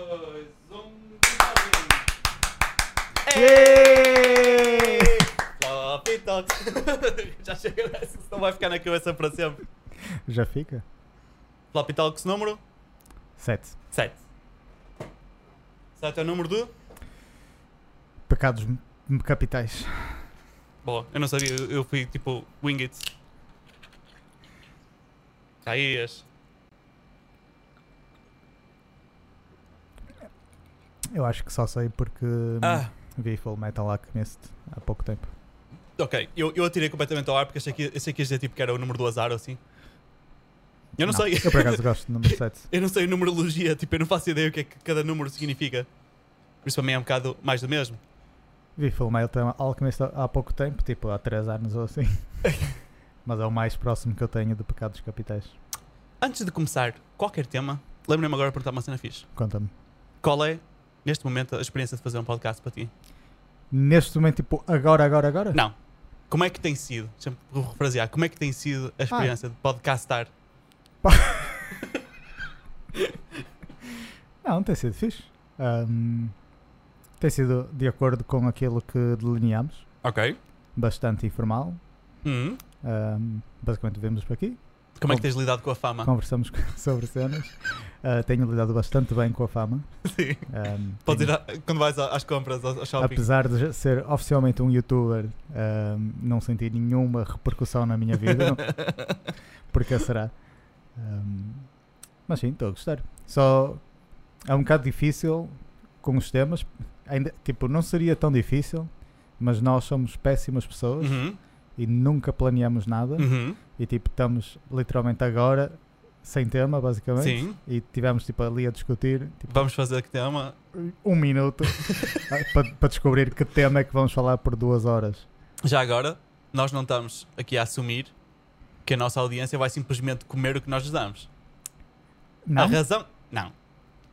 dois, um. Floppy Talks. Já chega dessa, senão vai ficar na cabeça para sempre. Já fica? Floppy Talks número 7. 7. 7 é o número do. Pecados capitais. Boa, eu não sabia, eu- eu fui tipo wing it. Já Eu acho que só sei porque hum, Ah, vi Full Metal Alchemist há pouco tempo. ok. Eu, eu atirei completamente ao ar porque achei que, achei que ia dizer tipo que era o número do azar ou assim. Eu não, sei. Eu por acaso gosto do número 7. Eu não sei numerologia, tipo, eu não faço ideia o que é que cada número significa. Por isso para mim é um bocado mais do mesmo. Vi Full Metal Alchemist há há pouco tempo, tipo há 3 anos ou assim. Mas é o mais próximo que eu tenho de pecados capitais. Antes de começar qualquer tema, lembrei-me agora de perguntar uma cena fixe. Conta-me. Qual é, neste momento, a experiência de fazer um podcast para ti? Neste momento, tipo, agora, agora, agora? Não. Como é que tem sido? Deixa-me refrasear. Como é que tem sido a experiência de podcastar? Não, tem sido fixe. Ahm, tem sido de acordo com aquilo que delineamos. Ok. Bastante informal. Hum. Ahm, basicamente vemos por aqui. Como é que tens lidado com a fama? Conversamos sobre cenas. Ah, tenho lidado bastante bem com a fama. Sim. Ahm, Podes ir tenho- a- quando vais às compras, ao shopping. apesar de ser oficialmente um youtuber, ahm, não senti nenhuma repercussão na minha vida. não- porque será? Ahm, mas sim, estou a gostar. Só é um bocado difícil com os temas. Ainda, tipo, não seria tão difícil, mas nós somos péssimas pessoas Uhum. E nunca planeamos nada. Uhum. E tipo, estamos literalmente agora sem tema, basicamente. Sim. E tivemos tipo, ali a discutir tipo, Vamos fazer que tema. um minuto para, para descobrir que tema é que vamos falar por duas horas. Já agora, nós não estamos aqui a assumir que a nossa audiência vai simplesmente comer o que nós lhes damos. Não? A razão. Não.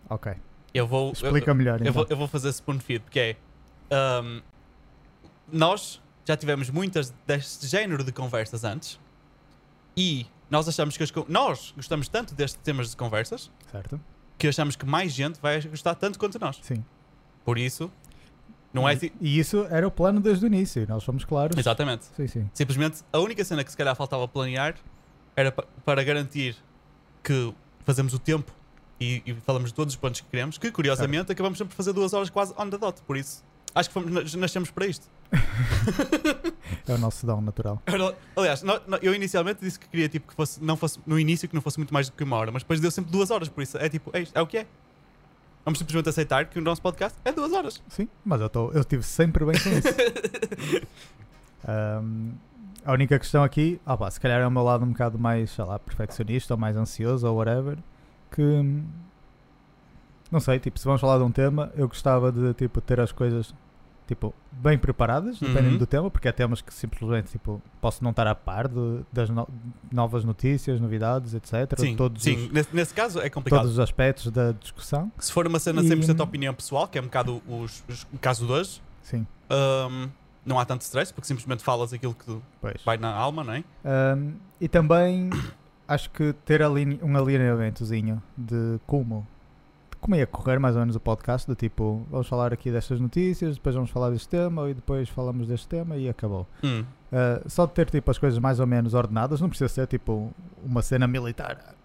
Ok. Eu vou. eu- Explica melhor Eu, então. vou, eu vou fazer spoon feed, porque é. ahm, nós já tivemos muitas deste género de conversas antes e nós achamos que as, nós gostamos tanto destes temas de conversas Certo? que achamos que mais gente vai gostar tanto quanto nós. Sim. Por isso, não é. ti- E isso era o plano desde o início. Nós fomos claros. Exatamente. Sim, sim. Simplesmente a única cena que se calhar faltava planear era pa- para garantir que fazemos o tempo e, e falamos de todos os pontos que queremos, que curiosamente acabamos sempre por fazer duas horas quase on the dot. Por isso, acho que fomos, nas- nascemos para isto. É o nosso dom natural. Ora, Aliás, eu inicialmente disse que queria tipo, que fosse, não fosse no início que não fosse muito mais do que uma hora, mas depois deu sempre duas horas, por isso é tipo, é, é o que é. Vamos simplesmente aceitar que o nosso podcast é duas horas. Sim, mas eu, tô, eu estive sempre bem com isso. Ahm, a única questão aqui, pá, se calhar é o meu lado um bocado mais, sei lá, perfeccionista ou mais ansioso ou whatever, que hum, não sei, tipo, se vamos falar de um tema, eu gostava de tipo ter as coisas tipo bem preparadas, dependendo Uhum. do tema, porque há temas que simplesmente tipo posso não estar a par de- das no- novas notícias, novidades, etc. sim, todos sim. os, Nesse, nesse caso é complicado. todos os aspectos da discussão. Se for uma cena E- 100% opinião pessoal, que é um bocado os, os- o caso de hoje, Sim, hum, não há tanto stress, porque simplesmente falas aquilo que pois. vai na alma, não é? Um, e também acho que ter aline- um alinhamentozinho de como, como ia correr mais ou menos o podcast, do tipo, vamos falar aqui destas notícias, depois vamos falar deste tema e depois falamos deste tema e acabou. Hum. Uh, só de ter tipo as coisas mais ou menos ordenadas, não precisa ser tipo uma cena militar.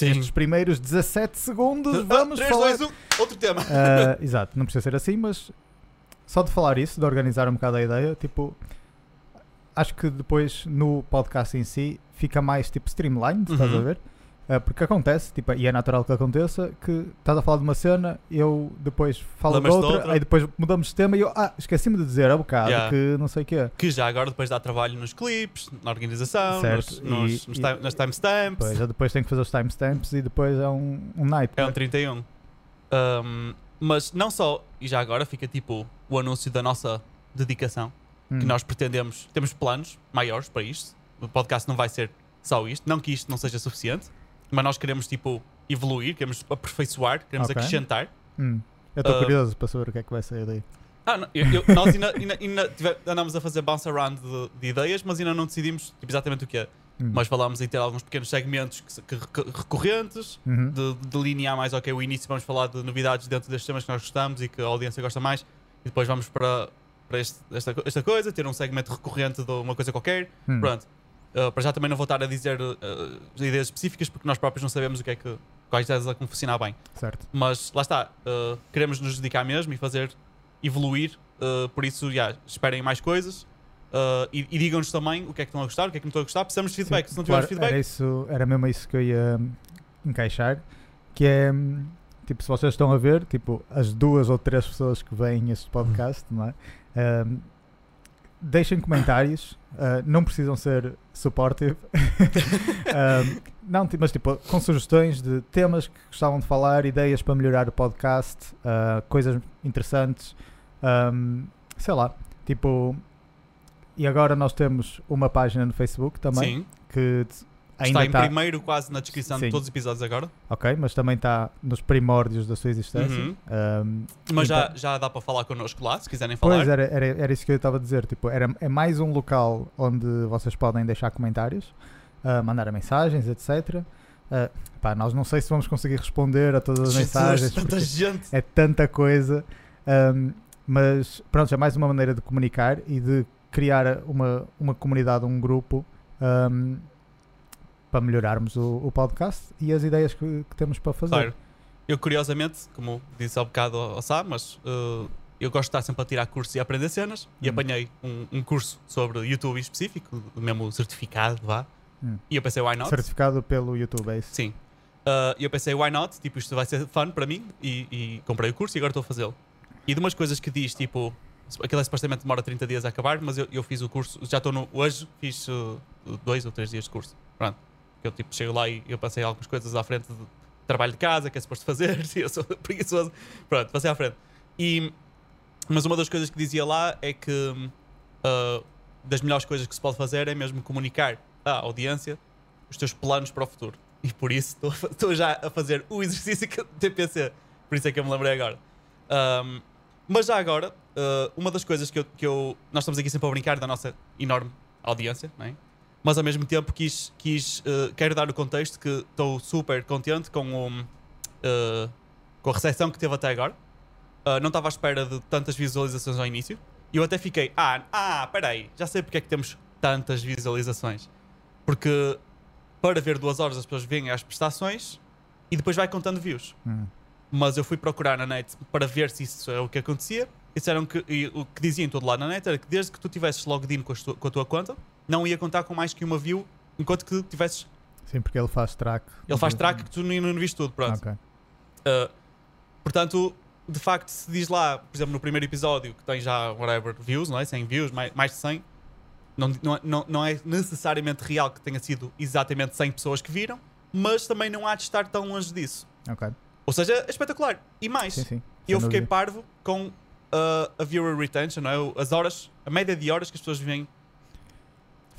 Estes primeiros 17 segundos vamos 3, falar. 2, 1, outro tema. Uh, exato, não precisa ser assim, mas só de falar isso, de organizar um bocado a ideia, tipo, acho que depois no podcast em si fica mais tipo streamlined, estás a Uhum. ver? Uh, porque acontece, tipo, e é natural que aconteça, que estás a falar de uma cena, eu depois falo de Lembras-te de outra, outra? aí depois mudamos de tema e eu, ah, esqueci-me de dizer há bocado Yeah. que não sei o quê. Que já agora depois dá trabalho nos clipes, na organização, Certo, nos, nos, nos timestamps. Depois, eu depois tenho que fazer os timestamps e depois é um, um night. É um 31. Um, mas não só, e já agora fica tipo o anúncio da nossa dedicação, Hum. que nós pretendemos, temos planos maiores para isto. O podcast não vai ser só isto, não que isto não seja suficiente, mas nós queremos tipo evoluir, queremos aperfeiçoar, queremos Ok. acrescentar. Hum. Eu estou Uh, curioso para saber o que é que vai sair daí. Ah, não, eu- eu- nós ainda, ainda- ainda andamos a fazer bounce around de, de ideias, mas ainda não decidimos tipo, exatamente o que é. Hum. Mas falámos em ter alguns pequenos segmentos que, que rec- recorrentes, Uhum. de, de delinear mais, ok, o início vamos falar de novidades dentro destes temas que nós gostamos e que a audiência gosta mais, e depois vamos para, para este- esta, esta coisa, ter um segmento recorrente de uma coisa qualquer. Hum. Pronto. Uh, para já também não vou estar a dizer uh, ideias específicas porque nós próprios não sabemos o que é que quais ideias é que vão funcionar bem. Certo. Mas lá está, uh, queremos nos dedicar mesmo e fazer evoluir, por isso esperem mais coisas. e e digam-nos também o que é que estão a gostar, o que é que não estão a gostar. Precisamos de feedback. Sim, Se não claro, tivermos feedback, Era, isso, era mesmo isso que eu ia hum, encaixar. Que é, hum, tipo, se vocês estão a ver, tipo, as duas ou três pessoas que veem este podcast, não é? Hum, deixem comentários. uh, não precisam ser supportive. Hum, não, mas tipo, com sugestões de temas que gostavam de falar, ideias para melhorar o podcast, uh, coisas interessantes. hum, sei lá, tipo. E agora nós temos uma página no Facebook também sim, que ainda está em está. primeiro quase na descrição Sim. de todos os episódios agora. Ok, mas também está nos primórdios da sua existência. Uhum. Um, Mas já, Então- já dá para falar connosco lá, se quiserem falar. pois era, era, era isso que eu estava a dizer. Tipo, era, é mais um local onde vocês podem deixar comentários, uh, mandar mensagens, etc. Uh, pá, nós não sei se vamos conseguir responder a todas as Jesus, mensagens. tanta gente. é tanta coisa. um, mas pronto, é mais uma maneira de comunicar e de criar uma, uma comunidade, um grupo um, para melhorarmos o, o podcast e as ideias que, que temos para fazer. Claro. Eu, curiosamente, como disse há bocado ao Sá, mas uh, eu gosto de estar sempre a tirar cursos e a aprender cenas. E Hum. apanhei um, um curso sobre YouTube em específico, o mesmo certificado, vá. Hum. E eu pensei, why not? Certificado pelo YouTube, é isso? Sim. Uh, E eu pensei, why not? Tipo, isto vai ser fun para mim. E, e comprei o curso e agora estou a fazê-lo. E de umas coisas que diz, tipo, aquilo é supostamente demora 30 dias a acabar, mas eu, eu fiz o curso, já estou no. Hoje fiz uh, dois ou três dias de curso. Pronto. Eu tipo, chego lá e eu passei algumas coisas à frente de trabalho de casa, que é suposto fazer, e eu sou preguiçoso. Pronto, passei à frente. E, mas uma das coisas que dizia lá é que uh, das melhores coisas que se pode fazer é mesmo comunicar à audiência os teus planos para o futuro. E por isso estou já a fazer o exercício que- TPC. Por isso é que eu me lembrei agora. Um, mas já agora, uh, uma das coisas que eu, que eu- Nós estamos aqui sempre a brincar da nossa enorme audiência, não é? Mas ao mesmo tempo quis, quis uh, quero dar o contexto que estou super contente com, uh, com a recepção que teve até agora. Uh, não estava à espera de tantas visualizações ao início. E eu até fiquei, ah, ah, peraí, já sei porque é que temos tantas visualizações. Porque para ver duas horas as pessoas vêm às prestações e depois vai contando views. Hum. Mas eu fui procurar na net para ver se isso é o que acontecia. E disseram que e o que dizia em todo lado na net era que desde que tu tivesses logged in com, as tu- com a tua conta, não ia contar com mais que uma view enquanto que tivesses. Sim, porque ele faz track. Ele faz track que tu não, não viste tudo. Pronto. Ok. Uh, portanto, de facto, se diz lá, por exemplo, no primeiro episódio que tem já whatever views, não é? 100 views, mais, mais de 100, não, não, é- não, é necessariamente real que tenha sido exatamente 100 pessoas que viram, mas também não há de estar tão longe disso. Ok. Ou seja, é espetacular. E mais, Sim, sim. eu fiquei parvo com uh, a viewer retention, não é? As horas, a média de horas que as pessoas veem.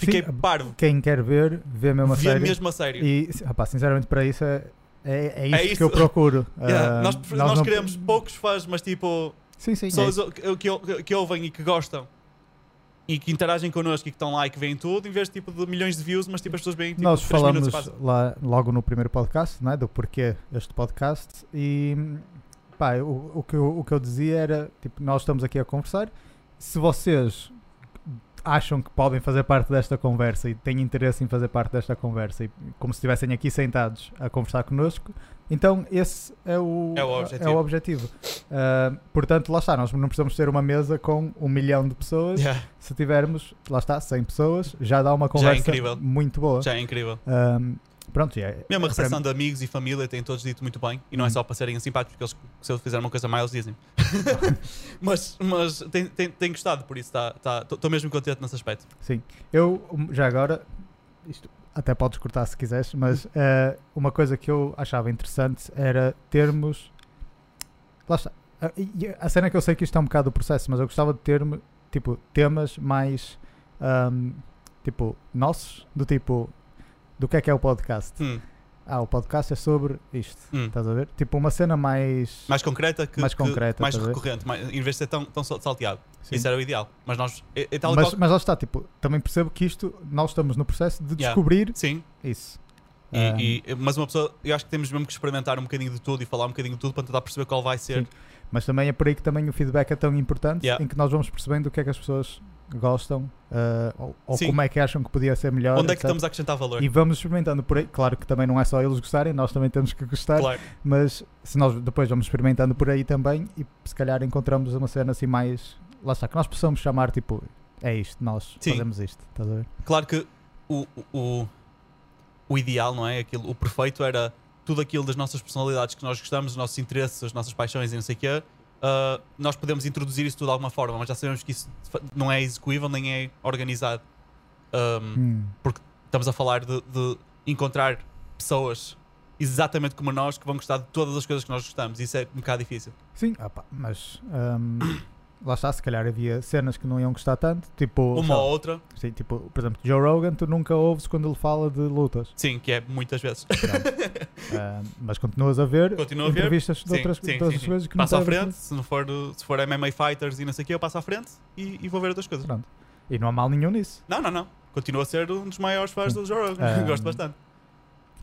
Fiquei Sim, parvo. Quem quer ver, vê mesmo a Vê série. mesmo a sério. E, rapaz, sinceramente, para isso é, é, é isto isso. que eu procuro. Yeah, Ah, nós nós, não- queremos poucos fãs, mas tipo, Sim, sim. é pessoas isso. que, que, ouvem e que gostam e que interagem connosco e que estão lá e que veem tudo, em vez de, tipo, de milhões de views, mas tipo, as pessoas veem tipo, Nós 3 minutos falamos e lá logo no primeiro podcast, não é? do porquê este podcast e pá, o, o, que eu, o que eu dizia era tipo, nós estamos aqui a conversar. Se vocês acham que podem fazer parte desta conversa e têm interesse em fazer parte desta conversa, e, como se estivessem aqui sentados a conversar connosco, então esse é o, É o objetivo. é o objetivo. Ah, portanto, lá está, nós não precisamos ter uma mesa com um milhão de pessoas. Yeah, Se tivermos, lá está, 100 pessoas, já dá uma conversa incrível. muito boa. já é incrível. Um, pronto, é, Mesmo a recepção de amigos e família têm todos dito muito bem e não é Hum. só para serem simpáticos, porque eles, se eles fizerem uma coisa má, eles dizem. mas mas tem, tem, tem gostado, por isso estou mesmo contente nesse aspecto. Sim. Eu, um, já agora, isto até podes cortar se quiseres, mas eh, uma coisa que eu achava interessante era termos. Lá está. A, a cena é que eu sei que isto é um bocado o processo, mas eu gostava de ter tipo, temas mais ahm, tipo nossos, do tipo do que é que é o podcast. Hum. ah, o podcast é sobre isto. Hum. Estás a ver? Tipo uma cena mais. Mais concreta que Mais que- concreta, mais recorrente, mais, em vez de ser tão, tão sal- salteado. Sim. Isso era o ideal. Mas nós. É, é mas, qual- mas lá está, tipo, também percebo que isto, nós estamos no processo de Yeah. descobrir Sim. isso. E, Ah, e- mas uma pessoa, eu acho que temos mesmo que experimentar um bocadinho de tudo e falar um bocadinho de tudo para tentar perceber qual vai ser. Sim. Mas também é por aí que também o feedback é tão importante, Yeah. em que nós vamos percebendo o que é que as pessoas gostam ah, ou, Sim. como é que acham que podia ser melhor. Onde é que estamos a acrescentar valor? E vamos experimentando por aí. Claro que também não é só eles gostarem, nós também temos que gostar. Claro. Mas se nós depois vamos experimentando por aí também e se calhar encontramos uma cena assim mais. Lá está, que nós possamos chamar tipo. É isto, nós Sim. fazemos isto. Estás a ver? Claro que o, o, o ideal, não é? Aquilo, o perfeito era tudo aquilo das nossas personalidades que nós gostamos, os nossos interesses, as nossas paixões e não sei o quê. Ah, nós podemos introduzir isso tudo de alguma forma, mas já sabemos que isso não é execuível nem é organizado. Ahm, Hum. estamos a falar de, de encontrar pessoas exatamente como nós que vão gostar de todas as coisas que nós gostamos. Isso é um bocado difícil. Sim, opá, mas. hum, lá está, se calhar havia cenas que não iam gostar tanto. Tipo, Uma ou outra, sim, tipo, por exemplo, Joe Rogan, tu nunca ouves quando ele fala de lutas. sim, que é muitas vezes. Hum, mas continuas a ver Continuo a ver. entrevistas de Sim, outras, sim, de outras sim, sim. coisas que Passo à não ver frente, se não for, se for MMA Fighters e não sei o quê, eu passo à frente e, e vou ver outras coisas. Pronto. E não há mal nenhum nisso. Não, não, não. Continuo a ser um dos maiores fãs Sim. do Joe Rogan. Ah, Gosto bastante.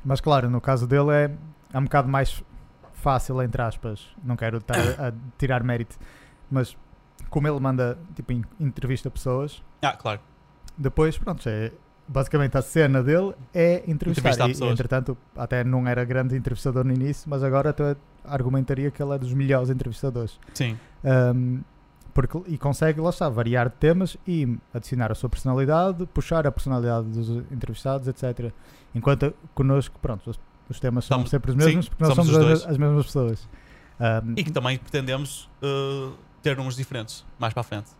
Mas claro, no caso dele é, é um bocado mais fácil, entre aspas. Não quero estar a tirar mérito. Mas como ele manda, tipo, entrevista pessoas, Ah, claro. depois, pronto, é, basicamente a cena dele é entrevistar. Entrevistar e, pessoas. entretanto, até não era grande entrevistador no início, mas agora até argumentaria que ele é dos melhores entrevistadores. Sim. Um, porque, e consegue, lá está, variar de temas e adicionar a sua personalidade, puxar a personalidade dos entrevistados, etc. Enquanto connosco, pronto, os, os temas são sempre os sim, mesmos porque nós somos somos, os as, as mesmas pessoas. Um, E que também pretendemos uh, ter uns diferentes mais para a frente.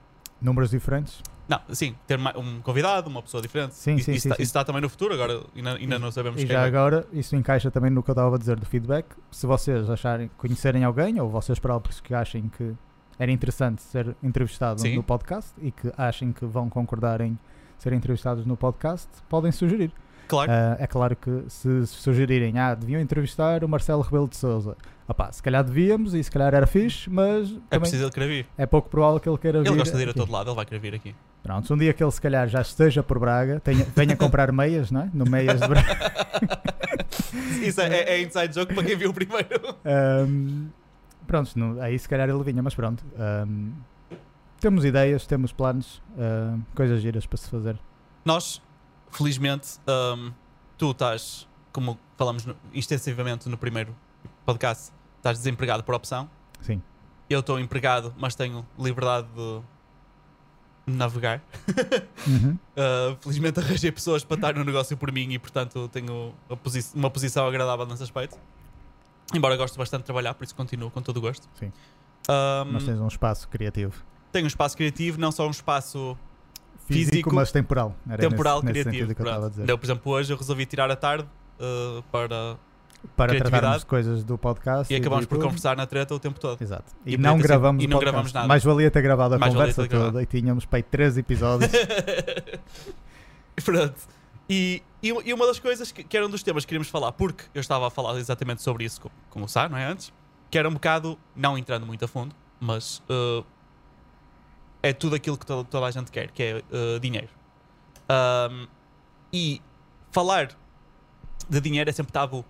números diferentes. Não, sim, ter um convidado, uma pessoa diferente. Sim, sim, isso sim, está, sim. isso está também no futuro, agora ainda, ainda E- não sabemos E quem já é. agora, isso encaixa também no que eu estava a dizer do feedback. Se vocês acharem, conhecerem alguém, ou vocês próprios que achem que era interessante ser entrevistado Sim. no podcast e que achem que vão concordar em ser entrevistados no podcast, podem sugerir. Claro, Ah, é claro que se sugerirem, ah, deviam entrevistar o Marcelo Rebelo de Souza. Opá, se calhar devíamos e se calhar era fixe, mas é preciso ele querer vir. é pouco provável que ele queira vir. Ele gosta de ir a aqui. todo lado, ele vai querer vir aqui. Pronto, se um dia que ele se calhar já esteja por Braga, tenha, venha comprar meias, não é? No meias de Braga. Isso é, é, inside joke para quem viu primeiro. Ahm, pronto, não- aí se calhar ele vinha, mas pronto. ahm, temos ideias, temos planos, ahm, coisas giras para se fazer. Nós, felizmente, hum, tu estás, como falamos no- extensivamente no primeiro podcast, estás desempregado por opção. Sim. Eu estou empregado, mas tenho liberdade de navegar. Uhum. Uh, felizmente arranjei pessoas para estar no negócio por mim e, portanto, tenho posi- uma posição agradável nesse aspecto. Embora goste bastante de trabalhar, por isso continuo com todo o gosto. Sim. Um, Mas tens um espaço criativo. tenho um espaço criativo, não só um espaço Físico, Físico, mas temporal. Era temporal nesse, nesse criativo. sentido que eu. Eu, por exemplo, hoje eu resolvi tirar a tarde uh, para. Para tratarmos coisas do podcast. E do acabamos por conversar na treta o tempo todo. Exato. E E, não gravamos e não gravamos nada. Mais valia ter gravado a Mais conversa ter gravado. toda e tínhamos para aí três episódios. Pronto. E, e, e uma das coisas que, que era um dos temas que queríamos falar, porque eu estava a falar exatamente sobre isso com, com o Sá, não é? Antes, que era um bocado, não entrando muito a fundo, mas uh, é tudo aquilo que to- toda a gente quer, que é uh, dinheiro. Um, e falar de dinheiro é sempre tabu.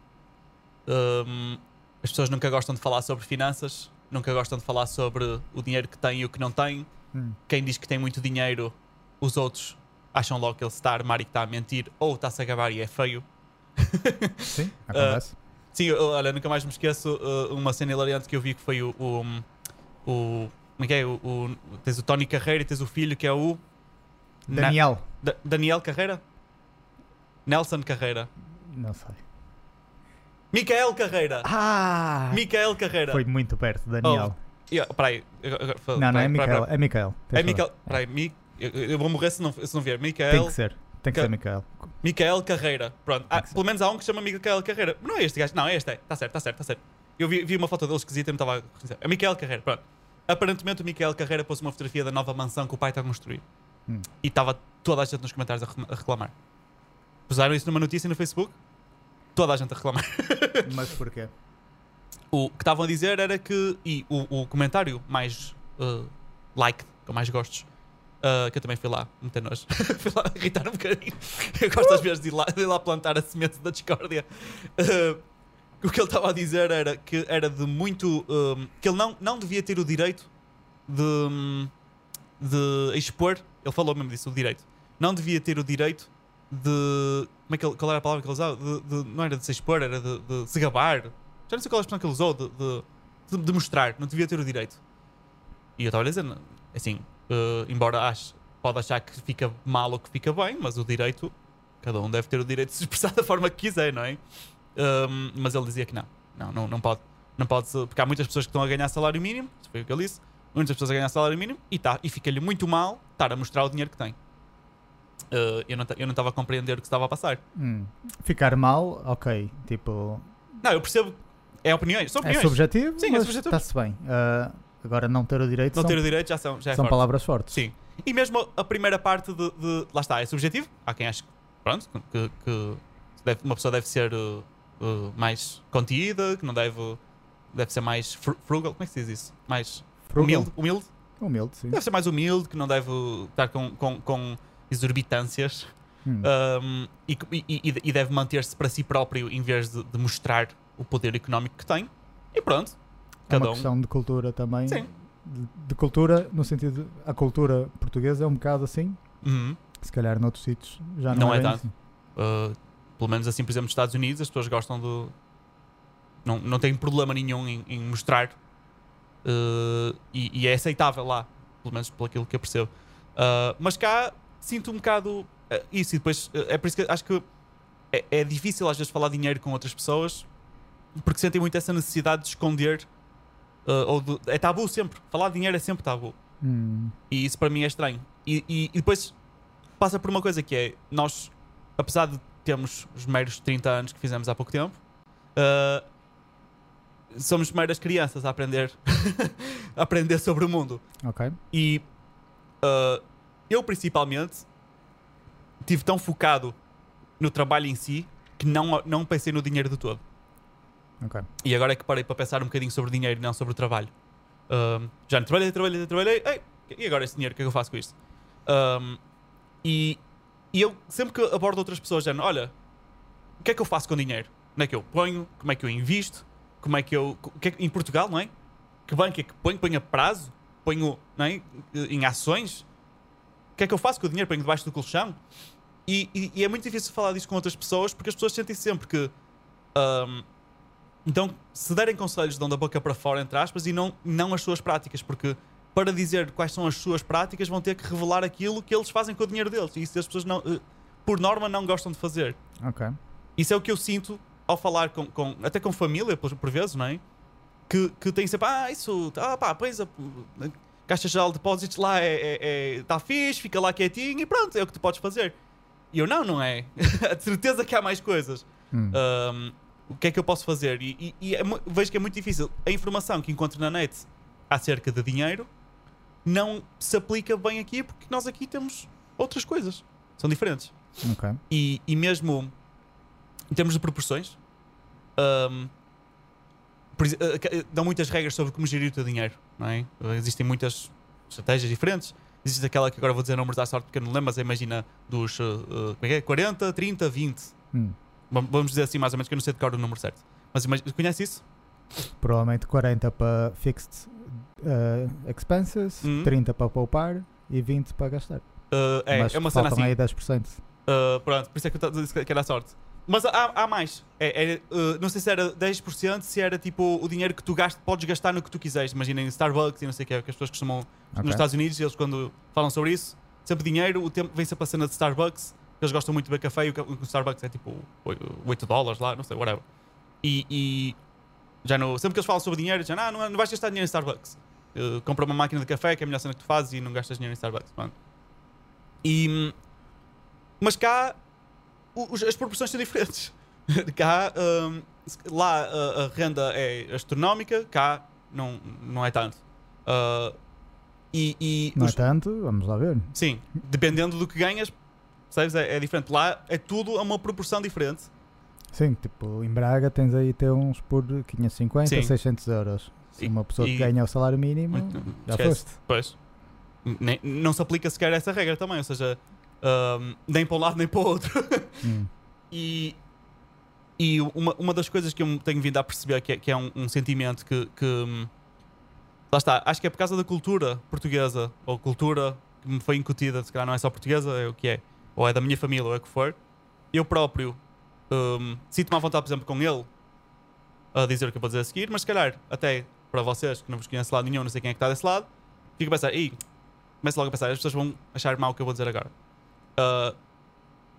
Um, as pessoas nunca gostam de falar sobre finanças, nunca gostam de falar sobre o dinheiro que têm e o que não têm Hum. quem diz que tem muito dinheiro, os outros acham logo que ele está a armar e que está a mentir, ou está-se a gabar e é feio. Sim, Ah, acontece. Sim, eu- olha, nunca mais me esqueço uh, uma cena hilariante que eu vi que foi o. o, o como é que é? O, o- tens o Tony Carreira e tens o filho que é o. Na- Daniel. Da- Daniel Carreira? Nelson Carreira. Não sei. Micael Carreira! Ah! Micael Carreira! Foi muito perto, Daniel. Yeah, peraí. agora- agora- não, não peraí, é Micael. É Micael. É Micael. Peraí, Mi- eu, eu vou morrer se não, se não vier. Tem Micael. que ser. Tem que Ca- ser Micael. Micael Carreira. Pronto. Ah, Tem pelo menos há um que chama Micael Carreira. Não é este gajo. Não, é este. Está certo, está certo, está certo. Eu vi, vi uma foto dele esquisita e me estava a reconhecer. É Micael Carreira. Pronto. Aparentemente o Micael Carreira pôs uma fotografia da nova mansão que o pai está a construir. Hum. E estava toda a gente nos comentários a, re- a reclamar. Puseram isso numa notícia no Facebook. toda a gente a reclamar. Mas porquê? O que estavam a dizer era que. E o, o comentário mais uh, like, com mais gostos, uh, que eu também fui lá meter nós. fui lá irritar um bocadinho. Eu gosto às vezes de ir lá, de ir lá plantar a semente da discórdia. Uh, o que ele estava a dizer era que era de muito. um, que ele não, não devia ter o direito de, hum, de expor. Ele falou mesmo disso, o direito. Não devia ter o direito de. Como é que ele, qual era a palavra que ele usava? De, de- não era de se expor, era de, de se gabar. Já não sei qual é a expressão que ele usou, de, de, mostrar. Não devia ter o direito. E eu estava a dizer, assim, eh, embora ache, pode achar que fica mal ou que fica bem, mas o direito, cada um deve ter o direito de se expressar da forma que quiser, não é? Um, mas ele dizia que não. Não, não, não pode. Não pode ser- porque há muitas pessoas que estão a ganhar salário mínimo, isso foi o que ele disse, muitas pessoas a ganhar salário mínimo e, tá, e fica-lhe muito mal estar a mostrar o dinheiro que tem. Uh, eu não estava a compreender o que estava a passar. Hum. Ficar mal, ok. Tipo, Não, eu percebo. É opiniões, são é opiniões. subjetivo, Sim, é subjetivo. está-se bem. Ah, agora, não ter o direito não são, ter o direito já são, já é são forte. palavras fortes. Sim. E mesmo a primeira parte de, de- Lá está, é subjetivo. Há quem ache que, pronto, que, que deve- uma pessoa deve ser uh, uh, mais contida, que não deve. Deve ser mais fru- frugal. Como é que se diz isso? Mais Frugal. humilde. Humilde. Humilde, sim. Deve ser mais humilde, que não deve estar com, com, com exorbitâncias. Hum. Um, e, e- e- e deve manter-se para si próprio em vez de, de mostrar o poder económico que tem. E pronto. é uma um. questão de cultura também. Sim. De, de cultura, no sentido. de- a cultura portuguesa é um bocado assim. Uhum. Se calhar noutros sítios já não, Não é bem tanto. assim. Uh, pelo menos assim, por exemplo, nos Estados Unidos, as pessoas gostam de. Não, não têm problema nenhum em, em mostrar. Uh, e, e é aceitável lá, pelo menos pelo aquilo que eu percebo. Uh, mas cá sinto um bocado uh, isso, e depois é por isso que acho que é, é difícil às vezes falar dinheiro com outras pessoas porque sentem muito essa necessidade de esconder. uh, ou de- é tabu sempre. Falar de dinheiro é sempre tabu. Hum. E isso para mim é estranho. E, e- e depois passa por uma coisa que é: nós, apesar de termos os meros 30 anos que fizemos há pouco tempo, ah, somos meras crianças a aprender, a aprender sobre o mundo. Ok. E ah, eu, principalmente, estive tão focado no trabalho em si que não, não pensei no dinheiro de todo. Ok. E agora é que parei para pensar um bocadinho sobre dinheiro e não sobre o trabalho. Ahm, já não trabalhei, trabalhei, trabalhei. Ei, e agora esse dinheiro, o que é que eu faço com isto? Ahm, e, e eu sempre que abordo outras pessoas, já olha, o que é que eu faço com dinheiro? Onde é que eu ponho? Como é que eu invisto? Como é que eu. o que é que- em Portugal, não é? Que banco é que ponho? Ponho a prazo? Ponho não é? em ações? O que é que eu faço com o dinheiro? Ponho debaixo do colchão? E, e- e é muito difícil falar disso com outras pessoas porque as pessoas sentem sempre que. ahm, então, se derem conselhos, dão da boca para fora, entre aspas, e não, não as suas práticas, porque para dizer quais são as suas práticas vão ter que revelar aquilo que eles fazem com o dinheiro deles. E isso as pessoas, não, eh, por norma, não gostam de fazer. Isso é o que eu sinto ao falar com, com- até com família, por, por vezes, não é? Que, que tem sempre, ah, isso, ah, pá, pois a Caixa Geral de Depósitos lá é, é, é- tá fixe, fica lá quietinho e pronto, é o que tu podes fazer. E eu, não, não é. de certeza que há mais coisas. Hum. Um, o que é que eu posso fazer? E, e- e é vejo que é muito difícil. A informação que encontro na net acerca de dinheiro não se aplica bem aqui porque nós aqui temos outras coisas. São diferentes. Ok. E, e mesmo em termos de proporções, um, por exe- eh, eh, dão muitas regras sobre como gerir o teu dinheiro. Não é? Existem muitas estratégias diferentes. Existe aquela que agora vou dizer números à sorte porque eu não lembro, mas imagina dos eh, como é que é? 40, 30, 20. Hum. Vam- Vamos dizer assim mais ou menos que eu não sei de cor o número certo. Mas imagina, conhece isso? Provavelmente 40 para fixed eh, expenses, Hum. 30 para poupar e 20 para gastar. Uh, é, Mas é uma cena assim. aí 10%. Uh, pronto, por isso é que eu disse que era a sorte. Mas há, há mais. É, é, uh, não sei se era 10%, se era tipo o dinheiro que tu gastas, podes gastar no que tu quiseres. Imagina em Starbucks e não sei o que é, que as pessoas costumam. Ok. Nos Estados Unidos, eles quando falam sobre isso, sempre dinheiro, o tempo vem sempre a cena de Starbucks. Eles gostam muito de beber café e o, o Starbucks é tipo 8 dólares lá, não sei, whatever. E, e já no, sempre que eles falam sobre dinheiro, já não, não, não vais gastar dinheiro em Starbucks. Uh, compra uma máquina de café que é a melhor cena que tu fazes e não gastas dinheiro em Starbucks. Pronto. E, mas cá os- as proporções são diferentes. cá, se- lá a, a renda é astronómica, cá não, não é tanto. Ah, e, e Não os- é tanto, vamos lá ver. sim, dependendo do que ganhas, percebes? É, é diferente. Lá é tudo a uma proporção diferente. Sim, tipo, em Braga tens aí ter uns por 550, Sim. 600 euros. Se E- uma pessoa que e- ganha o salário mínimo, Muito- já esquece. foste. Pois. Nem- não se aplica sequer essa regra também, ou seja, ahm, nem para um lado nem para o outro. Hum, E, e uma, uma das coisas que eu tenho vindo a perceber que é, que é um, um sentimento que, que, hum, Lá está, acho que é por causa da cultura portuguesa, ou cultura que me foi incutida, se calhar não é só portuguesa, é o que é, ou é da minha família, ou é o que for. Eu próprio hum, sinto-me à vontade, por exemplo, com ele a dizer o que eu vou dizer a seguir, mas se calhar, até para vocês que não vos conhecem lado nenhum, não sei quem é que está desse lado, fico a pensar, e começo logo a pensar, as pessoas vão achar mal o que eu vou dizer agora. Ah,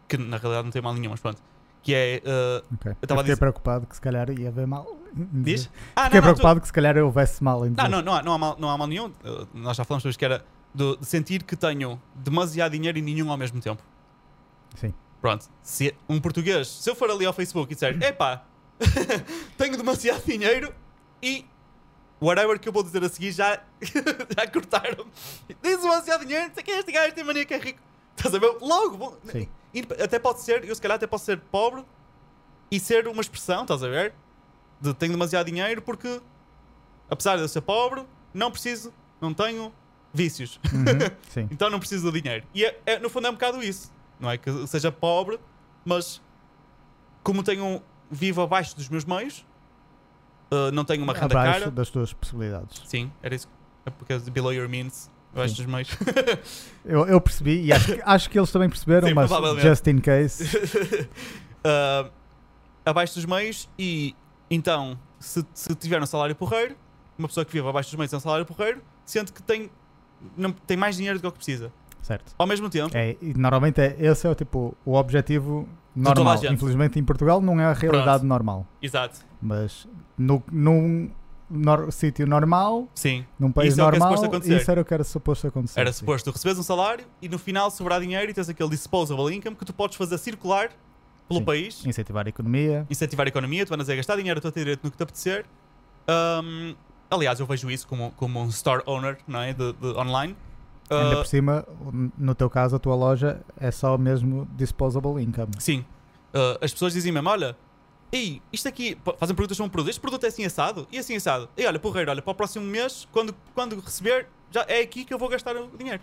que na realidade não tem mal nenhum, mas pronto. Que é. ah, ok. Eu estava dizer- preocupado que se calhar ia haver mal. diz? Ah, Fiquei não, não, tu- preocupado que se calhar houvesse mal em não, dizer. não, não, há, não, há mal, não há mal nenhum. Uh, nós já falamos sobre isto que era de sentir que tenho demasiado dinheiro e nenhum ao mesmo tempo. Sim. Pronto. Se um português, se eu for ali ao Facebook e disser, epá, tenho demasiado dinheiro e whatever que eu vou dizer a seguir já, já cortaram. Diz demasiado dinheiro, não sei que é este gajo, tem mania que é rico. Estás a ver? Logo, bom, Sim. até pode ser, eu se calhar até posso ser pobre e ser uma expressão, estás a ver? De tenho demasiado dinheiro porque, apesar de eu ser pobre, não preciso, não tenho vícios. Uhum, sim. Então não preciso do dinheiro. E é, é- no fundo é um bocado isso. Não é que seja pobre, mas como tenho, vivo abaixo dos meus meios, uh, não tenho uma renda Abaixo cara. das tuas possibilidades. Sim, era isso. É porque é below your means, abaixo Sim. dos meios. Eu, eu percebi e acho, que- acho que eles também perceberam, Sim, mas just in case. Uh, abaixo dos meios e então se, se tiver um salário porreiro uma pessoa que vive abaixo dos meios tem um salário porreiro sente que tem, não, tem mais dinheiro do que o que precisa Certo. ao mesmo tempo É, e normalmente é, esse é o tipo o objetivo normal. Infelizmente em Portugal não é a realidade normal. exato Mas no, num nor- sítio normal, sim num país Isso é é normal, acontecer. isso era o que era suposto acontecer. era sim. suposto tu receberes um salário e no final sobrar dinheiro e tens aquele disposable income que tu podes fazer circular pelo Sim. país Incentivar a economia. incentivar a economia, tu vais a gastar dinheiro, tu a ter direito no que te apetecer. Um, aliás, eu vejo isso como, como um store owner não é? de, de online. Ainda Uh, por cima, no teu caso, a tua loja é só mesmo disposable income. Sim. Uh, as pessoas dizem mesmo: olha, ei, isto aqui, fazem perguntas sobre um produto, este produto é assim assado e assim assado. E olha, porreiro, olha, para o próximo mês, quando, quando receber, já é aqui que eu vou gastar o dinheiro.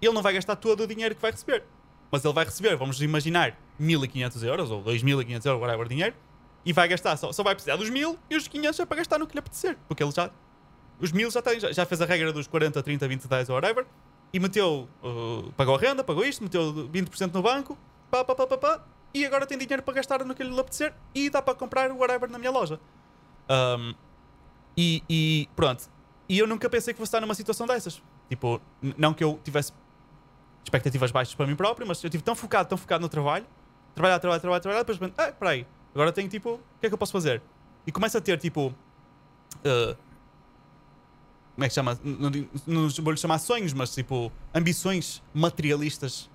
Ele não vai gastar todo o dinheiro que vai receber, mas ele vai receber, vamos imaginar, 1500 euros ou 2500 euros, whatever dinheiro, e vai gastar, só, só vai precisar dos 1000 e os 500 é para gastar no que lhe apetecer, porque ele já, os 1000 já, já, já fez a regra dos 40, 30, 20, 10 ou whatever, e meteu, uh, pagou a renda, pagou isto, meteu 20% no banco, pá, pá, pá, pá, pá, e agora tem dinheiro para gastar no que lhe apetecer e dá para comprar whatever na minha loja. Um, e, e pronto. E eu nunca pensei que fosse estar numa situação dessas. Tipo, não que eu tivesse expectativas baixas para mim próprio, mas eu estive tão focado, tão focado no trabalho, trabalhar, trabalhar, trabalhar, trabalhar, depois ah, peraí, agora tenho tipo, o que é que eu posso fazer? E começo a ter tipo. uh, como é que chama? Não, não vou lhe chamar sonhos, mas tipo, ambições materialistas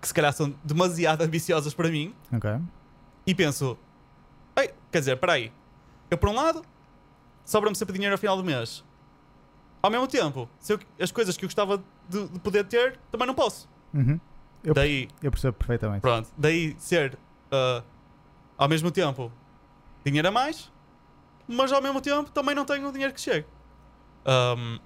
que se calhar são demasiado ambiciosas para mim Ok? e penso, Ei, quer dizer, peraí, eu por um lado sobra-me sempre dinheiro ao final do mês. Ao mesmo tempo, eu- as coisas que eu gostava de, de poder ter, também não posso. Uhum. Eu, Daí, eu percebo perfeitamente. pronto, daí ser ah, ao mesmo tempo dinheiro a mais, mas ao mesmo tempo também não tenho o dinheiro que chega. Ahm,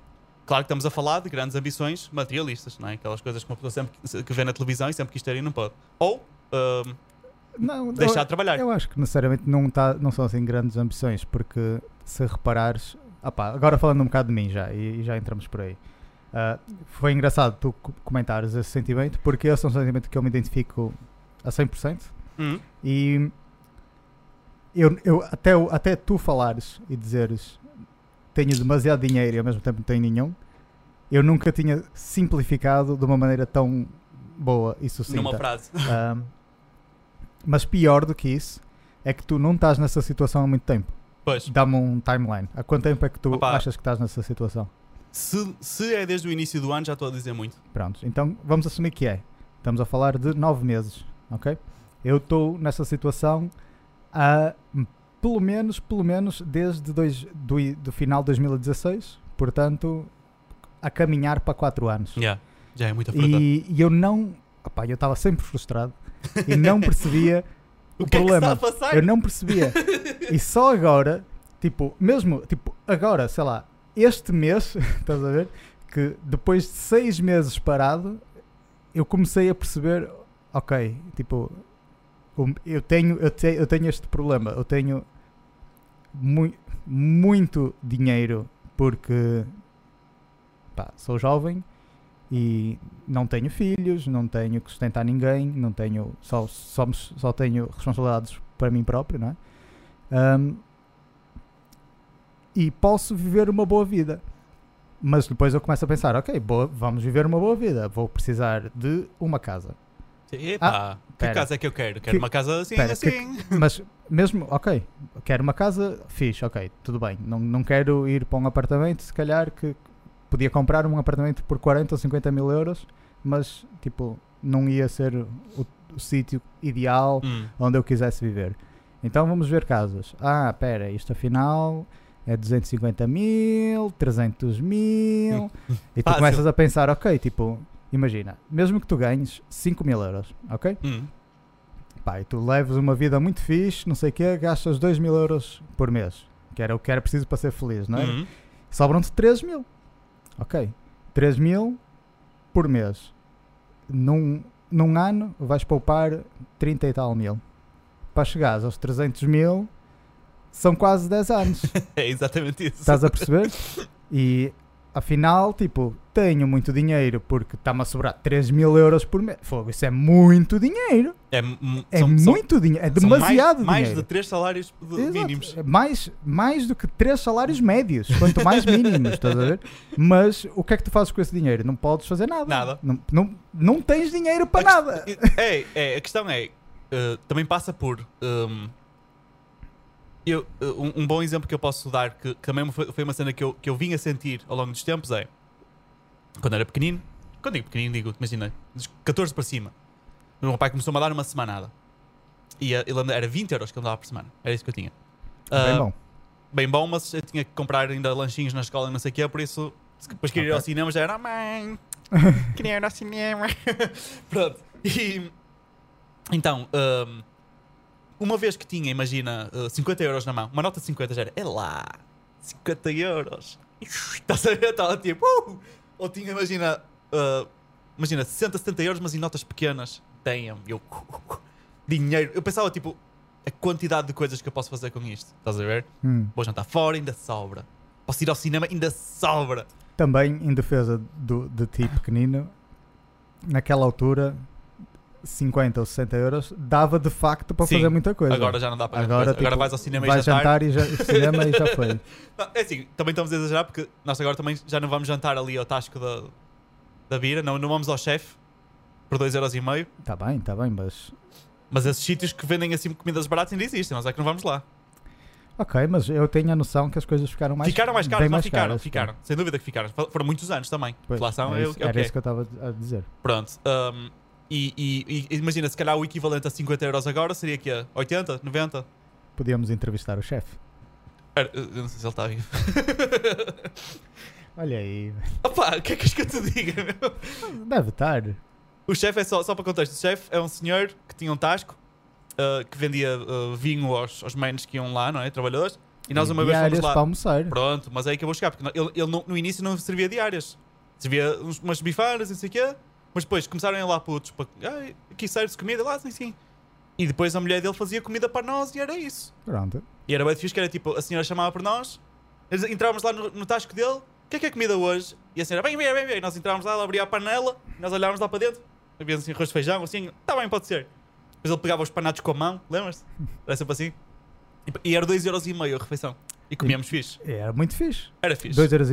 claro que estamos a falar de grandes ambições materialistas, não é? Aquelas coisas que uma pessoa sempre que vê na televisão e sempre quis ter e não pode. Ou ahm, Não, deixar eu, de trabalhar. eu acho que necessariamente não, tá, não são assim grandes ambições, porque se reparares. opá, agora falando um bocado de mim já, e, e já entramos por aí. Ah, foi engraçado tu co- comentares esse sentimento, porque esse é um sentimento que eu me identifico a 100%. Hum, E eu, eu, até, até tu falares e dizeres tenho demasiado dinheiro e ao mesmo tempo não tenho nenhum, eu nunca tinha simplificado de uma maneira tão boa e sucinta. numa frase. Ahm, mas pior do que isso é que tu não estás nessa situação há muito tempo. Pois. Dá-me um timeline. Há quanto tempo é que tu Opa. achas que estás nessa situação? Se, se é desde o início do ano, já estou a dizer muito. Pronto, então vamos assumir que é. Estamos a falar de nove meses, ok? Eu estou nessa situação há pelo menos, pelo menos desde dois, do, do final de 2016, portanto, a caminhar para quatro anos. Já, já é muita fruta. E, e eu não. opá, eu estava sempre frustrado e não percebia o, que problema, é que está a passar? eu não percebia. e só agora, tipo, mesmo, tipo, agora, sei lá, este mês, estás a ver? Que depois de seis meses parado, eu comecei a perceber, ok, tipo, o- eu tenho, eu, te- eu tenho este problema, eu tenho mui- muito dinheiro porque pá, sou jovem e não tenho filhos, não tenho que sustentar ninguém, não tenho só, só, só tenho responsabilidades para mim próprio, não é? Ahm, e posso viver uma boa vida. Mas depois eu começo a pensar, ok, boa, vamos viver uma boa vida. Vou precisar de uma casa. Epá, que pera. casa é que eu quero? Quero Que- uma casa assim, pera, que- assim. Mas mesmo, ok, quero uma casa fixe, ok, tudo bem. Não, não quero ir para um apartamento, se calhar que podia comprar um apartamento por 40 ou 50 mil euros, mas tipo, não ia ser o, o sítio ideal Hum. onde eu quisesse viver. Então vamos ver casas. Ah, pera, isto afinal é 250 mil, 300 mil. e tu Fácil. começas a pensar, ok, tipo, imagina, mesmo que tu ganhes 5 mil euros, ok? Hum. Pá, e tu leves uma vida muito fixe, não sei o quê, gastas 2 mil euros por mês, que era o que era preciso para ser feliz, não é? Hum. Sobram-te 3 mil. Ok. 3 mil por mês. Num, num ano vais poupar 30 e tal mil. Para chegares aos 300 mil, são quase 10 anos. É exatamente isso. Estás a perceber? E afinal, tipo, tenho muito dinheiro porque está-me a sobrar 3 mil euros por mês. Fogo, isso é muito dinheiro. É, É são- são- muito dinheiro. É são demasiado mais, mais dinheiro. de 3 salários de- mínimos. É Mais, mais do que três salários médios, quanto mais mínimos, estás a ver? Mas o que é que tu fazes com esse dinheiro? Não podes fazer nada. Nada. Não, não, não tens dinheiro para A nada. É, é, a questão é, uh, também passa por. um, eu, uh, um, um bom exemplo que eu posso dar, que, que também foi, foi uma cena que eu, que eu vim a sentir ao longo dos tempos, é quando era pequenino, quando digo pequenino, digo, imagina, dos 14 para cima, o meu pai começou-me a dar uma semanada. E uh, ele anda- era 20 euros que ele dava por semana, era isso que eu tinha. Bem Uh, bom. bem bom, mas eu tinha que comprar ainda lanchinhos na escola e não sei o quê, por isso, depois queria ir ao cinema já era, "Oh, mãe, queria ir ao cinema. Pronto. E então, hum, uma vez que tinha, imagina, uh, 50 euros na mão, uma nota de 50 já era, é lá, 50 euros. Estás a ver? Estava tipo, uh! Ou tinha, imagina, uh, imagina, 60, 70 euros, mas em notas pequenas. Damn, eu, dinheiro. Eu pensava, tipo, a quantidade de coisas que eu posso fazer com isto. Estás a ver? Hum. Vou jantar fora, ainda sobra. Posso ir ao cinema, ainda sobra. Também em defesa do, de ti pequenino, naquela altura, 50 ou 60 euros dava de facto para Sim. fazer muita coisa. Agora já não dá para Agora, coisa. Agora tipo, vais ao cinema vais e jantar. jantar e já, cinema e já foi. Não, É assim, também estamos a exagerar porque nós agora também já não vamos jantar ali ao tasco da, da Bira, não, não vamos ao chefe por 2,5€. Está bem, está bem, mas. Mas esses sítios que vendem assim comidas baratas ainda existem, mas é que não vamos lá. Ok, mas eu tenho a noção que as coisas ficaram mais ficaram mais caras, não mais ficaram, caras, ficaram. Sem dúvida que ficaram. Fo- Foram muitos anos também. Pois, Inflação é isso, é o era que é. isso que eu estava a dizer. Pronto. um, e, e- e imagina, se calhar o equivalente a 50 euros agora seria que 80, 90? Podíamos entrevistar o chefe. Eu não sei se ele está vivo. Olha aí, Opa, o que é que queres que eu te diga, meu? deve estar. O chefe é só, só para contexto, o chefe é um senhor que tinha um tasco uh, que vendia uh, vinho aos, aos manos que iam lá, não é? Trabalhadores. E nós uma vez Diárias fomos para lá. almoçar. Pronto, mas é aí que eu vou chegar, porque ele, ele não- no início não servia diárias. Servia uns, umas bifanas, não sei o quê. Mas depois começaram a ir lá putos para. Ai, aqui serve-se comida, lá, sim, sim. E depois a mulher dele fazia comida para nós e era isso. Pronto. E era bem fixe que era tipo, a senhora chamava por nós, entrávamos lá no, no tasco dele, o que é que é comida hoje? E a senhora, bem, bem, bem, bem. E nós entrávamos lá, ela abria a panela, nós olhávamos lá para dentro, havia assim arroz de feijão, assim, tá bem, pode ser. Depois ele pegava os panados com a mão, lembras-te? Era sempre assim. E, e era 2,5€ a refeição. E comíamos fixe. Era muito fixe. Era fixe. 2 euros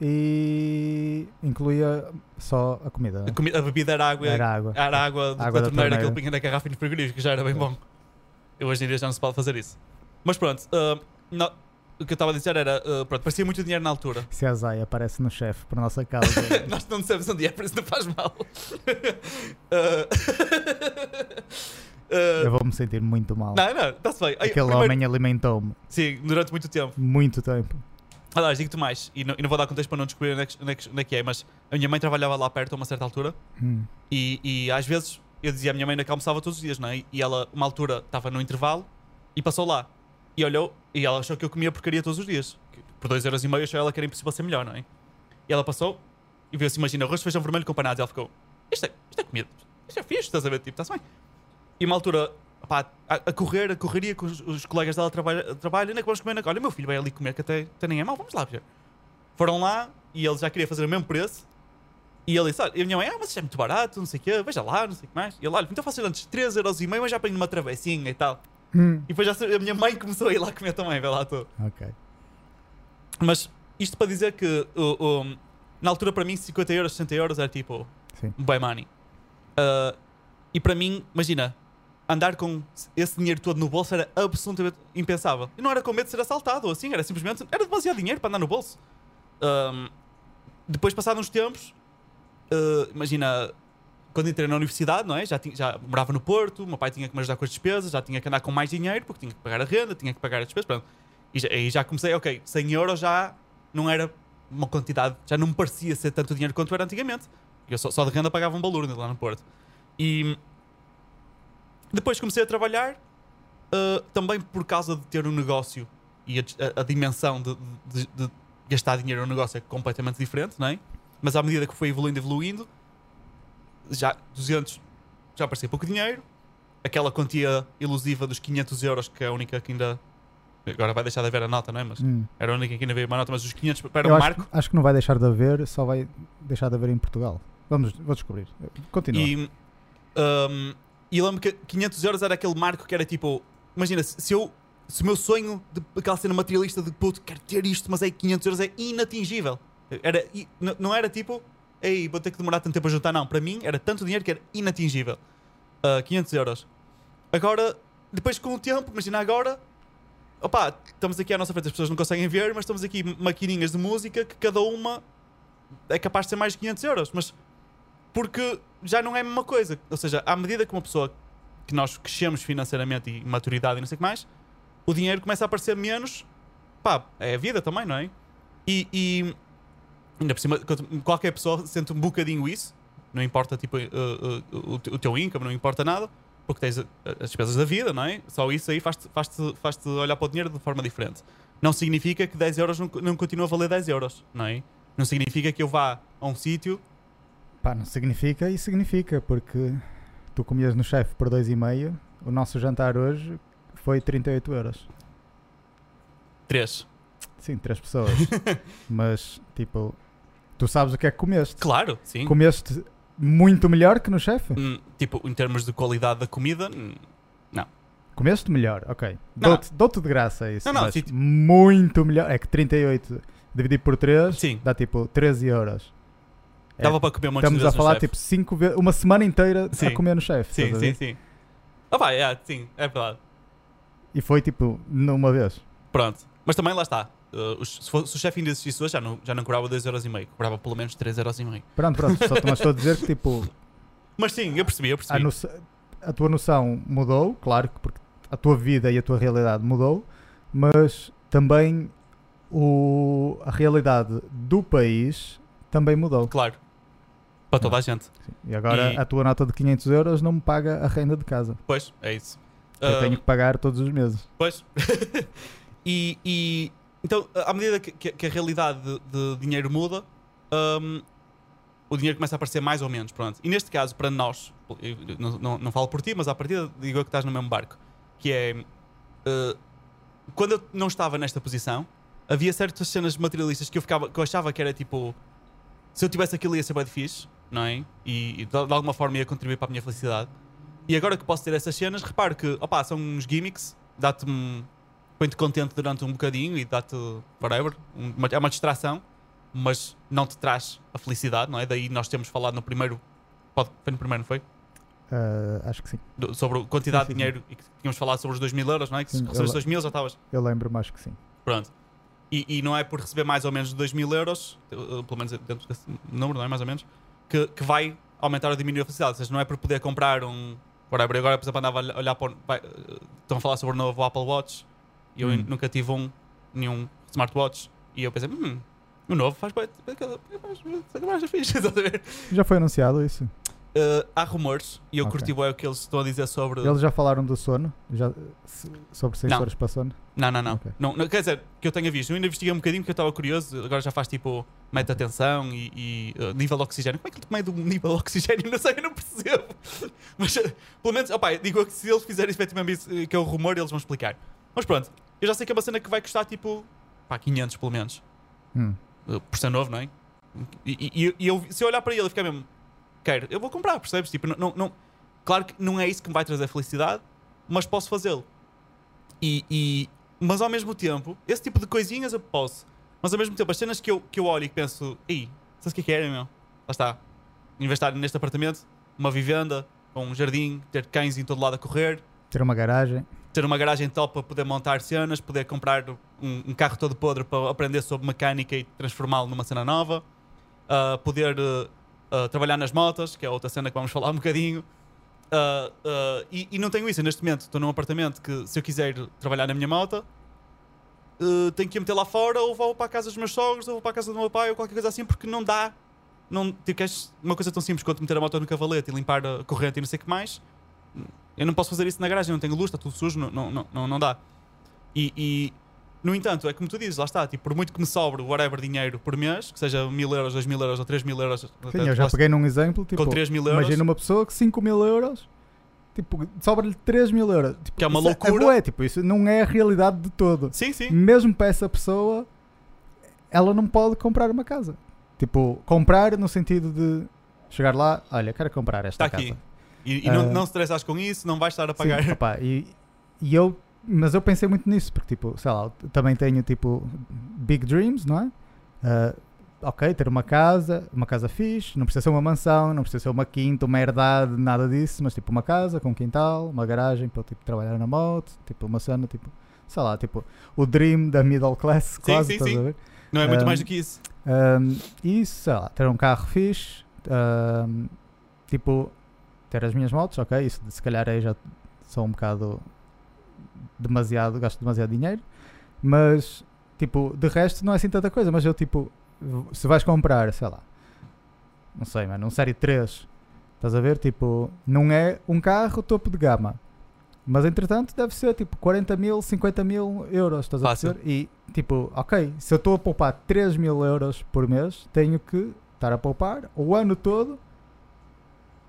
e incluía só a comida. A, comi- a bebida era água. Era água. Era água, da, Água da torneira que ele punha na garrafa e no frigorífico, que já era bem bom. Eu hoje em dia já não se pode fazer isso. Mas pronto, ah, não- o que eu estava a dizer era, ah, pronto, parecia muito dinheiro na altura. Se a Zay aparece no chefe por nossa causa. Nós não sabemos onde é, por isso não faz mal. Ah, eu vou me sentir muito mal. não, não, está-se bem. Aquele primeiro- homem alimentou-me Sim, durante muito tempo. muito tempo. Aliás, digo-te mais, e não, e não vou dar contexto para não descobrir onde é, que, onde é que- onde é que é, mas a minha mãe trabalhava lá perto a uma certa altura Hum. e, e às vezes eu dizia à minha mãe que almoçava todos os dias, não é? E ela, uma altura, estava no intervalo e passou lá. E olhou, e ela achou que eu comia porcaria todos os dias. Por 2,5€ achou ela que era impossível ser melhor, não é? E ela passou e viu assim, imagina, arroz feijão vermelho com panados. E ela ficou, isto é, isto é comida, isto é fixe, estás a ver? Tipo, está-se bem. E uma altura, pá, a, a correr, a correria com os, os colegas dela trabalham, trabalham, ainda que vamos comer na... Olha, meu filho vai ali comer, que até, até nem é mau, vamos lá ver. Foram lá e ele já queria fazer o mesmo preço. E ele disse, olha, e a minha mãe, ah, mas isto é muito barato, não sei o quê, veja lá, não sei o que mais. E ele, olha, então faço antes 3,5€, mas já apanho uma travessinha e tal. Hum, E depois já, a minha mãe começou a ir lá comer também, vai lá tu. ok. Mas isto para dizer que o- o- na altura para mim 50 euros, 60 euros era tipo Sim. buy money. Ah, e para mim, imagina, andar com esse dinheiro todo no bolso era absolutamente impensável. E não era com medo de ser assaltado ou assim, era simplesmente, era demasiado dinheiro para andar no bolso. Ahm, depois, passados uns tempos, ah, imagina, quando entrei na universidade, não é? Já, tinha, já morava no Porto, meu pai tinha que me ajudar com as despesas, já tinha que andar com mais dinheiro, porque tinha que pagar a renda, tinha que pagar as despesas, pronto. E já, aí já comecei, ok, 100 euros já não era uma quantidade, já não me parecia ser tanto dinheiro quanto era antigamente. Eu só, só de renda pagava um balúrdio lá no Porto. E depois comecei a trabalhar, ah, também por causa de ter um negócio e a, a- a dimensão de, de- de gastar dinheiro no negócio é completamente diferente, não é? Mas à medida que foi evoluindo, evoluindo, já 200 já parecia pouco dinheiro. Aquela quantia ilusiva dos 500 euros, que é a única que ainda. Agora vai deixar de haver a nota, não é? Mas Hum. era a única que ainda veio uma nota, mas os 500 para Eu o acho, marco. acho que não vai deixar de haver, só vai deixar de haver em Portugal. Vamos, vou descobrir. Continua. E, um, e lembro que 500 euros era aquele marco que era tipo: imagina, se eu. Se o meu sonho de aquela cena materialista de puto, quero ter isto, mas é 500 euros, é inatingível. Era, não era tipo, ei, vou ter que demorar tanto tempo a juntar, não. Para mim era tanto dinheiro que era inatingível. Uh, 500 euros. Agora, depois com o tempo, imagina agora, opá, estamos aqui à nossa frente, as pessoas não conseguem ver, mas estamos aqui maquininhas de música que cada uma é capaz de ser mais de 500 euros, mas porque já não é a mesma coisa. Ou seja, à medida que uma pessoa que nós crescemos financeiramente e maturidade e não sei o que mais, o dinheiro começa a aparecer menos. Pá, é a vida também, não é? E, e ainda por cima, qualquer pessoa sente um bocadinho isso, não importa tipo, uh, uh, o, te- teu income, não importa nada, porque tens as despesas da vida, não é? Só isso aí faz-te faz faz olhar para o dinheiro de forma diferente. Não significa que 10 euros não, não continua a valer 10 euros, não é? Não significa que eu vá a um sítio Pá, não significa e significa, porque tu comias no chefe por 2,5, o nosso jantar hoje foi 38 euros. 3. Sim, três pessoas. Mas, tipo, tu sabes o que é que comeste. Claro, sim. Comeste muito melhor que no chefe? Hum, tipo, em termos de qualidade da comida, hum, Comeste melhor, ok. Não. Dou-te dou-te de graça isso. Não, não, sim, tipo- muito melhor. É que 38 dividido por 3 Sim. dá tipo 13 euros. É, dava para comer um monte Estamos a falar tipo 5 vezes, uma semana inteira Sim. a comer no chefe. Sim, a sim, sim. Ah, vai, é, sim, é verdade. E foi tipo numa vez. Pronto. Mas também lá está. Uh, os- se, se o chefe ainda existisse hoje, já não, já não cobrava 2,5€, cobrava pelo menos 3,5€. Pronto, pronto. Só estou a dizer que tipo Mas sim, eu percebi, eu a, percebi. noção- a tua noção mudou, claro, que porque a tua vida e a tua realidade mudou, mas também o, a realidade do país também mudou. Claro. Para toda a gente. Sim. E agora E- a tua nota de 500 euros não me paga a renda de casa. Pois, é isso. Eu Uh, tenho que pagar todos os meses. Pois. e, e- então, à medida que, que- a realidade de, de dinheiro muda, hum, o dinheiro começa a aparecer mais ou menos. Pronto. E neste caso, para nós, não, não, não falo por ti, mas à partida digo eu que estás no mesmo barco, que é uh, quando eu não estava nesta posição, havia certas cenas materialistas que eu, ficava, que eu achava que era tipo se eu tivesse aquilo ia ser bem fixe, não é? E, e de, de alguma forma ia contribuir para a minha felicidade. E agora que posso ter essas cenas, reparo que, opá, são uns gimmicks, dá-te um. põe-te contente durante um bocadinho e dá-te whatever. um- Uma, é uma distração, mas não te traz a felicidade, não é? Daí nós temos falado no primeiro. Pode, foi no primeiro, não foi? Ah, acho que sim. Do- sobre a quantidade Sim, sim, de dinheiro e que tínhamos falado sobre os 2 mil euros, não é? Que se Sim, recebes eu- 2 mil já estavas. Eu lembro-me, acho que sim. Pronto. E, e não é por receber mais ou menos de 2 mil euros, eh, pelo menos dentro desse número, não é? Mais ou menos, que, que vai aumentar ou diminuir a felicidade. Ou seja, não é por poder comprar um. Whatever. Agora, por exemplo, andava a olhar- para. vai, eh, estão a falar sobre o novo Apple Watch e eu Hum. nunca tive um, nenhum smartwatch. E eu pensei, hum, o novo faz? Já foi anunciado isso? Uh, há rumores, e eu Ok. curti bem o que eles estão a dizer sobre. Eles já falaram do sono? Já, sobre sensores para sono? Não, não, não. Ok. não. Quer dizer, que eu tenha visto. Eu ainda investiguei um bocadinho porque eu estava curioso. Agora já faz tipo, mete a tensão e, e, uh, nível de oxigênio. Como é que ele mede o nível de oxigênio? Não sei, eu não percebo. Mas uh, pelo menos, opá, digo que se eles fizerem efetivamente isso, que é o rumor, eles vão explicar. Mas pronto, eu já sei que é uma cena que vai custar tipo, pá, 500 pelo menos. Hum. Por ser novo, não é? E, e- e eu, se eu olhar para ele e ficar mesmo, quero, eu vou comprar, percebes? Tipo, não, não, claro que não é isso que me vai trazer felicidade, mas posso fazê-lo. E, e- mas ao mesmo tempo, esse tipo de coisinhas eu posso. Mas ao mesmo tempo, as cenas que eu, que eu olho e que penso, ei, sabes o que é que era, meu? Lá está. Investir neste apartamento, uma vivenda, um jardim, ter cães em todo lado a correr, Ter uma garagem. ter uma garagem top para poder montar cenas, poder comprar um, um carro todo podre para aprender sobre mecânica e transformá-lo numa cena nova, ah, poder ah, trabalhar nas motas, que é outra cena que vamos falar um bocadinho. Ah, ah, e, e não tenho isso neste momento. Estou num apartamento que, se eu quiser trabalhar na minha moto, ah, tenho que ir meter lá fora, ou vou para a casa dos meus sogros, ou vou para a casa do meu pai, ou qualquer coisa assim, porque não dá. Não, tipo, queres uma coisa tão simples quanto meter a moto no cavalete e limpar a corrente e não sei o que mais. Eu não posso fazer isso na garagem, não tenho luz, está tudo sujo, não, não, não, não dá. E, e, no entanto, é como tu dizes, lá está, tipo, por muito que me sobre whatever dinheiro por mês, que seja mil euros, dois mil euros ou três mil euros, Sim, eu já peguei num exemplo. Tipo, com 3 mil euros, imagina uma pessoa que 5 mil euros. Tipo, sobra-lhe 3 mil euros. Tipo, Que é uma isso loucura. bué, tipo, isso não é a realidade de todo. sim, sim, Mesmo para essa pessoa, ela não pode comprar uma casa. Tipo, comprar no sentido de chegar lá, olha, quero comprar esta está casa. aqui. E, e não, Ah. não se estressas com isso, não vais estar a pagar. Sim, opá, e, e eu, mas eu pensei muito nisso, porque tipo, sei lá, também tenho tipo big dreams, não é? Ah, ok, ter uma casa, uma casa fixe, não precisa ser uma mansão, não precisa ser uma quinta, uma herdade, nada disso, mas tipo uma casa com quintal, uma garagem para eu tipo, trabalhar na moto, tipo uma cena, tipo, sei lá, tipo o dream da middle class, quase, sim, sim. a ver? Não é muito Ah. mais do que isso. Um, e isso, sei lá, ter um carro fixe, um, tipo, ter as minhas motos, ok, isso se calhar aí já sou um bocado demasiado, gasto demasiado dinheiro, mas, tipo, de resto não é assim tanta coisa, mas eu, tipo, se vais comprar, sei lá, não sei, mano, um Série 3, estás a ver, tipo, não é um carro topo de gama, mas entretanto deve ser, tipo, 40 mil, 50 mil euros, estás a Fácil. perceber? E, tipo, ok, se eu estou a poupar 3 mil euros por mês, tenho que estar a poupar o ano todo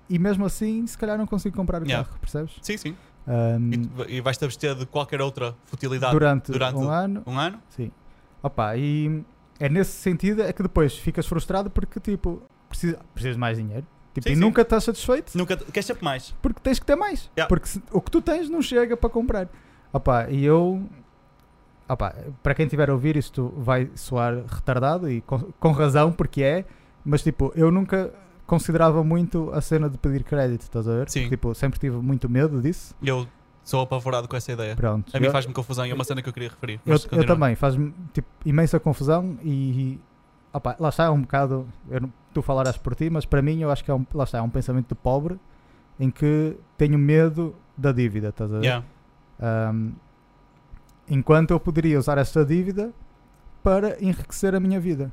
e mesmo assim, se calhar não consigo comprar o Yeah. carro, percebes? Sim, sim. Um, E, e vais-te abster de qualquer outra futilidade durante, durante um ano, um ano. sim. Opa, e é nesse sentido é que depois ficas frustrado porque, tipo, precisa, precisas de mais dinheiro. Tipo, Sim, e sim. nunca estás satisfeito Nunca queres sempre mais. porque tens que ter mais. Yeah. Porque se- o que tu tens não chega para comprar. Opa, e eu. Opa, para quem estiver a ouvir, isto vai soar retardado e com, com razão, porque é. Mas tipo, eu nunca considerava muito a cena de pedir crédito, estás a ver? Sim. Tipo, sempre tive muito medo disso. E eu sou apavorado com essa ideia. Pronto. A mim faz-me confusão e é uma cena que eu queria referir. Eu, Mas eu também, faz-me tipo, imensa confusão e opa, lá está, é um bocado. Eu não, tu falarás por ti, mas para mim eu acho que é um, lá está, é um pensamento de pobre em que tenho medo da dívida, estás a ver? Yeah. Um, enquanto eu poderia usar essa dívida para enriquecer a minha vida.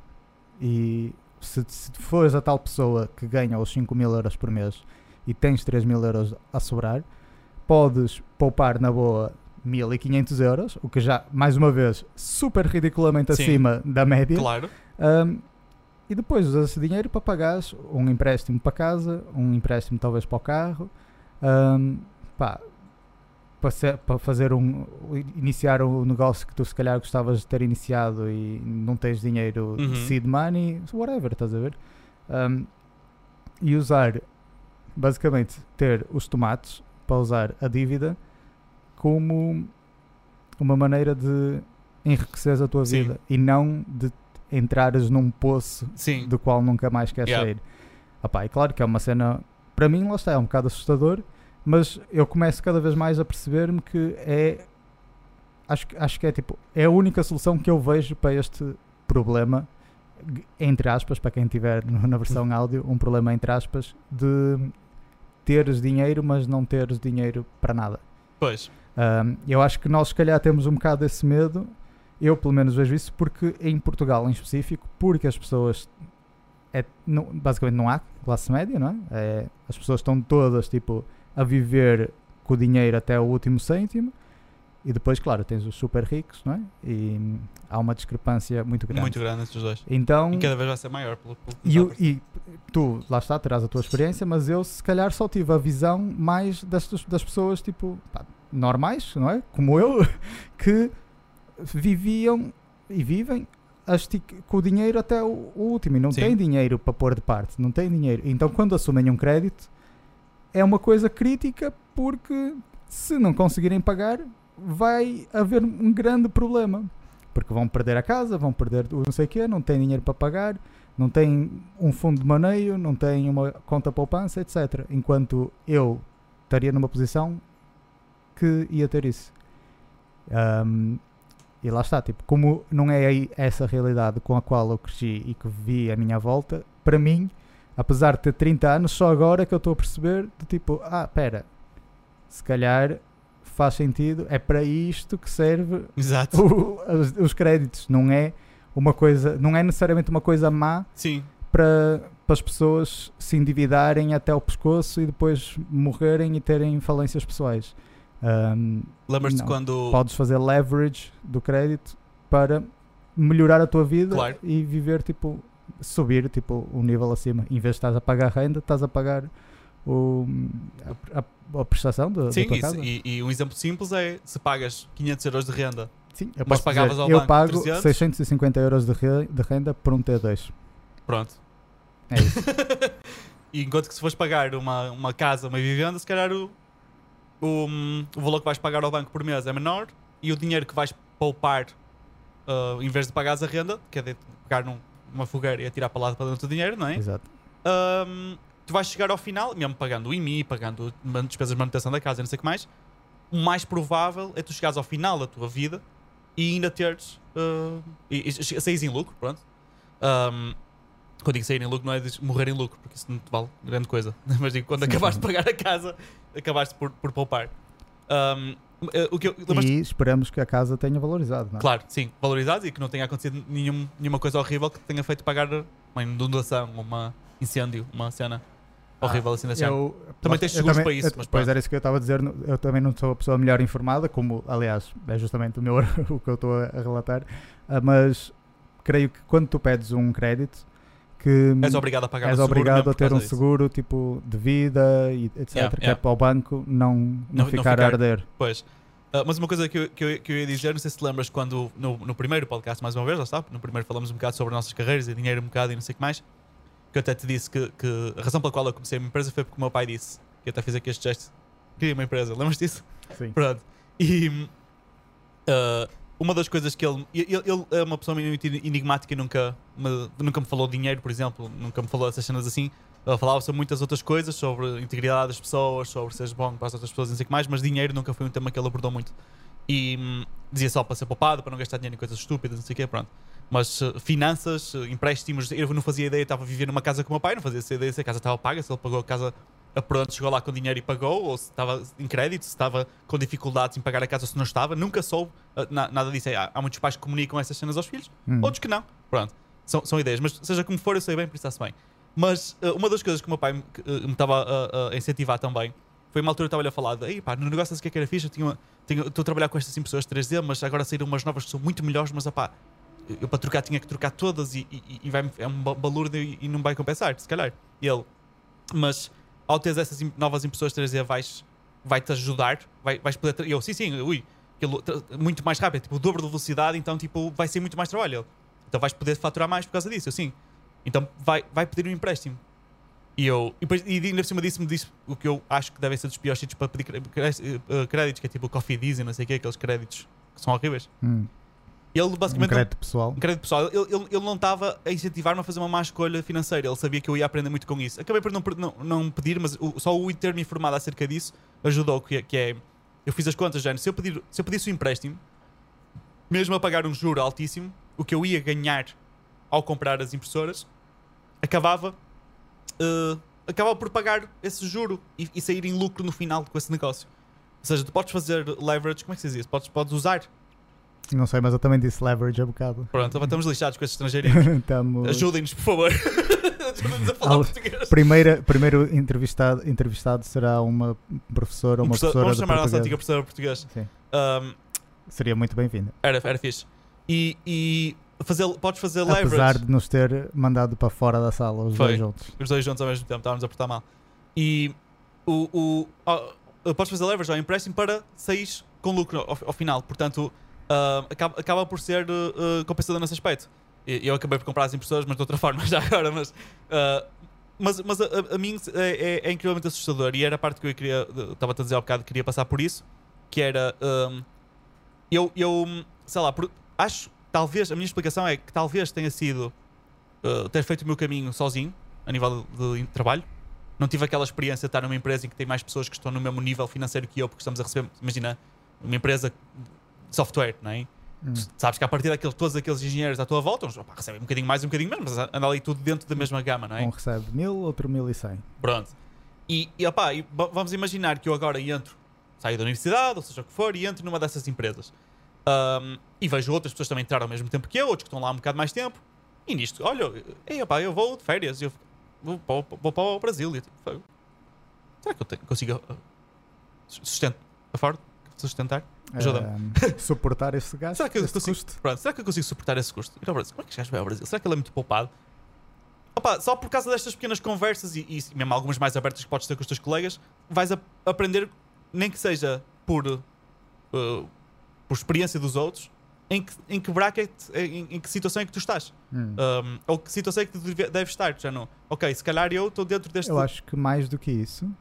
E se, se fores a tal pessoa que ganha os 5 mil euros por mês e tens 3 mil euros a sobrar, podes poupar na boa 1500 euros, o que já, mais uma vez, super ridiculamente Sim. acima da média. Claro. Um, e depois usas esse dinheiro para pagares um empréstimo para casa, um empréstimo talvez para o carro, um, pá, para, para fazer um iniciar um negócio que tu se calhar gostavas de ter iniciado e não tens dinheiro Uhum. de seed money, whatever, estás a ver? Um, e usar basicamente ter os tomates para usar a dívida como uma maneira de enriqueceres a tua Sim. vida e não de entrares num poço Sim. do qual nunca mais queres Yeah. sair. Opá, e claro que é uma cena, para mim, lá está, é um bocado assustador, mas eu começo cada vez mais a perceber-me que é. Acho, que- acho que é tipo, é a única solução que eu vejo para este problema, entre aspas, para quem tiver na versão áudio, um problema entre aspas, de teres dinheiro, mas não teres dinheiro para nada. Pois. Um, eu acho que nós, se calhar, temos um bocado esse medo. Eu, pelo menos, vejo isso porque em Portugal, em específico, porque as pessoas é, não- basicamente não há classe média, não é? É, As pessoas estão todas tipo a viver com o dinheiro até o último cêntimo. E depois, claro, tens os super ricos, não é? E há uma discrepância muito grande. Muito grande entre os dois. Então, E cada vez vai ser maior. Pelo, pelo e, o- e tu, lá está, terás a tua experiência, mas eu se calhar só tive a visão mais das, das pessoas tipo pá, normais, não é? Como eu, que viviam e vivem com o dinheiro até o, o último e não Sim. têm dinheiro para pôr de parte, não têm dinheiro. Então quando assumem um crédito é uma coisa crítica porque se não conseguirem pagar vai haver um grande problema. Porque vão perder a casa, vão perder não sei o quê, não têm dinheiro para pagar, não têm um fundo de maneio, não têm uma conta poupança, etc. Enquanto eu estaria numa posição que ia ter isso. Ahm, e lá está, tipo, como não é aí essa realidade com a qual eu cresci e que vi à minha volta, para mim, apesar de ter 30 anos, só agora que eu estou a perceber de tipo, ah, pera, se calhar faz sentido, é para isto que serve o- os, os créditos, não é uma coisa, não é necessariamente uma coisa má Sim. para, para as pessoas se endividarem até o pescoço e depois morrerem e terem falências pessoais. Ahm, Lembras-te quando. podes fazer leverage do crédito para melhorar a tua vida Claro. e viver tipo subir tipo um nível acima em vez de estás a pagar renda estás a pagar o, a, a- a prestação da, da Sim, tua isso- casa e, e um exemplo simples é se pagas 500 euros de renda. Sim, eu mas pagavas dizer, ao eu banco pago 300? 650 euros de, re- de renda por um T2 Pronto. é isso E enquanto que se fores pagar uma, uma casa, uma vivenda, se calhar o, o, o valor que vais pagar ao banco por mês é menor e o dinheiro que vais poupar ah, em vez de pagares a renda, que é de pegar num- numa fogueira e atirar para lá para dentro do dinheiro, não é? exato Ahm, tu vais chegar ao final, mesmo pagando o IMI, pagando despesas de manutenção da casa e não sei o que mais, o mais provável é tu chegares ao final da tua vida e ainda teres. ah, e, e saís em lucro, pronto. Ahm, quando digo sair em lucro, não é de morrer em lucro, porque isso não te vale grande coisa. Mas digo, quando acabaste de pagar a casa, acabaste por, por poupar. Eh, o que eu, e esperamos que a casa tenha valorizado não é? Claro, sim, valorizados e que não tenha acontecido nenhum, nenhuma coisa horrível que tenha feito pagar uma inundação, uma incêndio, uma cena horrível assim desse género. eu, Também tens seguros também- para isso, eu- mas Pois era isso que eu estava a dizer. Eu também não sou a pessoa melhor informada, como aliás é justamente o, meu, o que eu estou a, a relatar. Ah, mas creio que quando tu pedes um crédito, que És obrigado a pagar és obrigado a ter um seguro tipo de vida e etc. Yeah, que é yeah. para o banco não, não, não ficar, ficar- a arder. Pois. Ah, mas uma coisa que eu, que, eu, que eu ia dizer, não sei se te lembras quando no, no primeiro podcast, mais uma vez, lá está, no primeiro falamos um bocado sobre nossas carreiras e dinheiro um bocado e não sei o que mais, que eu até te disse que, que a razão pela qual eu comecei a minha empresa foi porque o meu pai disse, que eu até fiz aqui este gesto, queria uma empresa, lembras disso? Sim. Pronto. E ah, uma das coisas que ele, ele. ele é uma pessoa muito enigmática e nunca me, nunca me falou de dinheiro, por exemplo, nunca me falou dessas cenas assim. Ele falava sobre muitas outras coisas, sobre a integridade das pessoas, sobre seres bom para as outras pessoas, não sei o que mais, mas dinheiro nunca foi um tema que ele abordou muito. E hum, dizia só para ser poupado, para não gastar dinheiro em coisas estúpidas, não sei o que, pronto. Mas eh, finanças, eh, empréstimos, eu não fazia ideia, estava a viver numa casa com o meu pai, não fazia essa ideia se a casa estava paga, se ele pagou a casa pronto, chegou lá com dinheiro e pagou, ou se estava em crédito, se estava com dificuldades em pagar a casa, se não estava, nunca soube eh, na- nada disso. Há, há muitos pais que comunicam essas cenas aos filhos, Hum. outros que não. Pronto, são, são ideias, mas seja como for, eu sei bem, por isso está-se bem. Mas eh, uma das coisas que o meu pai me, me estava a, a incentivar também foi uma altura que eu estava-lhe a falar de, "Ei, pá, no negócio que é que era fixe, eu tinha tenho- estou a trabalhar com estas impressoras 3D, mas agora saíram umas novas que são muito melhores, mas opá, eu para trocar tinha que trocar todas e, e, e vai é um ba- balúrdio e, e não vai compensar, se calhar. E ele, mas ao teres essas novas impressoras 3D vais, vai-te ajudar, vai, vais poder. E eu, sim, sim, ui, aquilo, muito mais rápido, tipo, o dobro de velocidade, então tipo, vai ser muito mais trabalho. Então vais poder faturar mais por causa disso, sim. Então vai, vai pedir um empréstimo. E eu, e, depois, e ainda por cima disso me disse o que eu acho que devem ser dos piores sítios para pedir cre- eh, créditos, que é tipo o Coffee Diesel, não sei o que, aqueles créditos que são horríveis. Hum. Ele Um basicamente não- crédito pessoal. um crédito pessoal. Ele, ele, ele não estava a incentivar-me a fazer uma má escolha financeira. Ele sabia que eu ia aprender muito com isso. Acabei por não, não, não pedir, mas o- só o ter-me informado acerca disso ajudou. Que, é- que é, eu fiz as contas, já. Se eu, pedir, se eu pedisse um empréstimo, mesmo a pagar um juro altíssimo, o que eu ia ganhar ao comprar as impressoras, acabava, eh, acabava por pagar esse juro e, e sair em lucro no final com esse negócio. Ou seja, tu podes fazer leverage, como é que se diz isso? Podes, podes usar Não sei, mas eu também disse leverage há bocado. Pronto, estamos lixados com esses estrangeirinhos. Estamos- Ajudem-nos, por favor. Ajudem-nos a falar Al- português. Primeira, primeiro entrevistado, entrevistado será uma professora ou Um uma professor- professora vamos chamar a nossa antiga professora de português. Sim, Um, seria muito bem-vinda. era, era fixe. E, e fazer, podes fazer leverage. Apesar de nos ter mandado para fora da sala, os Foi. dois juntos. Os dois juntos ao mesmo tempo, estávamos a portar mal. E o, o, ah, podes fazer leverage ao empréstimo para sair com lucro ao, ao final. Portanto, acaba, acaba por ser compensador nesse aspecto. Eu acabei por comprar as impressoras, mas de outra forma já agora. Mas, ah, mas, mas a, a- mim é, é- é incrivelmente assustador. E era a parte que eu queria, estava a dizer há bocado, que queria passar por isso. Que era. ah, eu, eu, sei lá, por- acho, talvez, a minha explicação é que talvez tenha sido uh, ter feito o meu caminho sozinho, a nível de, de trabalho. Não tive aquela experiência de estar numa empresa em que tem mais pessoas que estão no mesmo nível financeiro que eu, porque estamos a receber, imagina, uma empresa software, não é? Hum. Sabes que a partir daqueles, todos aqueles engenheiros à tua volta, uns, opá, recebem um bocadinho mais, um bocadinho menos, mas anda ali tudo dentro da mesma gama, não é? Um recebe mil, outro mil e cem. Pronto. E, e, opá, e va- vamos imaginar que eu agora entro, saio da universidade, ou seja o que for, e entro numa dessas empresas. Ahm, e vejo outras pessoas também entrar ao mesmo tempo que eu, outros que estão lá um bocado mais tempo. E nisto, olha, ei, opá, eu vou de férias, eu vou, para o- vou para o Brasil. E tipo, "Fogo. será que eu tenho- consigo uh, afford, sustentar? Ahm, suportar esse gasto, Será que eu consigo, pronto, será que eu consigo suportar esse custo? Ir ao Brasil. Como é que este gajo vai ao Brasil? Será que ele é muito poupado? Opa, só por causa destas pequenas conversas e, e mesmo algumas mais abertas que podes ter com os teus colegas, vais a- aprender, nem que seja por, uh, por experiência dos outros, em que, em que bracket, em, em que situação é que tu estás. Hum. Um, ou que situação é que tu deve- deves estar. Já não, ok, se calhar eu estou dentro deste. Eu acho que mais do que isso,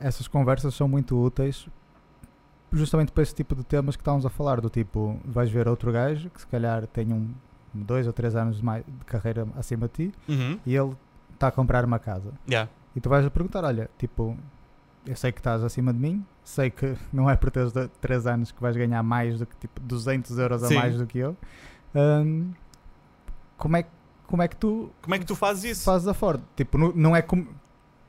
essas conversas são muito úteis justamente para esse tipo de temas que estávamos a falar, do tipo, vais ver outro gajo que se calhar tem um dois ou três anos de, mais, de carreira acima de ti Uhum, e ele está a comprar uma casa. yeah, E tu vais a perguntar, olha, tipo, eu sei que estás acima de mim, sei que não é por teres de- três anos que vais ganhar mais do que tipo 200 euros a Sim. mais do que eu. Hum, como, é, como é que tu Como é que tu fazes isso? fazes a Ford? Tipo, não, não é como...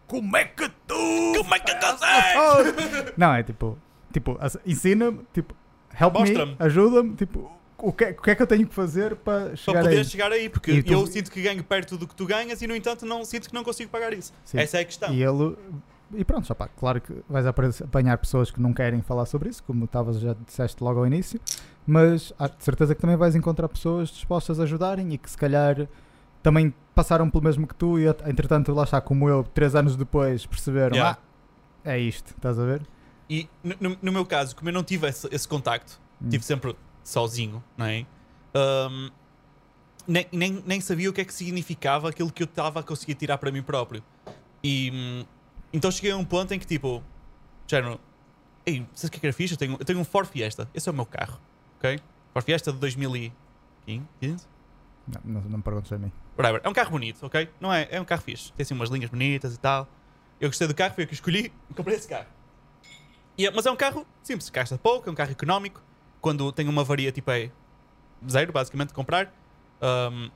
Como é que tu Como é que consegues? Não, é tipo, tipo ensina-me, tipo, help me, ajuda-me, tipo, o que, é- o que é que eu tenho que fazer para Para chegar poder aí? chegar aí, porque tu- eu sinto que ganho perto do que tu ganhas e, no entanto, não sinto que não consigo pagar isso. Sim. Essa é a questão. E ele. E pronto, já pá, claro que vais apanhar pessoas que não querem falar sobre isso, como estavas já disseste logo ao início, mas há de certeza que também vais encontrar pessoas dispostas a ajudarem e que se calhar também passaram pelo mesmo que tu e entretanto lá está como eu, três anos depois perceberam, Yeah. ah, é isto, estás a ver? E no, no- meu caso, como eu não tive esse, esse contacto, Hum. tive sempre sozinho, não é? Ahm, nem, nem, nem sabia o que é que significava aquilo que eu estava a conseguir tirar para mim próprio. E hum, então cheguei a um ponto em que tipo, género, ei, sabes o que é que era fixe? Eu tenho, eu tenho um Ford Fiesta, esse é o meu carro, ok? Ford Fiesta de 2015? Não, não, não me perguntes a mim. Whatever. É um carro bonito, ok? Não é? É um carro fixe. Tem assim umas linhas bonitas e tal. Eu gostei do carro, foi o que escolhi e comprei esse carro. É- mas é um carro simples, gasta pouco, é um carro económico. Quando tem uma varia tipo é zero, basicamente, de comprar. Um,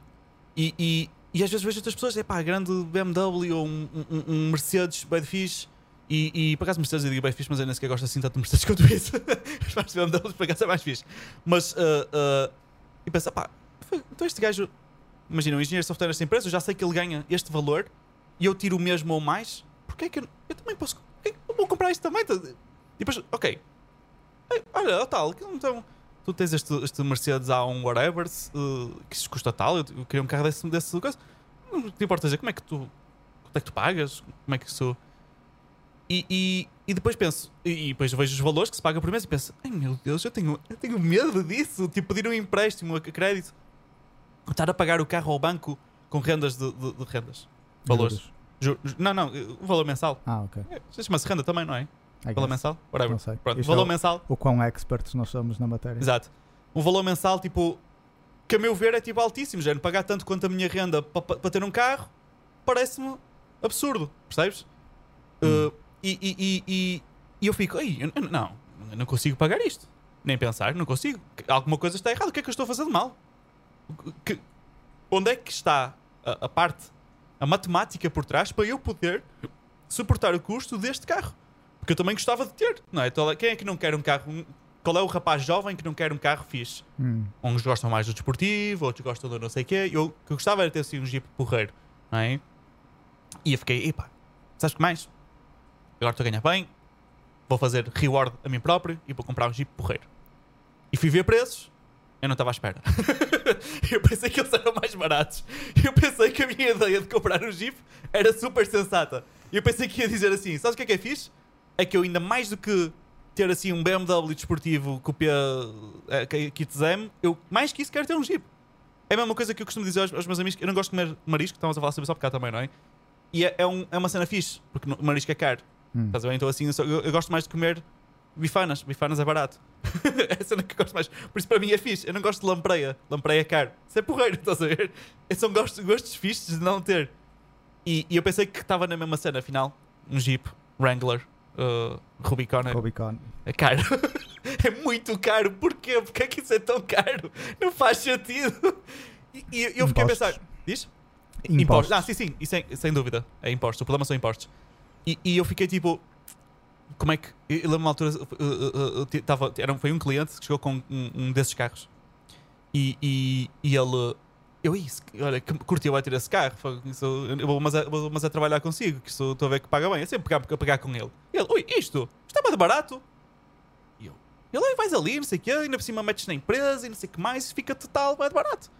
e, e, e às vezes vejo outras pessoas, é pá, grande BMW ou um, um, um Mercedes bem. E, e por acaso Mercedes eu digo bem mas eu nem sequer gosto assim tanto de Mercedes quanto isso. Os mais BMWs por acaso é mais fixe. Mas, uh, uh, e pensa, pá, então este gajo imagina, um engenheiro de software nesta empresa, eu já sei que ele ganha este valor e eu tiro o mesmo ou mais, porque é que eu, eu também posso. é Eu vou comprar isto também. Depois, ok. Olha, tal, então. Tu tens este, este Mercedes A1 whatever uh, que se custa tal, eu, eu queria um carro desse, desse coisa. Não te importa dizer como é que tu. Quanto é que tu pagas? Como é que isso. E, e, e depois penso, e, e depois vejo os valores que se paga por mês e penso, ai meu Deus, eu tenho, eu tenho medo disso, tipo pedir um empréstimo a crédito estar a pagar o carro ao banco com rendas de, de- de rendas. Valores. Juros. Não, não, o valor mensal. Ah, ok. É, Chama-se renda também, não é? Valor mensal? Whatever. Pronto, Isto valor é o- mensal. O quão experts nós somos na matéria. Exato. Um valor mensal, tipo, que a meu ver é tipo altíssimo. Já pagar tanto quanto a minha renda para ter um carro parece-me absurdo, percebes? Hum. Uh, e, e, e, e- eu fico, Ei, eu não, eu não consigo pagar isto. Nem pensar, não consigo. Alguma coisa está errada. O que é que eu estou a fazer de mal? Que- onde é que está a, a parte, a matemática por trás para eu poder suportar o custo deste carro? Porque eu também gostava de ter, não é? Toda- Quem é que não quer um carro? Qual é o rapaz jovem que não quer um carro fixe? Hum, Uns gostam mais do desportivo, outros gostam do não sei o quê. Eu, que eu gostava era ter assim um Jeep porreiro, não é? E eu fiquei, epá, sabes que mais? Agora estou a ganhar bem, vou fazer reward a mim próprio e vou comprar um Jeep porreiro. E fui ver preços, eu não estava à espera. eu pensei que eles eram mais baratos. Eu pensei que a minha ideia de comprar um Jeep era super sensata. Eu pensei que ia dizer assim: sabes o que é que é fixe? É que eu ainda mais do que ter assim um BMW desportivo com o P eh, que- Kit M, eu mais que isso quero ter um Jeep. É a mesma coisa que eu costumo dizer aos, aos meus amigos: eu não gosto de comer marisco, estamos a falar sobre isso há bocado também, não é? E é, é, um- é uma cena fixe, porque no- marisco é caro. hum. Estás a ver? Então assim, eu, só- eu- eu gosto mais de comer bifanas. Bifanas é barato. é a cena que eu gosto mais. Por isso para mim é fixe. Eu não gosto de lampreia. Lampreia é caro. Isso é porreiro, estás a ver? São gostos, gostos fixes de não ter. E, e eu pensei que estava na mesma cena, afinal. Um Jeep Wrangler uh, Rubicon é, Rubicon. é caro. é muito caro. Porquê? Porquê é que isso é tão caro? Não faz sentido. E, e eu fiquei a Impostos. pensar. Diz? Impostos. Ah, sim, sim, isso é- sem dúvida. É impostos. O problema são impostos. E, e eu fiquei tipo. Como é que. Eu lembro uma altura. uh, uh, uh, t- tava, era, foi um cliente que chegou com um, um desses carros. E, e, e ele. Eu, isso, olha, curti eu a ter esse carro. isso, eu vou, mas, a, vou mas a trabalhar consigo, que isso estou a ver que paga bem. Eu sempre pegar, pegar com ele. Ele, ui, isto? Estava de barato. E eu, ele, "Ei, vais ali, não sei o quê, ainda por cima metes na empresa e não sei o que mais, fica total, de barato.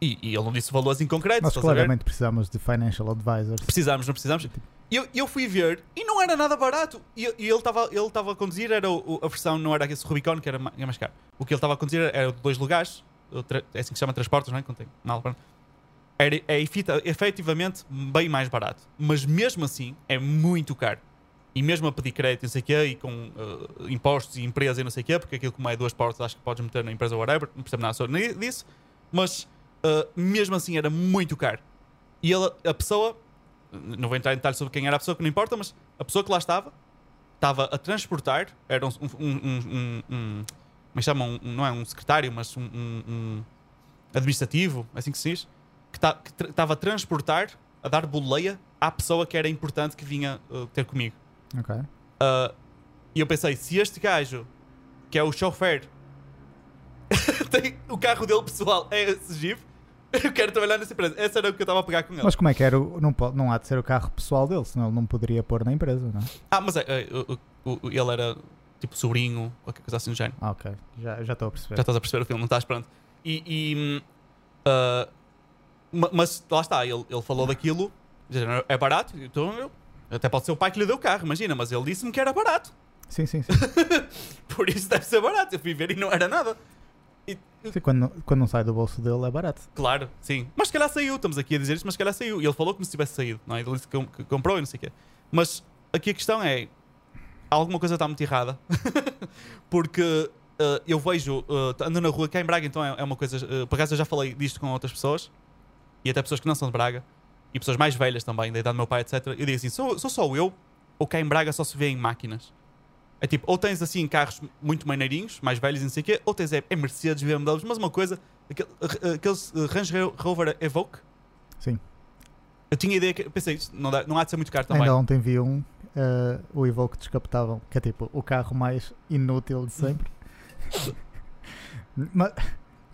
E, e ele não disse valores em concreto. Nós claramente precisamos de financial advisors. Precisamos, não precisamos. E eu, eu fui ver e não era nada barato. E, e ele estava ele tava a conduzir, era o- a versão, não era esse Rubicon, que era é mais caro. O que ele estava a conduzir era de dois lugares, é assim que se chama transportes, não é? Quando é efita- efetivamente bem mais barato. Mas mesmo assim é muito caro. E mesmo a pedir crédito, não sei o quê, e com eh, impostos e empresa e não sei o quê, porque aquilo como é duas portas, acho que podes meter na empresa whatever, não percebo nada sobre disso. Mas eh, mesmo assim era muito caro. E ele, a pessoa, não vou entrar em detalhes sobre quem era a pessoa, que não importa, mas a pessoa que lá estava, estava a transportar, era um, um, um, um, como é que chama? Um- não é um secretário, mas um, um- administrativo, é assim que se diz, que tá- estava a transportar, a dar boleia à pessoa que era importante que vinha uh, ter comigo. Ok. Uh, e eu pensei, se este gajo, que é o chofer, tem o carro dele pessoal, é esse Jeep, eu quero trabalhar nessa empresa. Essa era o que eu estava a pegar com ele. Mas como é que era? o- Não, pode, não há de ser o carro pessoal dele, senão ele não poderia pôr na empresa, não é? Ah, mas é, é, ele era tipo sobrinho, qualquer coisa assim do género. Ah, ok. Já já estou a perceber. Já estás a perceber o filme, não estás pronto. E. e, ma- mas lá está, ele, ele falou daquilo, é barato, então eu. Até pode ser o pai que lhe deu o carro, imagina, mas ele disse-me que era barato. Sim, sim, sim. Por isso deve ser barato. Eu fui ver e não era nada. Sim, quando, não- quando não sai do bolso dele é barato. Claro, sim. Mas se calhar saiu, estamos aqui a dizer isto, mas se calhar saiu. E ele falou como se tivesse saído, não é? Ele disse que comprou e não sei o quê. Mas aqui a questão é: alguma coisa está muito errada. Porque eh, eu vejo, eh, ando na rua cá em Braga, então é, é uma coisa. eh, por acaso eu já falei disto com outras pessoas, e até pessoas que não são de Braga, e pessoas mais velhas também, da idade do meu pai, etc. Eu digo assim: sou, sou só eu, ou cá em Braga só se vê em máquinas? É tipo, ou tens assim carros muito maneirinhos, mais velhos e não sei o quê, ou tens é, é Mercedes, BMWs, mas uma coisa, aquele, aqueles Range Rover Evoque, Sim. Eu tinha ideia que. Pensei, isto não, dá- não há de ser muito caro também. Ainda ontem vi um, eh, o Evoque descapotável, que é tipo o carro mais inútil de sempre. mas,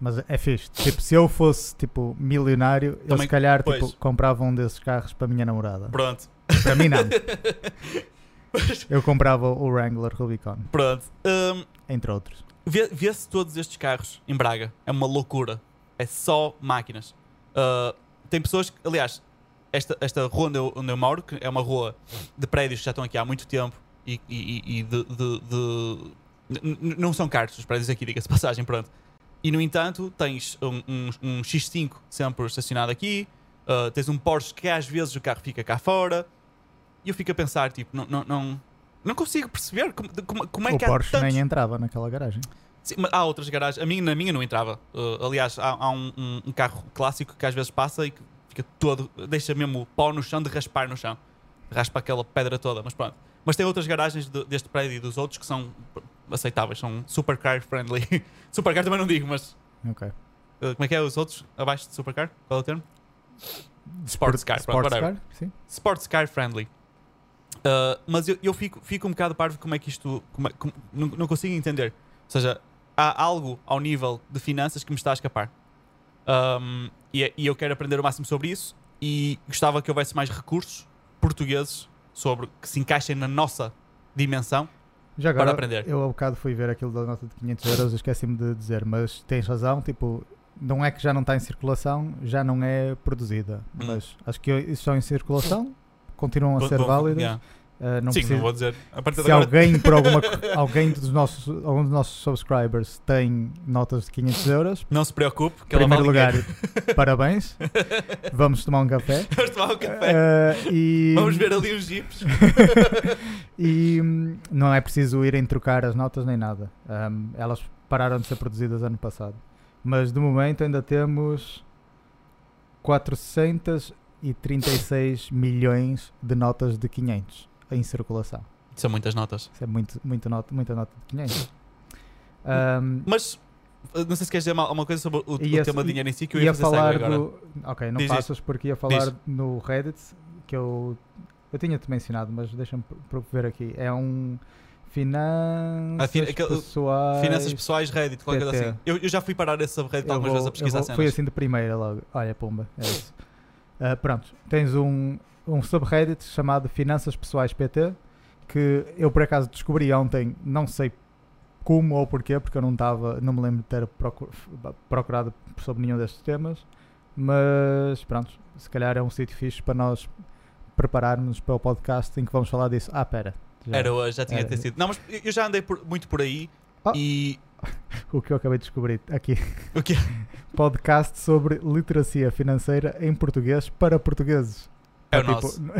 mas é fixe. Tipo, se eu fosse tipo milionário, eu Também- se calhar pois. tipo, comprava um desses carros para a minha namorada. Pronto. Para mim não. Eu comprava o Wrangler Rubicon, Pronto. Hum, entre outros. vê- Vê-se todos estes carros em Braga. É uma loucura. É só máquinas. Uh, tem pessoas que, aliás, esta, esta rua onde eu, onde eu moro, que é uma rua de prédios que já estão aqui há muito tempo e, e- e- de. de- de- não são caros os prédios aqui, diga-se passagem, pronto. E no entanto, tens um, um- um X5 sempre estacionado aqui, uh, tens um Porsche que às vezes o carro fica cá fora. E eu fico a pensar, tipo, não, não, não, não consigo perceber como, como, como é o que há Porsche tantos... nem entrava naquela garagem. Sim, mas há outras garagens. A minha, na minha não entrava. Uh, aliás, há, há um- um carro clássico que às vezes passa e que fica todo. deixa mesmo o pó no chão de raspar no chão. Raspa aquela pedra toda, mas pronto. Mas tem outras garagens de- deste prédio e dos outros que são aceitáveis, são supercar friendly. supercar também não digo, mas. Ok. uh, como é que é os outros abaixo de supercar? Qual é o termo? Sports car, Sports car? Sim. Sports car friendly. Uh, mas eu, eu fico, fico um bocado parvo como é que isto. como é- como- não, não consigo entender. Ou seja, há algo ao nível de finanças que me está a escapar. Um, e, e eu quero aprender o máximo sobre isso. E gostava que houvesse mais recursos portugueses sobre que se encaixem na nossa dimensão. Já agora, Para aprender. eu há bocado fui ver aquilo da nota de 500 euros, esqueci-me de dizer, mas tens razão, tipo, não é que já não está em circulação, já não é produzida, Hum. mas acho que estão em circulação, continuam a ser válidas. yeah. Uh, não Sim, precisa- não vou dizer. Se agora. alguém por alguma alguém dos nossos algum dos nossos subscribers tem notas de 500 euros Não se preocupe, que primeiro lugar parabéns vamos tomar um café Vamos tomar um café. Uh, e, Vamos ver ali os jeeps. e hum, não é preciso irem trocar as notas nem nada Um, elas pararam de ser produzidas ano passado mas de momento ainda temos 436 milhões de notas de 500 em circulação São muitas notas. Isso é muito, muito nota, muita nota de 500. Um, Mas uh, não sei se queres dizer uma, uma coisa sobre o, tema de dinheiro em si que eu ia, ia falar do. Ok, não Diz passas porque ia falar Diz. no Reddit que eu. Eu tinha-te mencionado, mas deixa-me ver aqui. É um. Finanças fin- pessoais. Finanças pessoais, Reddit, qualquer coisa assim. Eu, eu já fui parar esse subreddit algumas vou- vezes a pesquisar vou- cenas. Foi assim de primeira logo. Olha, pumba, é isso. Ah, pronto, tens um, um subreddit chamado Finanças Pessoais PT que eu por acaso descobri ontem, não sei como ou porquê, porque eu não estava, não me lembro de ter procu- procurado sobre nenhum destes temas, mas pronto, se calhar é um sítio fixe para nós prepararmos para o podcast em que vamos falar disso. Ah, pera. já- Era hoje, já tinha Era. ter sido. Não, mas eu já andei por- muito por aí Ah. e. O que eu acabei de descobrir aqui. O quê? Podcast sobre literacia financeira em português para portugueses. É o Tipo, nosso.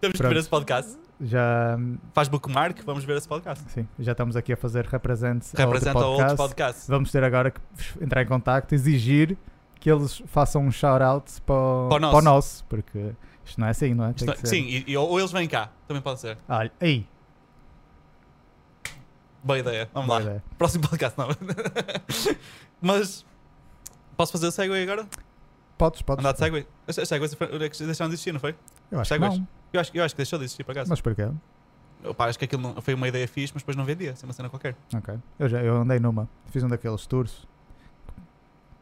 Temos que ver esse podcast. já, Faz bookmark, vamos ver esse podcast. sim, já estamos aqui a fazer represents ao Representa outro outro podcast. podcast. Vamos ter agora que entrar em contacto, exigir que eles façam um shout-out para, o- Para o nosso. para o nosso, porque isto não é assim, não é? Tem Isto- que ser. Sim, e, e- ou eles vêm cá, também pode ser. Olha, aí, Boa ideia. Vamos boa lá. ideia. Próximo podcast, não. Mas. Posso fazer o segue agora? Podes, podes. Andar de segue? As as segues deixaram de existir, não foi? Eu acho que segues? não. Eu acho, eu acho que deixou de existir, por acaso. Mas porquê? Opa, acho que aquilo não- foi uma ideia fixe, mas depois não vendia. Assim, uma cena qualquer. Ok. Eu, já, eu andei numa. Fiz um daqueles tours.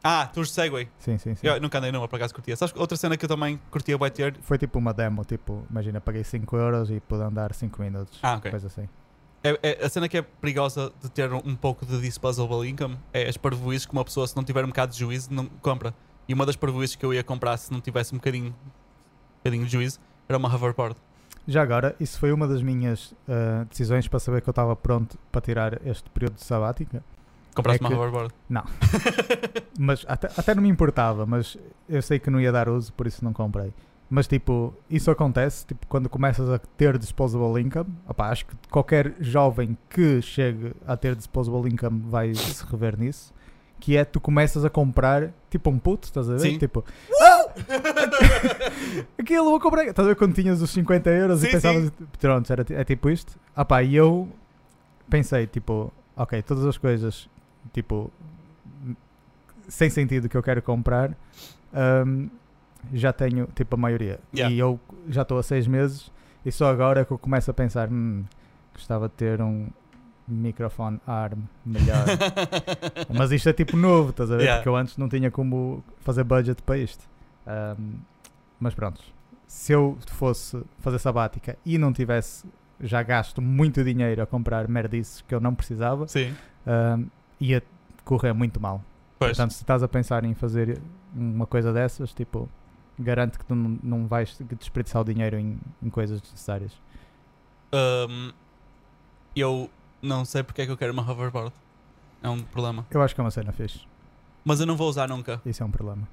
Ah, tours de Segway. Sim, sim, sim. Eu nunca andei numa, por acaso curtia. Sabes outra cena que eu também curtia bué ter? Foi tipo uma demo, tipo, imagina, paguei 5 euros e pude andar 5 minutos. Ah, ok. Coisa assim. É, é- a cena que é perigosa de ter um, um pouco de disposable income é as parvoices que uma pessoa, se não tiver um bocado de juízo, não compra. E uma das parvoices que eu ia comprar se não tivesse um bocadinho, um bocadinho de juízo era uma hoverboard. Já agora, isso foi uma das minhas ah, decisões para saber que eu estava pronto para tirar este período de sabática. Compraste É uma que- hoverboard? Não. Mas até, até não me importava, mas eu sei que não ia dar uso, por isso não comprei. Mas tipo, isso acontece tipo, quando começas a ter disposable income. Opá, acho que qualquer jovem que chegue a ter disposable income vai se rever nisso. Que é tu começas a comprar tipo um puto, estás a ver? Sim. Tipo, "Ah! aquilo eu vou comprar. Estás a ver quando tinhas os 50 euros Sim, e pensavas, pronto, era, é tipo isto. Ah pá, e eu pensei, tipo, ok, todas as coisas, tipo, sem sentido que eu quero comprar, hum, já tenho, tipo, a maioria. Yeah. E eu já estou há seis meses e só agora é que eu começo a pensar, hum, gostava de ter um microfone ARM melhor. Mas isto é tipo novo, estás a ver? Yeah. Porque eu antes não tinha como fazer budget para isto. Hum, mas pronto, se eu fosse fazer sabática e não tivesse já gasto muito dinheiro a comprar merdices que eu não precisava, Sim. hum, ia correr muito mal. Pois. Portanto, se estás a pensar em fazer uma coisa dessas, tipo, garanto que tu não, não vais desperdiçar o dinheiro em, em coisas desnecessárias. Ahm, eu não sei porque é que eu quero uma hoverboard. É um problema. Eu acho que é uma cena fixe. Mas eu não vou usar nunca. Isso é um problema.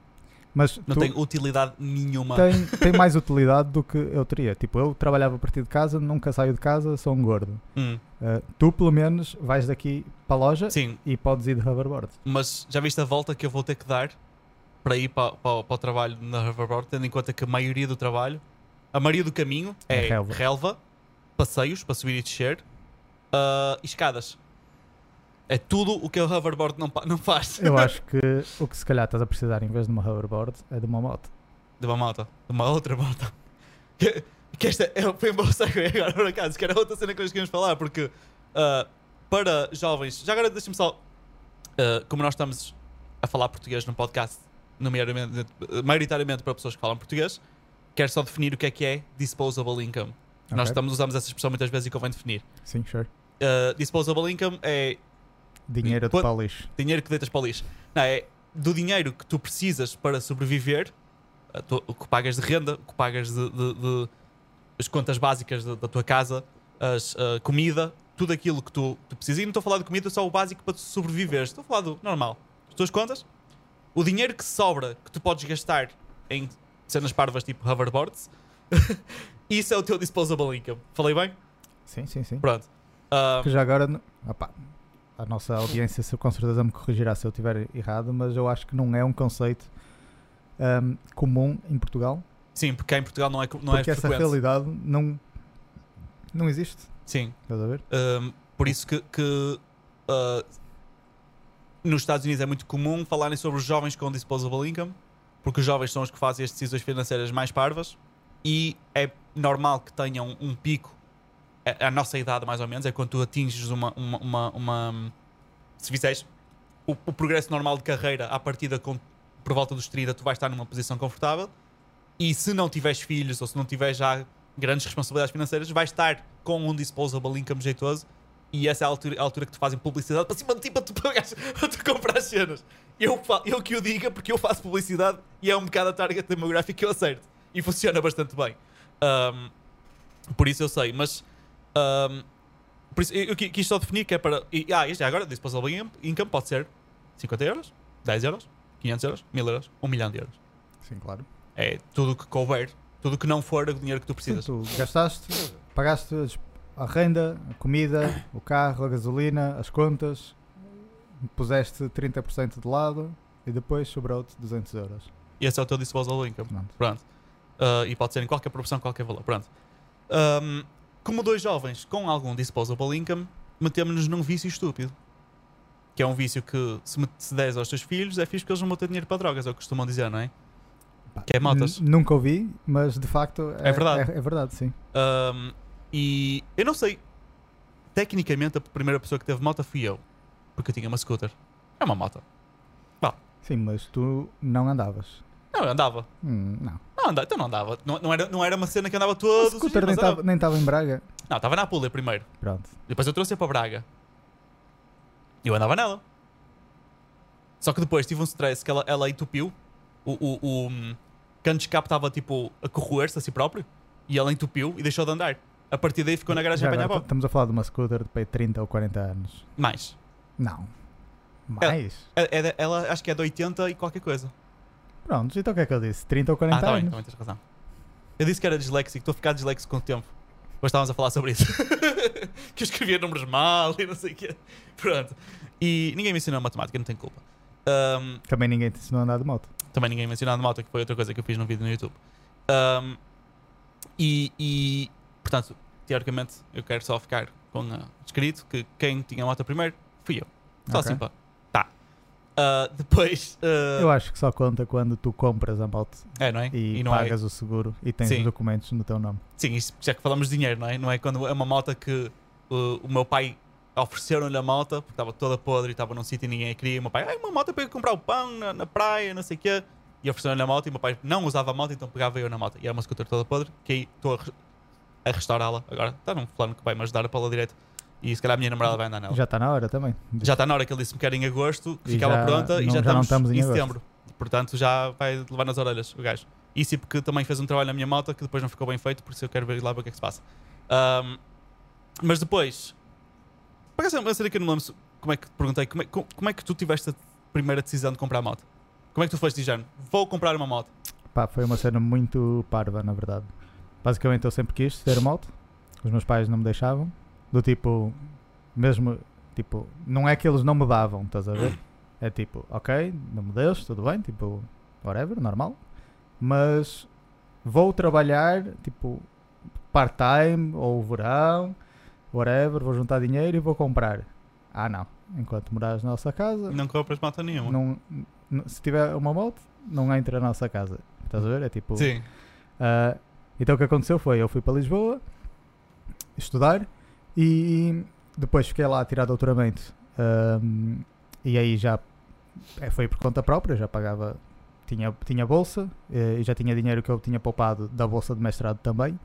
Mas Não tem utilidade nenhuma. tem, tem mais utilidade do que eu teria. Tipo, eu trabalhava a partir de casa, nunca saio de casa, sou um gordo. Hum, Uh, tu, pelo menos, vais daqui para a loja Sim, e podes ir de hoverboard. mas já viste a volta que eu vou ter que dar para ir para, para, para o trabalho na hoverboard, tendo em conta que a maioria do trabalho, a maioria do caminho É é relva. relva, passeios para subir e descer e escadas. É tudo o que a hoverboard não, não faz. Eu acho que o que se calhar estás a precisar em vez de uma hoverboard é de uma moto. De uma moto, de uma outra moto. Que esta é, foi um bom segue agora por acaso, que era outra cena que nós queríamos falar, porque ah, para jovens, já agora deixa-me só, ah, como nós estamos a falar português no podcast, nomeadamente, maioritariamente para pessoas que falam português, quero só definir o que é que é disposable income. Nós Ok. estamos, usamos essa expressão muitas vezes e convém definir. Sim, sure. Uh, disposable income é Dinheiro de para dinheiro que deitas para o lixo. Não, é do dinheiro que tu precisas para sobreviver, tu- o que pagas de renda, o que pagas de, de- de- as contas básicas da, da tua casa, as, a comida, tudo aquilo que tu, tu precisas. E não estou a falar de comida, só o básico para tu sobreviveres. Estou a falar do normal. As tuas contas, o dinheiro que sobra, que tu podes gastar em cenas parvas tipo hoverboards, isso é o teu disposable income. Falei bem? Sim, sim, sim. Pronto. Ah, Que já agora, opá, a nossa audiência com certeza me corrigirá se eu estiver errado, mas eu acho que não é um conceito ahm, comum em Portugal. sim, porque em Portugal não é, não é porque essa frequente. realidade não, não existe. Sim. Estás a ver? Um, por isso que, que, uh, nos Estados Unidos é muito comum falarem sobre os jovens com disposable income, porque os jovens são os que fazem as decisões financeiras mais parvas e é normal que tenham um pico. A, nossa idade, mais ou menos, é quando tu atinges uma. uma, uma, uma- se fizeres o, o progresso normal de carreira à partida com, por volta dos 30, tu vais estar numa posição confortável. E se não tiveres filhos ou se não tiveres já grandes responsabilidades financeiras, vais estar com um disposable income jeitoso e essa é a altura, a altura que te fazem publicidade para cima de ti para tu, pagares, para tu comprar cenas. Eu, eu que o diga porque eu faço publicidade e é um bocado a target demográfica que eu acerto. E funciona bastante bem. Um, por isso eu sei, mas um, por isso eu, eu qui- quis só definir que é para. E, ah, e já agora, disposable income, pode ser 50 euros, 10 euros, 500 euros, 1000 euros, 1 milhão de euros. Sim, claro. É tudo o que couber, tudo o que não for o dinheiro que tu Sim, precisas. tu gastaste, pagaste a renda, a comida, o carro, a gasolina, as contas, puseste 30% de lado e depois sobrou-te 200 euros. E esse é o teu disposable income. Pronto. Pronto. Uh, e pode ser em qualquer proporção, qualquer valor. Pronto. Um, como dois jovens com algum disposable income, metemos-nos num vício estúpido. Que é um vício que, se, se des aos teus filhos, é fixe porque eles não vão ter dinheiro para drogas, é o que costumam dizer, não é? Que é motas. Nunca ouvi, mas de facto é, É verdade. É, é verdade, sim. Um, e eu não sei. Tecnicamente, a primeira pessoa que teve moto fui eu. Porque eu tinha uma scooter. É uma moto. Sim, mas tu não andavas. Não, eu andava. Hum, não. Não, andava. Então não andava. Não, não, era, não era uma cena que andava O todos os scooter nem estava nem estava em Braga. Não, estava na Apulia primeiro. Pronto. Depois eu trouxe-a para Braga. E eu andava nela. Só que depois tive um stress que ela, ela entupiu. O, o, o hum, cano de escape estava tipo a corroer-se a si próprio. E ela entupiu e deixou de andar. A partir daí ficou na garagem apanhar pó. Estamos a falar de uma scooter de pai 30 ou 40 anos. Mais. Não. Mais? É- é de- ela acho que é de 80 e qualquer coisa. Pronto, então o que é que eu disse? 30 ou 40 ah, tá anos? também tens razão. Eu disse que era disléxico, estou a ficar disléxico com o tempo. Hoje estávamos a falar sobre isso. que eu escrevia números mal e não sei o quê. Pronto. E ninguém me ensinou matemática, não tenho culpa. Ahm, Também ninguém te ensinou a andar de moto. também ninguém mencionou de moto, que foi outra coisa que eu fiz num vídeo no YouTube. Ahm, e, e, portanto, teoricamente, eu quero só ficar com ah, escrito que quem tinha moto primeiro fui eu. Só Ok. assim, pá. Ah, depois. ah, Eu acho que só conta quando tu compras a moto é, não é? e, não é. pagas o seguro e tens Sim. os documentos no teu nome. Sim, isto já que falamos de dinheiro, não é? Não é quando é uma moto que uh, o meu pai ofereceram-lhe a moto porque estava toda podre e estava num sítio e ninguém a queria. E o meu pai, ai, uma moto para eu comprar o pão na, na praia, não sei o quê. E ofereceram-lhe a moto e o meu pai não usava a moto, então pegava eu na moto. E era uma scooter toda podre, que aí estou a, a restaurá-la agora. Está num plano que vai me ajudar a pô-la direito. E se calhar a minha namorada vai andar nela. Já está na hora também. Já está na hora que ele disse-me que era em agosto, E ficava já pronta e não- já, já não estamos, estamos em em setembro. Portanto, já vai levar nas orelhas o gajo. Isso e porque também fez um trabalho na minha moto que depois não ficou bem feito, por isso eu quero ver lá o que é que se passa. Ahm, mas depois, é uma cena que eu não lembro como é que te perguntei, como é, como, é que tu tiveste a primeira decisão de comprar moto? Como é que tu foste dizendo, vou comprar uma moto? Pá, foi uma cena muito parva, na verdade. Basicamente eu sempre quis ter moto. Os meus pais não me deixavam. Do tipo, mesmo, tipo, não é que eles não me davam, estás a ver? É tipo, ok, não me deixes, tudo bem, tipo, whatever, normal. Mas vou trabalhar, tipo, part-time ou verão, whatever, vou juntar dinheiro e vou comprar. Ah, não. Enquanto morares na nossa casa, Não compras moto nenhuma. não, se tiver uma moto, não entra na nossa casa. Estás a ver? É tipo. Sim. ah, Então o que aconteceu foi, eu fui para Lisboa estudar e depois fiquei lá a tirar doutoramento. Ahm, e aí já eh, foi por conta própria, já pagava, tinha, tinha bolsa eh, e já tinha dinheiro que eu tinha poupado da bolsa de mestrado também.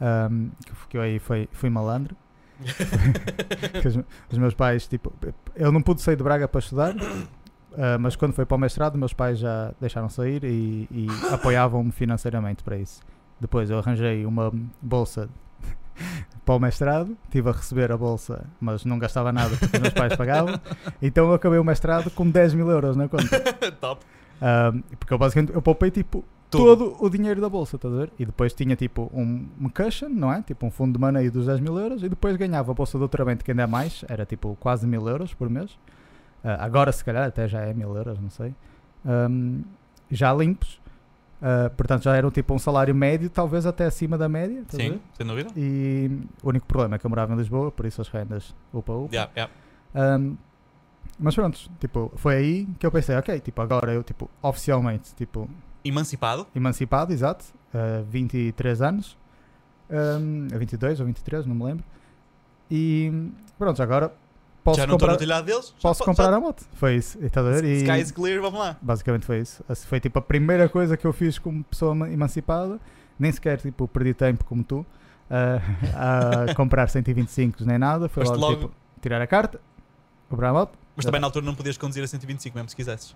Ahm, que, eu aí fui, fui malandro. Os, os meus pais, tipo, eu não pude sair de Braga para estudar, ah, mas quando foi para o mestrado, meus pais já deixaram sair e, e apoiavam-me financeiramente para isso. Depois eu arranjei uma bolsa para o mestrado, estive a receber a bolsa, mas não gastava nada porque os meus pais pagavam. Então eu acabei o mestrado com 10 mil euros na conta. Top. Ah, porque eu basicamente eu poupei tipo Tudo. todo o dinheiro da bolsa, estás a ver? E depois tinha tipo um, um cushion, não é? Tipo um fundo de maneio dos 10 mil euros e depois ganhava a bolsa de doutoramento que ainda é mais, era tipo quase mil euros por mês. Ah, agora se calhar até já é mil euros, não sei. Ahm, já limpos. Ah, portanto já era tipo um salário médio, talvez até acima da média. Sim, sem dúvida. E o único problema é que eu morava em Lisboa, por isso as rendas upa upa. Yeah, yeah. Um, mas pronto, tipo, foi aí que eu pensei, ok, tipo, agora eu, tipo, oficialmente, tipo, Emancipado. emancipado, exato, uh, 23 anos, um, 22 ou 23, não me lembro, e pronto, agora posso já não estou no comprar, telhado deles. já posso po- comprar já- a moto. Foi isso, estás a ver? E Sky is clear, vamos lá. basicamente foi isso. Essa Foi tipo a primeira coisa que eu fiz como pessoa ema- emancipada, nem sequer, tipo, perdi tempo como tu. uh, a comprar 125 nem nada, foi logo, logo- tipo, tirar a carta, comprar a moto, Mas também na altura não podias conduzir a 125 mesmo se quisesses.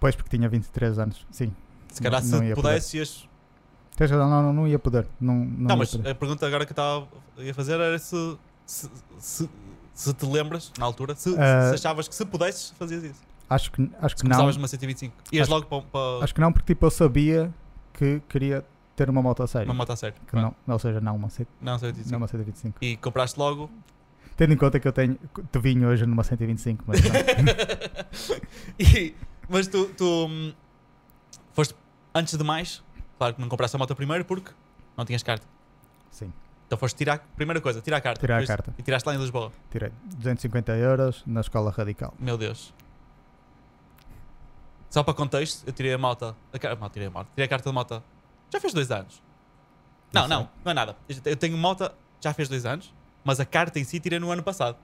Pois, porque tinha 23 anos. Sim. Se calhar Não- não se ia pudesses, ias. Tens razão, não, não, não ia poder. Não, não, Não, ia mas poder. a pergunta agora que eu estava a fazer era se, se, se, se te lembras, na altura, se, Ah. se achavas que se pudesses, fazias isso. Acho que, acho Se que não. numa 125. Ias Acho- logo para, para Acho que não, porque tipo, eu sabia que queria ter uma moto a sério. uma moto a sério. Que não, ou seja, não uma, 100 Não, 125. não uma 125. E compraste logo. Tendo em conta que eu tenho. Te vim hoje numa 125, mas não. E- mas tu, tu hum, foste, antes de mais, claro que não compraste a moto primeiro porque não tinhas carta. Sim, Então foste tirar, primeira coisa, tirar a carta. tirar a Depois- carta. E tiraste lá em Lisboa. Tirei 250 euros na escola radical. Meu Deus. Só para contexto, eu tirei a moto. A, car- não, tirei a moto. Tirei a carta de moto. Já fez dois anos. Não, Não não, não é nada. Eu tenho moto, já fez dois anos, mas a carta em si tirei no ano passado.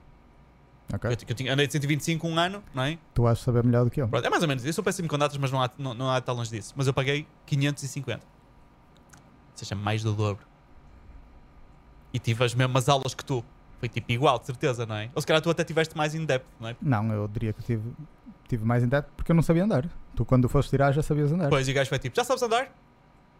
Ok? Eu, eu tinha, andei de 125 um ano, não é? Tu vais saber melhor do que eu. Pronto, é mais ou menos. Eu sou péssimo com datas, mas não há, não, não há tão longe disso. Mas eu paguei 550. Ou seja, mais do dobro. E tive as mesmas aulas que tu. Foi tipo igual, de certeza, não é? Ou se calhar tu até tiveste mais in-depth, não é? Não, eu diria que tive, tive mais em depth porque eu não sabia andar. Tu, quando foste tirar, já sabias andar. Depois o gajo foi tipo, já sabes andar?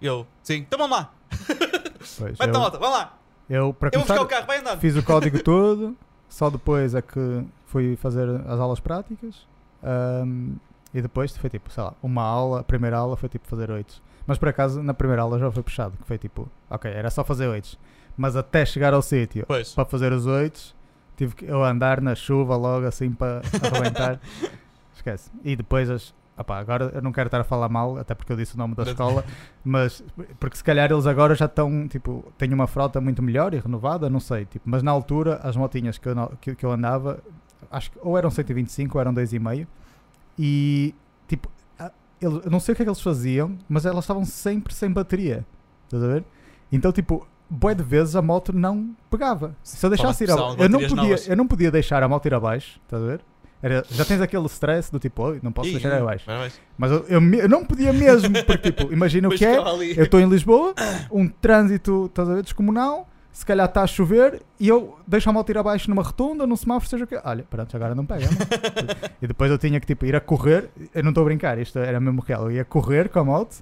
E eu, sim, então vamos lá. Pois, Vai eu, moto, vamos lá. eu, para Eu vou buscar o carro, vai andando. Fiz o código todo, só depois é que fui fazer as aulas práticas. ahm, e depois foi tipo, sei lá, uma aula, a primeira aula foi tipo fazer oito. Mas por acaso na primeira aula já foi puxado, que foi tipo, ok, era só fazer oito. Mas até chegar ao sítio para fazer os oito, tive que eu andar na chuva logo assim para arrebentar. Esquece. E depois as. opá, agora eu não quero estar a falar mal, até porque eu disse o nome da escola, mas porque se calhar eles agora já estão, tipo, têm uma frota muito melhor e renovada, não sei, tipo, mas na altura as motinhas que eu, que, que eu andava, acho que ou eram 125 ou eram 2,5 e tipo, eu não sei o que é que eles faziam, mas elas estavam sempre sem bateria, estás a ver? Então, tipo, bué de vezes a moto não pegava. Se eu deixasse ir pressão a, de eu não podia, novas. eu não podia deixar a moto ir abaixo, estás a ver? Era- já tens aquele stress do tipo, "Oi, não posso Ih, deixar ir abaixo. Mas eu, eu, eu não podia mesmo, porque tipo, imagina o que é, eu estou em Lisboa, um trânsito, estás a ver, descomunal, se calhar está a chover e eu deixo a moto ir abaixo numa rotunda, num semáforo, seja o quê. Olha, pronto, agora não pega. e depois eu tinha que tipo, ir a correr, eu não estou a brincar, isto era mesmo real, eu ia correr com a moto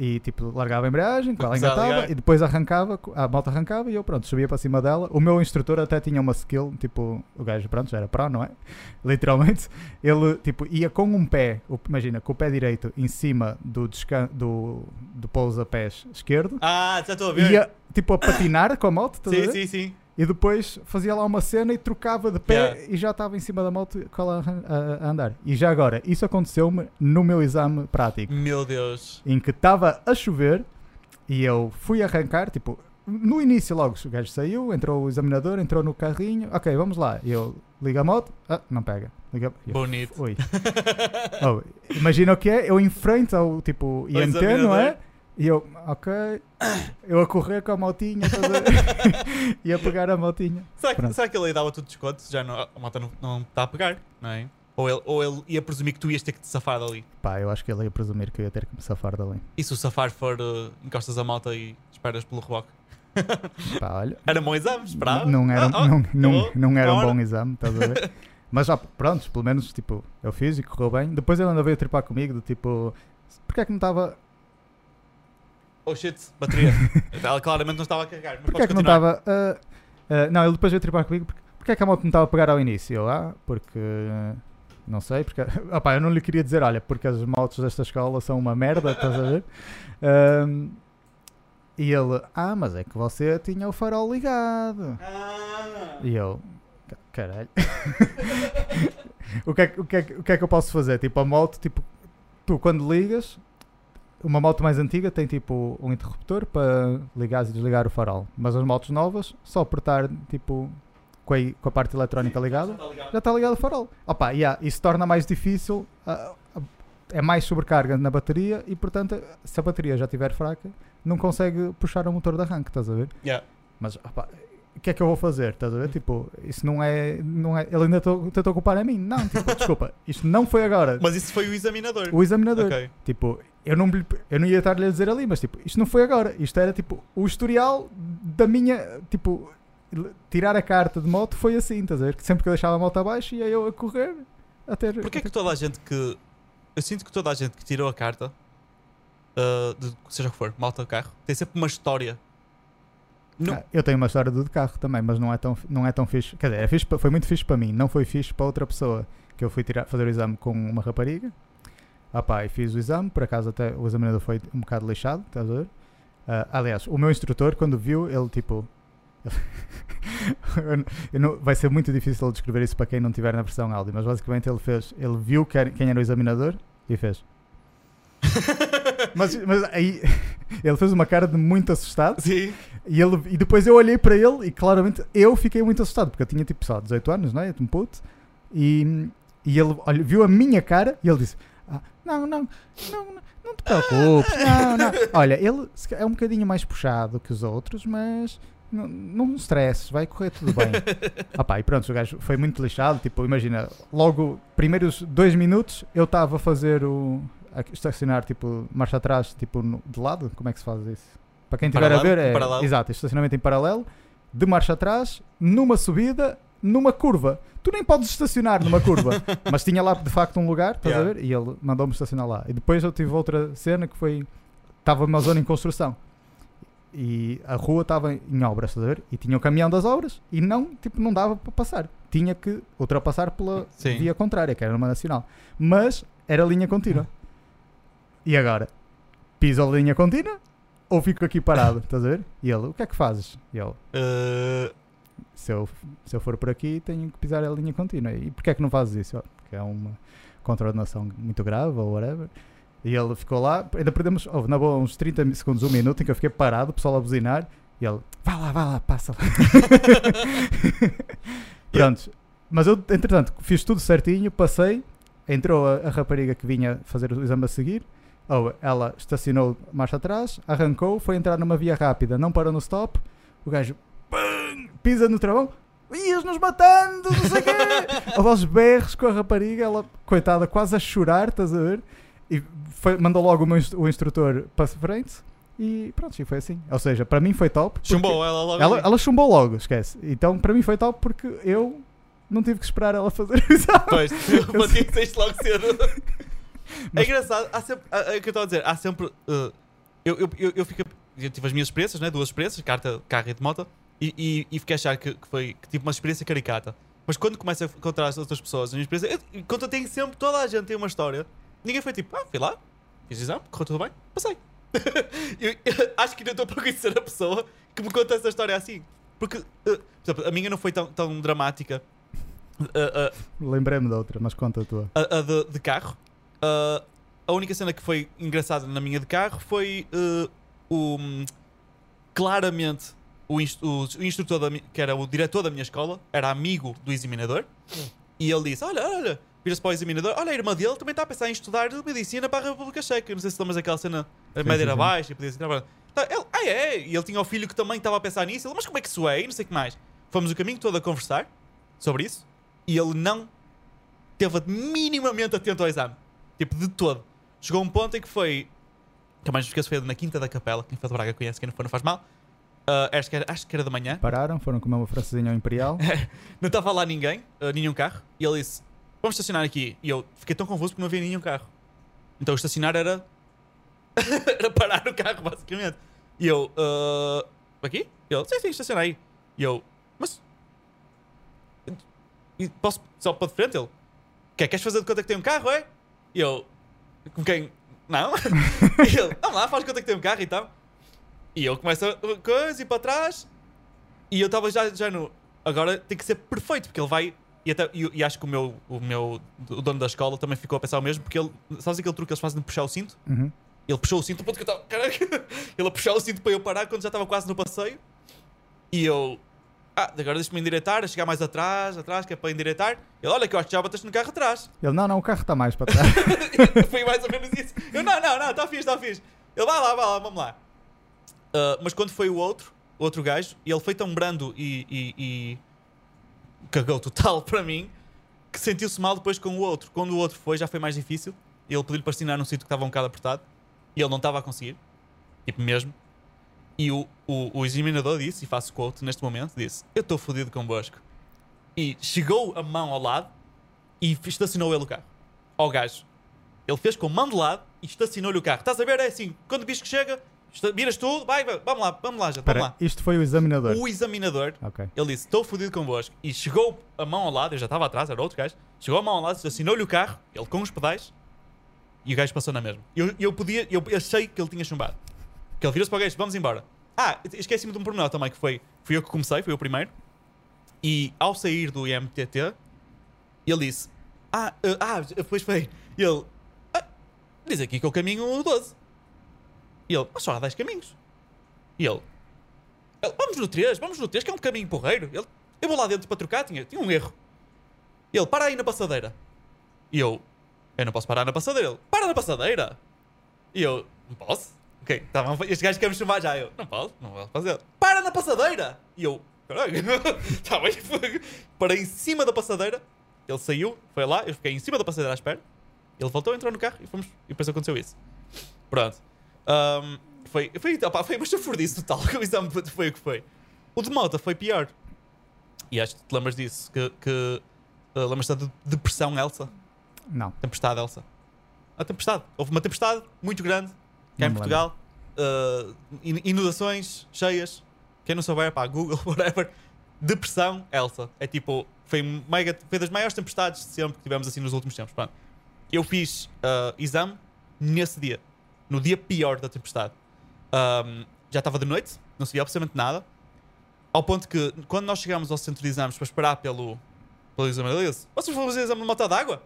e tipo, largava a embreagem, ela engatava e depois arrancava, a moto arrancava e eu pronto, subia para cima dela. O meu instrutor até tinha uma skill, tipo, o gajo pronto, já era pro, não é? Literalmente, ele tipo, ia com um pé, imagina, com o pé direito em cima do, descan do, do pousa-pés esquerdo Ah, já estou a ver. ia tipo a patinar com a moto, estás a sim, sim, sim. E depois fazia lá uma cena e trocava de pé Yeah. e já estava em cima da moto com ela a, a- andar. E já agora, isso aconteceu-me no meu exame prático, Meu Deus. em que estava a chover e eu fui arrancar, tipo, no início logo, o gajo saiu, entrou o examinador, entrou no carrinho, ok, vamos lá. E eu ligo a moto, ah, não pega. Liga, eu, Bonito. Oi. Oh, imagina o que é, eu enfrento ao tipo IMT, não é? E eu, ok. Eu a correr com a motinha, estás a ver? e a pegar a motinha. Será que, Pronto. será que ele aí dava tudo desconto? Já não, a moto não, não está a pegar, não é? Ou ele, ou ele ia presumir que tu ias ter que te safar dali. Pá, eu acho que ele ia presumir que eu ia ter que me safar dali. E se o safar for uh, encostas a moto e esperas pelo reboque? Pá, olha. Era um bom exame, esperava. Não era, Ah, ah, não, não, não era um bom exame, estás a ver? Mas já, pronto, pelo menos, tipo, eu fiz e correu bem. Depois ele ainda veio tripar comigo, do tipo, porque é que não estava, Oh shit, bateria. Ela claramente não estava a carregar. Mas porque é que não continuar. estava, ah, ah, não, ele depois veio tripar comigo, porque, porque é que a moto não estava a pegar ao início? Eu, ah, porque, ah, não sei, porque, opá, eu não lhe queria dizer, olha, porque as motos desta escola são uma merda, estás a ver? Ahm, e ele, ah, mas é que você tinha o farol ligado. Ah. E eu, "Ca- caralho. o, que é, que- o, que é, o que é que eu posso fazer? Tipo, a moto, tipo, tu quando ligas, uma moto mais antiga tem tipo um interruptor para ligar e desligar o farol. Mas as motos novas, só apertar tipo com a, com a parte eletrónica ligada, Está ligado? já está ligado o farol. Opa, yeah, isso torna mais difícil, ah, ah, é mais sobrecarga na bateria e portanto, se a bateria já estiver fraca, não consegue puxar o motor de arranque, estás a ver? Yeah. Mas opa, o que é que eu vou fazer? Estás a ver? Tipo, isso não é. Não é ele ainda to- tentou culpar a mim. Não, tipo, desculpa, isto não foi agora. Mas isso foi o examinador. O examinador. Ok. Tipo, eu não, eu não ia estar-lhe a dizer ali, mas tipo, isto não foi agora. Isto era tipo o historial da minha. Tipo, tirar a carta de moto foi assim, estás a ver? Que sempre que eu deixava a moto abaixo ia eu a correr até. Porquê é que até- toda a gente que. Eu sinto que toda a gente que tirou a carta, uh, de seja o que for, malta carro, tem sempre uma história. Não, Ah, eu tenho uma história do de carro também, mas não é tão, não é tão fixe. Quer dizer, é fixe foi muito fixe para mim, não foi fixe para outra pessoa. Que eu fui tirar, fazer o exame com uma rapariga. Ah pá, e fiz o exame, por acaso até o examinador foi um bocado lixado, estás a ver? Ah, aliás, o meu instrutor, quando viu, ele tipo. não- vai ser muito difícil ele descrever isso para quem não tiver na versão áudio, mas basicamente ele fez, ele viu quem era o examinador e fez. Mas, mas aí ele fez uma cara de muito assustado Sim. E, ele, e depois eu olhei para ele e claramente eu fiquei muito assustado porque eu tinha tipo só 18 anos, não é? Um puto. E, e ele olha, viu a minha cara e ele disse: "Ah, Não, não, não, não, não te preocupes, não, não. Olha, ele é um bocadinho mais puxado que os outros, mas não, não stresses, vai correr tudo bem. ah pá, e pronto, o gajo foi muito lixado. Tipo, imagina, logo, primeiros dois minutos eu estava a fazer o. a estacionar tipo marcha atrás, tipo no- de lado. Como é que se faz isso? Para quem estiver a ver, é. paralelo. Exato, estacionamento em paralelo, de marcha atrás, numa subida, numa curva. Tu nem podes estacionar numa curva, mas tinha lá de facto um lugar, estás Yeah. a ver? E ele mandou-me estacionar lá. E depois eu tive outra cena que foi. Estava uma zona em construção e a rua estava em obras, estás a ver? E tinha o caminhão das obras e não, tipo, não dava para passar. Tinha que ultrapassar pela Sim. via contrária, que era numa nacional. Mas era linha contínua. E agora? Piso a linha contínua ou fico aqui parado, estás a ver? E ele, o que é que fazes? E ele, Uh, se eu, se eu for por aqui tenho que pisar a linha contínua. E porquê é que não fazes isso? "Oh, Porque é uma contraordenação muito grave ou whatever. E ele ficou lá, ainda perdemos, houve na boa uns 30 mi- segundos, um minuto em que eu fiquei parado, o pessoal a buzinar, e ele, vá lá, vá lá, passa lá. Pronto, mas eu, entretanto, fiz tudo certinho, passei, entrou a, a rapariga que vinha fazer o exame a seguir, ou ela estacionou marcha atrás, arrancou, foi entrar numa via rápida, não parou no stop, o gajo pum, pisa no travão, ias-nos matando, não sei o quê. Houve aos berros com a rapariga, ela, coitada, quase a chorar, estás a ver? E foi- mandou logo o, meu o instrutor para frente e pronto, e foi assim. Ou seja, para mim foi top. chumbou ela logo. Ela, ela chumbou logo, esquece. Então para mim foi top porque eu não tive que esperar ela fazer o exame. Pois, tu batiste logo cedo. É Mas- engraçado, há sempre. É o que eu estava a dizer, há sempre. uh, eu, eu, eu, eu, fico, eu tive as minhas experiências, né? duas experiências, carta, carro e de moto, e, e, e fiquei a achar que, que foi que tive uma experiência caricata. Mas quando começo a encontrar as outras pessoas, a minha experiência, eu, enquanto eu tenho sempre, toda a gente tem uma história, ninguém foi tipo, ah, fui lá, fiz exame, correu tudo bem, passei. eu, eu acho que ainda estou para conhecer a pessoa que me conta essa história assim. Porque, uh, por exemplo, a minha não foi tão, tão dramática. Uh, uh, Lembrei-me da outra, mas conta a tua. a, a de, de carro. Uh, a única cena que foi engraçada na minha de carro foi uh, o, claramente o, inst- o- o instrutor, da que era o diretor da minha escola, era amigo do examinador. E ele disse: Olha, olha, vira-se para o examinador. Olha, a irmã dele também está a pensar em estudar medicina para a República Checa. Não sei se lembras daquela cena, a madeira abaixo e podia entrar. Tá, ele, ah, é? E ele tinha o filho que também estava a pensar nisso. Ele, mas como é que isso é? E não sei o que mais. Fomos o caminho todo a conversar sobre isso e ele não teve minimamente atento ao exame. Tipo, de todo. Chegou um ponto em que foi. Que mais me esqueço foi na Quinta da Capela. Quem for de Braga conhece, quem não for não faz mal. Ah, acho, que era, acho que era da manhã. Pararam, foram comer uma francesinha ao Imperial. Não estava lá ninguém, ah, nenhum carro. E ele disse: Vamos estacionar aqui. E eu fiquei tão confuso porque não havia nenhum carro. Então estacionar era. era parar o carro, basicamente. E eu: "Ah, Aqui? E ele: Sim, sim, estaciona aí. E eu: Mas. e Posso só para de frente? Ele: "Quer- Queres fazer de conta que tem um carro, é? E eu: Com quem? Não? e ele: Vamos lá, faz conta que tem um carro então. E eu começo a coisa e para trás. E eu estava já, já no. Agora tem que ser perfeito, porque ele vai. E, até, e, e acho que o meu, o meu. O dono da escola também ficou a pensar o mesmo, porque ele. Sabes aquele truque que eles fazem de puxar o cinto? Uhum. Ele puxou o cinto, ponto que eu estava. Caraca! Ele a puxar o cinto para eu parar quando já estava quase no passeio. E eu. Ah, agora deixa-me endireitar, a chegar mais atrás, atrás, que é para endireitar. Ele, olha que eu acho que já bateste no carro atrás. Ele, não, não, o carro está mais para trás. Foi mais ou menos isso. Eu, não, não, não, está fixe, está fixe. Ele, vai lá, vai lá, vamos lá. Ah, mas quando foi o outro, o outro gajo, e ele foi tão brando e, e- e cagou total para mim, que sentiu-se mal depois com o outro. Quando o outro foi, já foi mais difícil. Ele pediu-lhe para assinar num sítio que estava um bocado apertado, e ele não estava a conseguir, tipo mesmo. E o, o, o examinador disse, e faço quote neste momento, disse, eu estou fodido convosco. E chegou a mão ao lado e estacionou ele o carro. Ao gajo. Ele fez com mão de lado e estacionou-lhe o carro. Estás a ver? É assim, quando o bicho chega, viras tudo, vai, vai, vamos lá, vamos lá, já, vamos Espera, lá. isto foi o examinador. O examinador, Ok. ele disse, estou fodido convosco. E chegou a mão ao lado, eu já estava atrás, era outro gajo. Chegou a mão ao lado, estacionou-lhe o carro, ele com os pedais, e o gajo passou na mesma. Eu, eu podia, eu achei que ele tinha chumbado. Que ele virou-se para o gajo, vamos embora. Ah, esqueci-me de um pormenor também, que foi, fui eu que comecei, fui o primeiro. E ao sair do IMTT, ele disse, ah, ah, ah depois foi, ele, ah, diz aqui que eu caminho 12. E ele, mas só há 10 caminhos. E ele, ele, vamos no 3, vamos no 3, que é um caminho porreiro. Ele, eu vou lá dentro para trocar, tinha, tinha um erro. E ele, para aí na passadeira. E eu, eu não posso parar na passadeira. Ele, para na passadeira. E eu, não posso? Ok, tá bom, este gajo quer me chamar já. Eu, não posso, não posso fazer. Para na passadeira. E eu, caralho, tá bem. Parei em cima da passadeira. Ele saiu, foi lá, eu fiquei em cima da passadeira à espera. Ele voltou, entrou no carro e fomos. E depois aconteceu isso. Pronto. Ahm, foi, foi, opá, foi uma chafurdice total. O exame foi o que foi. O de moto foi pior. E acho que te lembras disso. Que, que uh, lembras-te da de- depressão Elsa? Não. Tempestade Elsa. A tempestade. Houve uma tempestade muito grande cá em me Portugal. Uh, in- inundações cheias. Quem não souber, pá, Google, whatever. Depressão Elsa. É tipo, foi, mega, foi das maiores tempestades de sempre que tivemos assim nos últimos tempos. Pronto. Eu fiz uh, exame nesse dia. No dia pior da tempestade. Um, já estava de noite, não se via absolutamente nada. Ao ponto que, quando nós chegámos ao centro de exames para esperar pelo, pelo exame, ele disse: Vocês vão fazer exame de moto d'água?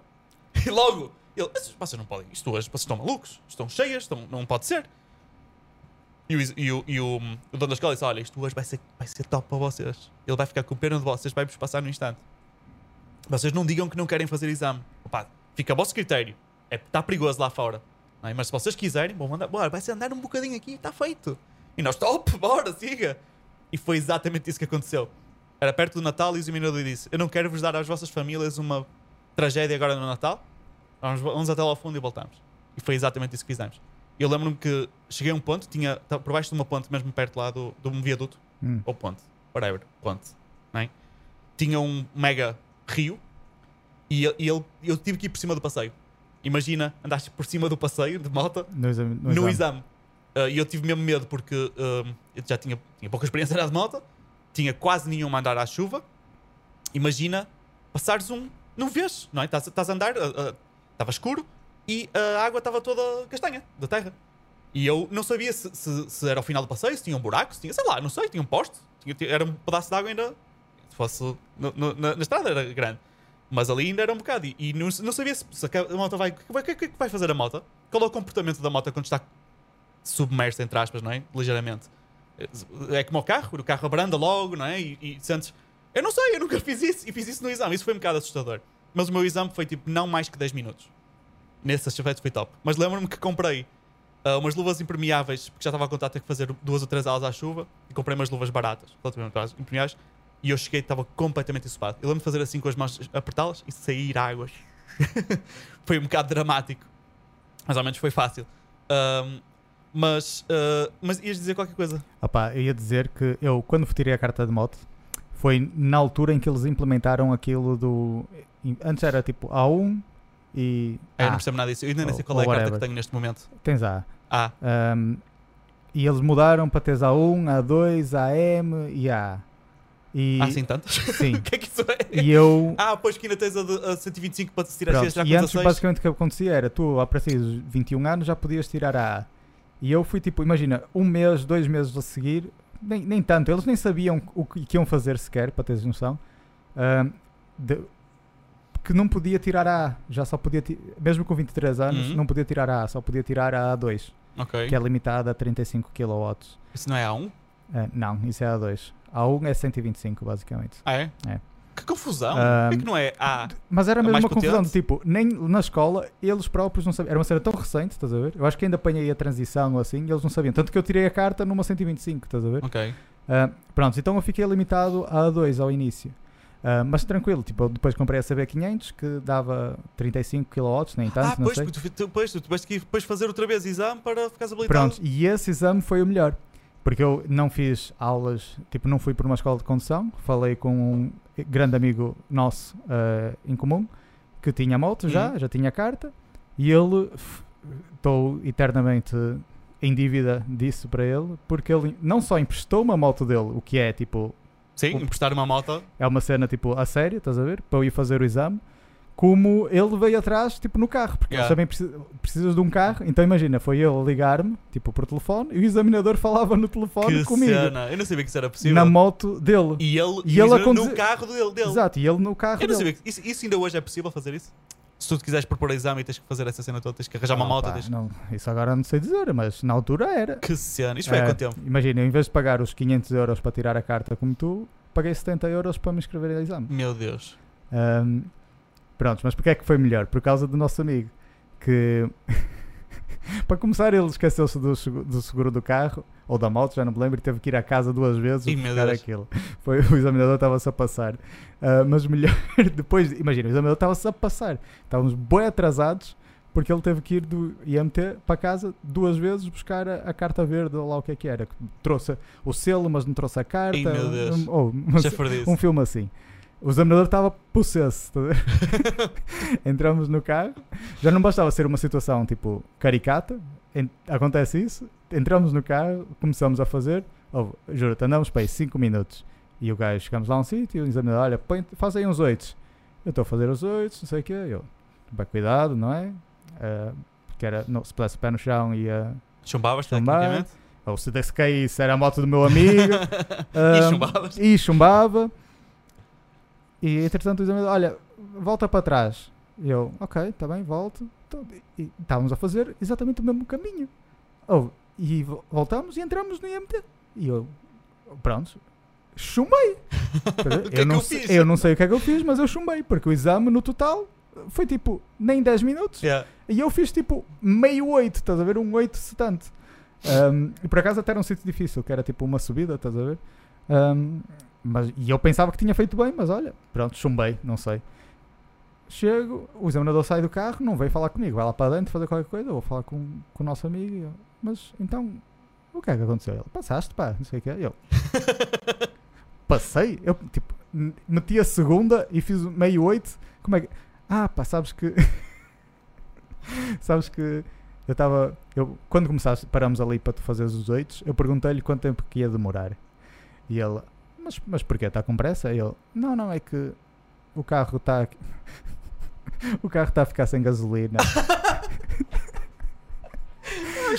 E logo, ele: "Mas Vocês não podem, isto hoje, vocês estão malucos, estão cheias, estão, não pode ser. E, o, e, o, e o, o dono da escola disse: Olha, isto hoje vai ser, vai ser top para vocês. Ele vai ficar com pena de vocês, vai-vos passar no instante. Vocês não digam que não querem fazer exame. Opa, fica a vosso critério. É, está perigoso lá fora. é? Mas se vocês quiserem, vão mandar, bora, vai ser andar um bocadinho aqui, está feito. E nós, top, bora, siga. E foi exatamente isso que aconteceu. Era perto do Natal e o examinador disse: Eu não quero vos dar às vossas famílias uma tragédia agora no Natal. Vamos, vamos até lá ao fundo e voltamos. E foi exatamente isso que fizemos. Eu lembro-me que cheguei a um ponto, tinha tá por baixo de uma ponte, mesmo perto lá do, de um viaduto, Hum. ou ponte, whatever, ponte, não é? tinha um mega rio e, eu- e ele, eu tive que ir por cima do passeio. Imagina, andaste por cima do passeio de moto No exame. No no exame. exame. Uh, E eu tive mesmo medo porque um, eu já tinha, tinha pouca experiência a andar de moto, tinha quase nenhuma a andar à chuva. Imagina passares um. Não vês, não é? Estás estás a andar, estava escuro e a água estava toda castanha da terra. E eu não sabia se, se- se era ao final do passeio, se tinha um buraco, se tinha, sei lá, não sei, tinha um poste, tinha, era um pedaço de água ainda. Se fosse no- no- na, na estrada era grande. Mas ali ainda era um bocado. E, e não, não sabia se, se a moto vai. O que, o que, é que vai fazer a moto? Qual é o comportamento da moto quando está submerso, entre aspas, não é? Ligeiramente. É como o carro, o carro abranda logo, não é? E, e sentes. Eu não sei, eu nunca fiz isso. E fiz isso no exame. Isso foi um bocado assustador. Mas o meu exame foi tipo não mais que 10 minutos. Nesse aspecto foi top. Mas lembro-me que comprei ah, umas luvas impermeáveis, porque já estava a contar ter que fazer duas ou três aulas à chuva, e comprei umas luvas baratas, relativamente impermeáveis, e eu cheguei e estava completamente ensopado. Eu lembro de fazer assim com as mãos, apertá-las e sair águas. foi um bocado dramático. Mas ao menos foi fácil. Ahm, mas, ah, mas ias dizer qualquer coisa. Opá, eu ia dizer que eu, quando tirei a carta de moto, foi na altura em que eles implementaram aquilo do. Antes era tipo A1 e. Eu não A. percebo nada disso. Eu ainda nem sei qual é a carta whatever. que tenho neste momento. Tens A. Ah, Um, e eles mudaram para teres A1, A2, AM e A. E, há assim tantas? Sim. o que é que isso é? E eu. Ah, pois que ainda tens a, a 125 para tirar Pronto, já e antes 16. basicamente o que acontecia era tu a partir dos 21 anos já podias tirar a A. E eu fui tipo, imagina, um mês, dois meses a seguir, nem, nem tanto, eles nem sabiam o que, que iam fazer sequer, para teres noção, ahm, de- que não podia tirar a A, já só podia, mesmo com 23 anos, Uhum. não podia tirar a A, só podia tirar a A2, Ok. que é limitada a 35 kW. Isso não é A1? Ah, não, isso é a A2. A1 é 125, basicamente. Ah, é? É. Que confusão. Ah, Por que não é A? Mas era É mesmo uma confusão de tipo, nem na escola eles próprios não sabiam. Era uma cena tão recente, estás a ver? Eu acho que ainda apanhei a transição ou assim e eles não sabiam. Tanto que eu tirei a carta numa 125, estás a ver? Ok. Ah, pronto, então eu fiquei limitado a A2 ao início. Ah, mas tranquilo, tipo, depois comprei a CB500 que dava 35 kW, nem tanto, ah, não pois, sei. porque tu, pois, tu tiveste que ir depois fazer outra vez exame para ficares habilitado. Pronto, e esse exame foi o melhor. Porque eu não fiz aulas, tipo, não fui por uma escola de condução. Falei com um grande amigo nosso eh, em comum que tinha moto já, Uhum. já tinha carta. E ele, estou eternamente em dívida disso para ele, porque ele não só emprestou-me a moto dele, o que é tipo, Sim, emprestar uma moto. é uma cena tipo a sério, estás a ver? Para eu ir fazer o exame. Como ele veio atrás, tipo, no carro, porque Yeah. também precisam, precisas de um carro. Então imagina, foi ele a ligar-me, tipo, por telefone, e o examinador falava no telefone Que comigo, cena. Eu não sabia que isso era possível. na moto dele. E ele, E ele no carro dele. dele. Exato, e ele no carro Eu não dele. sabia que isso, isso ainda hoje é possível fazer isso? Se tu quiseres propor exame e tens que fazer essa cena toda, tens que arranjar uma Ah, pá, tens- não, isso agora não sei dizer, mas na altura era. Que cena. Isto foi há Eh, quanto tempo? Imagina, em vez de pagar os 500 euros para tirar a carta como tu, paguei 70 euros para me inscrever ao exame. Meu Deus. Pronto, mas porque é que foi melhor? Por causa do nosso amigo. Que para começar, ele esqueceu-se do, do seguro do carro ou da moto, já não me lembro, e teve que ir à casa duas vezes meu buscar aquilo. Foi, o examinador estava-se a passar. Ah, mas melhor, depois, imagina, o examinador estava-se a passar. Estávamos bem atrasados porque ele teve que ir do IMT para casa duas vezes buscar a, a carta verde ou lá o que é que era. Trouxe o selo, mas não trouxe a carta. Meu Deus. Um, ce- perdi um filme assim. O examinador estava possesso. tá? Entramos no carro. Já não bastava ser uma situação tipo caricata. Acontece isso. Entramos no carro, começamos a fazer. Oh, Juro-te, andamos para aí 5 minutos. E o gajo, chegamos lá a um sítio. E o examinador, olha, põe, faz aí uns oitos. Eu estou a fazer os oitos, não sei o quê. Eu, bem, cuidado, não é? Ah, porque era, não, se pusesse o pé no chão ia. Chumbavas, tecnicamente? Ou se desse caísse, era a moto do meu amigo. e Ah, chumbavas? e chumbava. E entretanto o examinador, olha, volta para trás. E eu, ok, está bem, volto. Então, E estávamos a fazer exatamente o mesmo caminho. Oh, e vo- voltamos e entramos no IMT. E eu, pronto, chumbei. Que é que não eu eu não sei o que é que eu fiz, mas eu chumbei, porque o exame no total foi tipo nem 10 minutos. Yeah. E eu fiz tipo meio 8, estás a ver? Um 8 setante. Um, e por acaso até era um sítio difícil, que era tipo uma subida, estás a ver? Um, mas, e eu pensava que tinha feito bem, mas olha, pronto, chumbei, não sei. Chego, o examinador sai do carro, não veio falar comigo, vai lá para dentro fazer qualquer coisa, vou falar com, com o nosso amigo. eu, mas então, o que é que aconteceu? Ele, passaste, pá, não sei o que Eu, passei, eu tipo, meti a segunda e fiz o meio 8. Como é que. Ah, pá, sabes que. sabes que eu estava. Eu, quando começaste, paramos ali para tu fazeres os oitos, eu perguntei-lhe quanto tempo que ia demorar. E ele, mas, mas porquê? Está com pressa? E ele, não, não, é que o carro está. o carro está a ficar sem gasolina.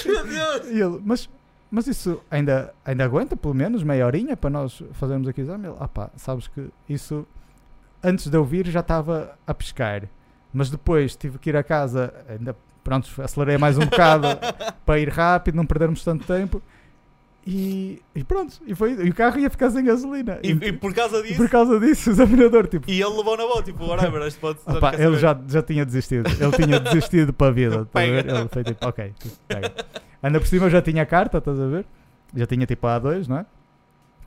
Meu Deus! E ele, mas, mas isso ainda, ainda aguenta pelo menos meia horinha para nós fazermos aqui o exame? Ele, ah pá, sabes que isso antes de eu vir já estava a pescar, mas depois tive que ir a casa, ainda pronto, acelerei mais um bocado para ir rápido, não perdermos tanto tempo. E, e pronto, e, foi, e o carro ia ficar sem gasolina. E, e por causa e disso, por causa disso, o examinador, tipo, e ele levou na boa, tipo, whatever, este pode quer ele já, já tinha desistido. Ele tinha desistido para a vida. estás a ver? Ele foi tipo, ok, pega. Ainda por cima eu já tinha carta, estás a ver? Já tinha tipo a A2, não é?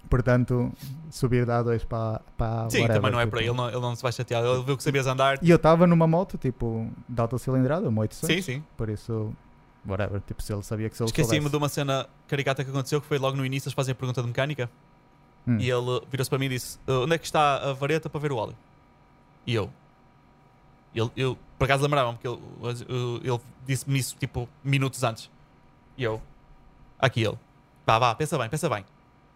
Portanto, subir da A2 para, para Sim, whatever, também não é tipo. para ele, não, ele não se vai chatear. Ele viu que sabias andar. E eu estava numa moto, tipo, de alta cilindrada, uma 800. Sim, sim. Por isso, whatever. Tipo, se ele sabia que se ele Esqueci-me de uma cena caricata que aconteceu, que foi logo no início, eles fazem a pergunta de mecânica. Hum. E ele virou-se para mim e disse: "Uh, Onde é que está a vareta para ver o óleo? E eu. Ele, eu por acaso lembrava-me que ele, uh, ele disse-me isso tipo minutos antes. E eu. Aqui ele. Vá, vá, pensa bem, pensa bem.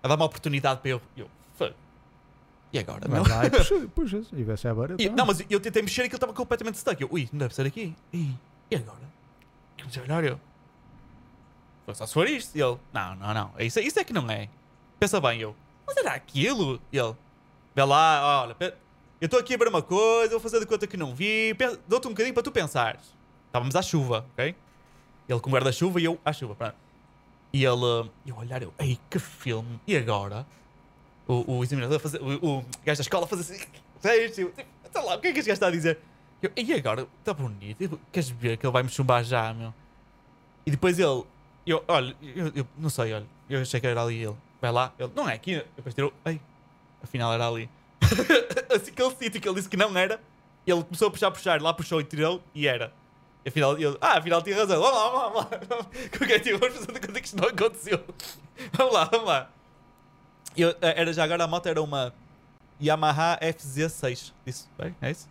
A dar uma oportunidade para eu. E eu. "Fuck. E agora, meu? Vai lá e puxa- e vês se é a vareta. E- não, mas eu tentei mexer e aquilo estava completamente stuck. Eu, ui, não deve ser aqui. Ih, e agora? Eu. Foi só se for isto. E ele, não, não, não. Isso, isso é que não é. Pensa bem, eu. Mas era aquilo? E ele, vê lá, olha, eu estou aqui a ver uma coisa, vou fazer de conta que não vi. Dou-te um bocadinho para tu pensares. Estávamos à chuva, ok? Ele com guarda-chuva e eu à chuva, pronto. E ele, eu olhar, eu, ei, que filme. E agora? O, o examinador fazer, o, o gajo da escola fazer assim, "Sei, tio, tipo, sei lá, o que é que este gajo está a dizer? Eu, e agora? Está bonito. Queres ver que ele vai me chumbar já, meu? E depois ele, eu, olha, eu, eu não sei, olha, eu achei que era ali ele. Vai lá, ele, não é aqui. Depois tirou, ei, afinal era ali. assim, aquele sítio que ele disse que não era, ele começou a puxar, puxar, lá puxou e tirou, e era. E afinal, ele, ah, afinal tinha razão. Vamos lá, vamos lá, vamos lá. Com quem tio, vamos fazer conta que isto não aconteceu. vamos lá, vamos lá. Eu, eh, era já agora a moto era uma Yamaha FZ6. Isso, bem, é isso?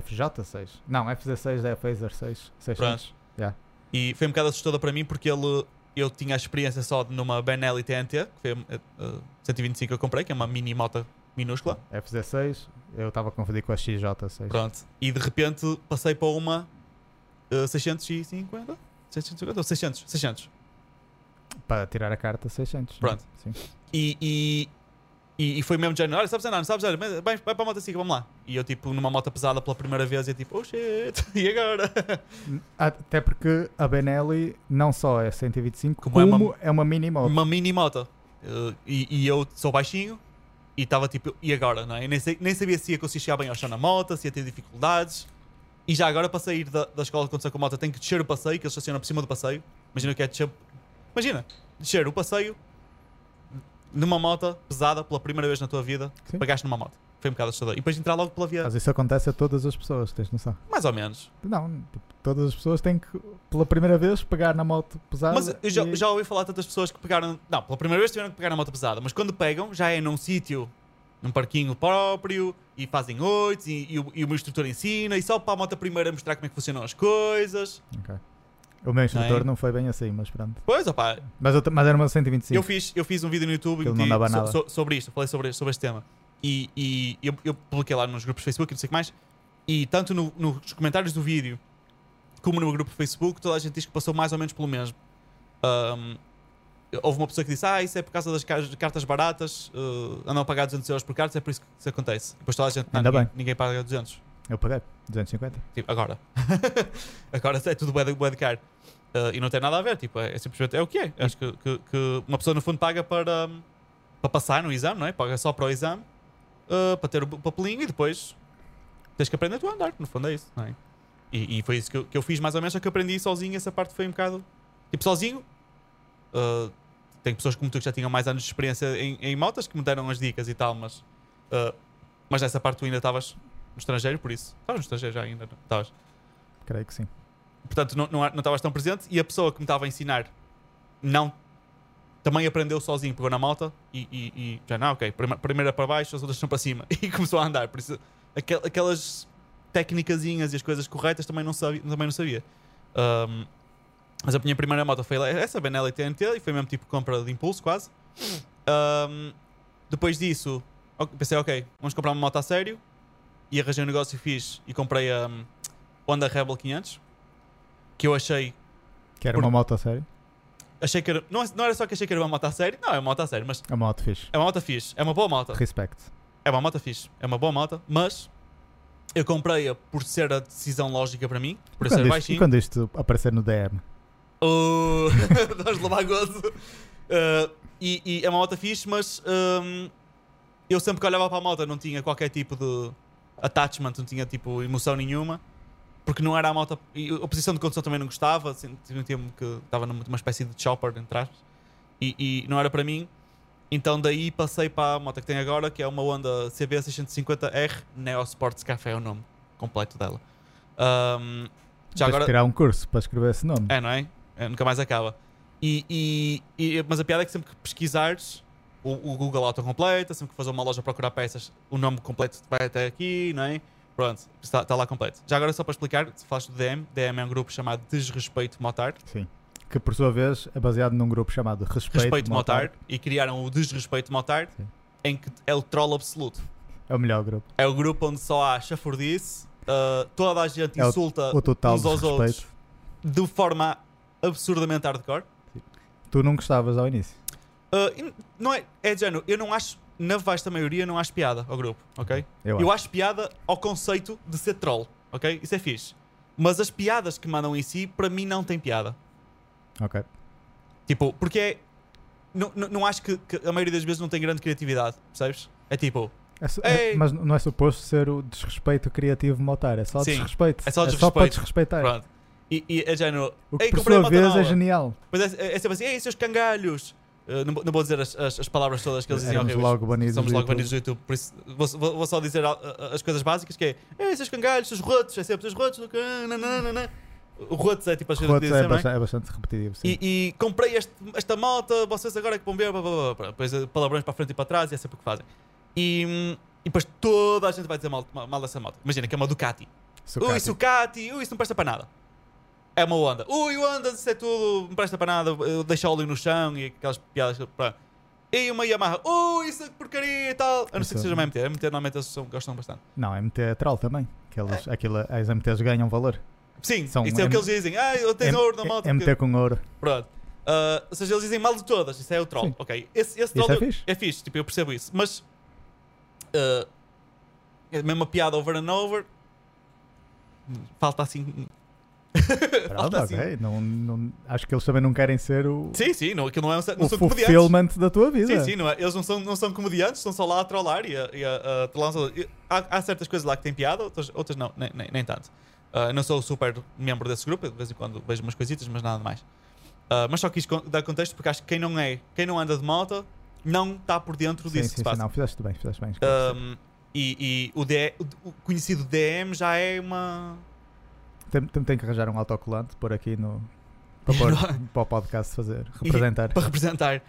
FJ6. Não, FZ6 é Phaser 6. 600. Pronto. Yeah. E foi um bocado assustador para mim porque ele, eu tinha a experiência só numa Benelli TNT, que foi a eh, 125 que eu comprei, que é uma mini moto minúscula. FZ6, eu estava a confundir com a XJ6. Pronto. E de repente passei para uma eh, 650? 650 ou 600? 600. Para tirar a carta 600. Pronto. Sim. E, e, e, e foi mesmo de género, olha, sabes andar, não sabes, olha, vai, vai para a moto assim, vamos lá. E eu tipo numa moto pesada pela primeira vez eu tipo, oh shit, e agora? Até porque a Benelli não só é 125, Como como, é uma- é uma mini moto. Uma mini moto. E, e eu sou baixinho e estava tipo, e agora, não é? Eu nem, sei- nem sabia se ia conseguir chegar bem ao chão na moto, se ia ter dificuldades. E já agora para sair da, da escola de condução com moto tenho que descer o passeio, que eles estacionam por cima do passeio. Imagina que é descer. Imagina, descer o passeio numa moto pesada pela primeira vez na tua vida, Sim. pagaste numa moto. Foi um bocado assustador. E depois entrar logo pela via. Mas isso acontece a todas as pessoas, tens noção? Mais ou menos. Não, todas as pessoas têm que, pela primeira vez, pegar na moto pesada. Mas eu já, e- já ouvi falar de tantas pessoas que pegaram. Não, pela primeira vez tiveram que pegar na moto pesada, mas quando pegam, já é num sítio, num parquinho próprio, e fazem oito, e, e, o- e o meu instrutor ensina, e só para a moto primeira mostrar como é que funcionam as coisas. Ok. O meu instrutor Não não, é? foi bem assim, mas pronto. Pois, opá, Mas, eu, mas era uma 125. eu, fiz, eu fiz um vídeo no YouTube que não so- so- sobre isto, falei sobre, sobre este tema. E, e eu, eu publiquei lá nos grupos de Facebook e não sei o que mais. E tanto no- nos comentários do vídeo como no meu grupo Facebook, toda a gente diz que passou mais ou menos pelo mesmo. Ahm, houve uma pessoa que disse: Ah, isso é por causa das car- cartas baratas, uh, andam a pagar 200 euros por cartas, é por isso que isso acontece. Depois toda a gente, não, Ainda ninguém, bem. ninguém paga 200. Eu paguei. 250. Tipo, agora. agora é tudo bué de, bué. Uh, e não tem nada a ver, tipo, é, é simplesmente é o que é. Acho que, que, que uma pessoa no fundo paga para, hum, para passar no exame, não é? Paga só para o exame, uh, para ter o papelinho e depois tens que aprender tu a andar, no fundo é isso, não é? E, e foi isso que eu, que eu fiz mais ou menos, só que aprendi sozinho, essa parte foi um bocado. Tipo, sozinho. Uh, tem pessoas como tu que já tinham mais anos de experiência em, em motas que me deram as dicas e tal, mas. mas nessa parte tu ainda estavas no estrangeiro, por isso. Estavas no estrangeiro já ainda, não? Estavas. Creio que sim. Portanto, não, não, não estavas tão presente e a pessoa que me estava a ensinar não também aprendeu sozinho, pegou na moto e, e- e já não, ok, prima- primeira para baixo, as outras estão para cima e começou a andar. Por isso, aquel- aquelas técnicazinhas e as coisas corretas também não sabia. Também não sabia. Um, mas a minha primeira moto foi essa, Benelli TNT, e foi mesmo tipo compra de impulso quase. Um, depois disso, pensei, ok, vamos comprar uma moto a sério. E arranjei um negócio fixe e comprei a um, Honda Rebel 500. Que eu achei Que era Por- uma moto a sério. achei que era, não, é- não era só que achei que era uma moto a sério, não, é uma moto a sério, mas É uma moto fixe. é uma moto fixe, é uma boa moto, Respect. é uma moto fixe, é uma boa moto, mas eu comprei-a por ser a decisão lógica para mim, por ser Quando isto, e baixinho. quando isto aparecer no DM? Vamos levar gozo. Uh, e, e é uma moto fixe, mas um, eu sempre que olhava para a moto não tinha qualquer tipo de attachment, não tinha tipo emoção nenhuma. Porque não era a moto. E a posição de condução também não gostava. Sentia-me que estava numa espécie de chopper, entre aspas. E, e não era para mim. Então daí passei para a moto que tenho agora, que é uma Honda CB650R Neo Sports Café, é o nome completo dela. Um, já agora tirar um curso para escrever esse nome. É, não é? é nunca mais acaba. E, e, e, mas a piada é que sempre que pesquisares o, o Google autocompleta, sempre que fazer uma loja procurar peças, o nome completo vai até aqui, não é? Pronto, está, está lá completo. Já agora, só para explicar, se falaste do DM, DM é um grupo chamado Desrespeito Motar. Sim. Que por sua vez é baseado num grupo chamado Respeito, Respeito Motar. Motar. E criaram o Desrespeito Motar, Sim. em que é o troll absoluto. É o melhor grupo. É o grupo onde só há chafurdice, uh, toda a gente é insulta o, o total uns aos outros de forma absurdamente hardcore. Sim. Tu não gostavas ao início? Uh, não é, é de género, eu não acho na vasta maioria, não acho piada ao grupo, ok? Eu, eu acho. piada ao conceito de ser troll, ok? Isso é fixe. Mas as piadas que mandam em si, para mim, não têm piada. Ok. Tipo, porque é. Não, não, não acho que, que, a maioria das vezes não tem grande criatividade, percebes? É tipo. É, é, mas não é suposto ser o desrespeito criativo motar, é só Sim, desrespeito. É só, desrespeito. é só para desrespeitar. Pronto. E, e é género. O que por sua vez é genial. Mas é, é, é sempre assim, ei, seus cangalhos. Uh, não, não, vou dizer as, as, as, palavras todas que eles diziam Éramos logo banidos Somos logo banidos do YouTube. Por isso, vou, vou, vou só dizer as coisas básicas que é Ei, seus cangalhos, seus rotos, é sempre seus rotos O rotos é tipo as coisas que dizem, é, bastante, é bastante repetitivo e, e, comprei este, esta moto, vocês agora é que vão ver blá, blá, blá, Depois eh, palavrões para a frente e para trás e é sempre o que fazem. E, e depois toda a gente vai dizer mal, mal dessa moto. Imagina que é uma Ducati. Sucati. Ui, Sucati, ui, isso não presta para nada é uma onda. Ui, onda, isso é tudo, não presta para nada, deixa óleo no chão e aquelas piadas. Pronto. E uma Yamaha, ui, isso é porcaria e tal. A não ser que seja uma MT. A MT normalmente eles gostam bastante. Não, a MT é troll também. Que eles, é. aquilo, as MTs ganham valor. Sim, São isso é o que eles dizem. Ah, eu tenho ouro na moto. MT com ouro. Pronto. Uh, ou seja, eles dizem mal de todas. Isso é o troll. Sim. Ok. Esse, esse troll é, fixe. é fixe. Tipo, eu percebo isso. Mas. Uh, é a mesma piada over and over. Falta assim Pronto, assim. ok. Não, não, acho que eles também não querem ser o. Sim, sim, não, aquilo não, é, não o são fulfillment da tua vida. Sim, sim, não é, eles não são, não são comediantes, estão só lá a trollar e a, e a, a, e há, há, certas coisas lá que têm piada, outras, outras não, nem, nem, nem tanto. Uh, não sou super membro desse grupo, de vez em quando vejo umas coisitas, mas nada mais. Uh, mas só quis dar contexto porque acho que quem não é, quem não anda de moto, não está por dentro sim, disso sim, que se passa. Sim, não, fizeste bem, fizeste bem. Um, e, e o, o conhecido DM já é uma tem, tem que arranjar um autocolante por aqui no. Para, pôr, para o podcast fazer, representar. E, para representar.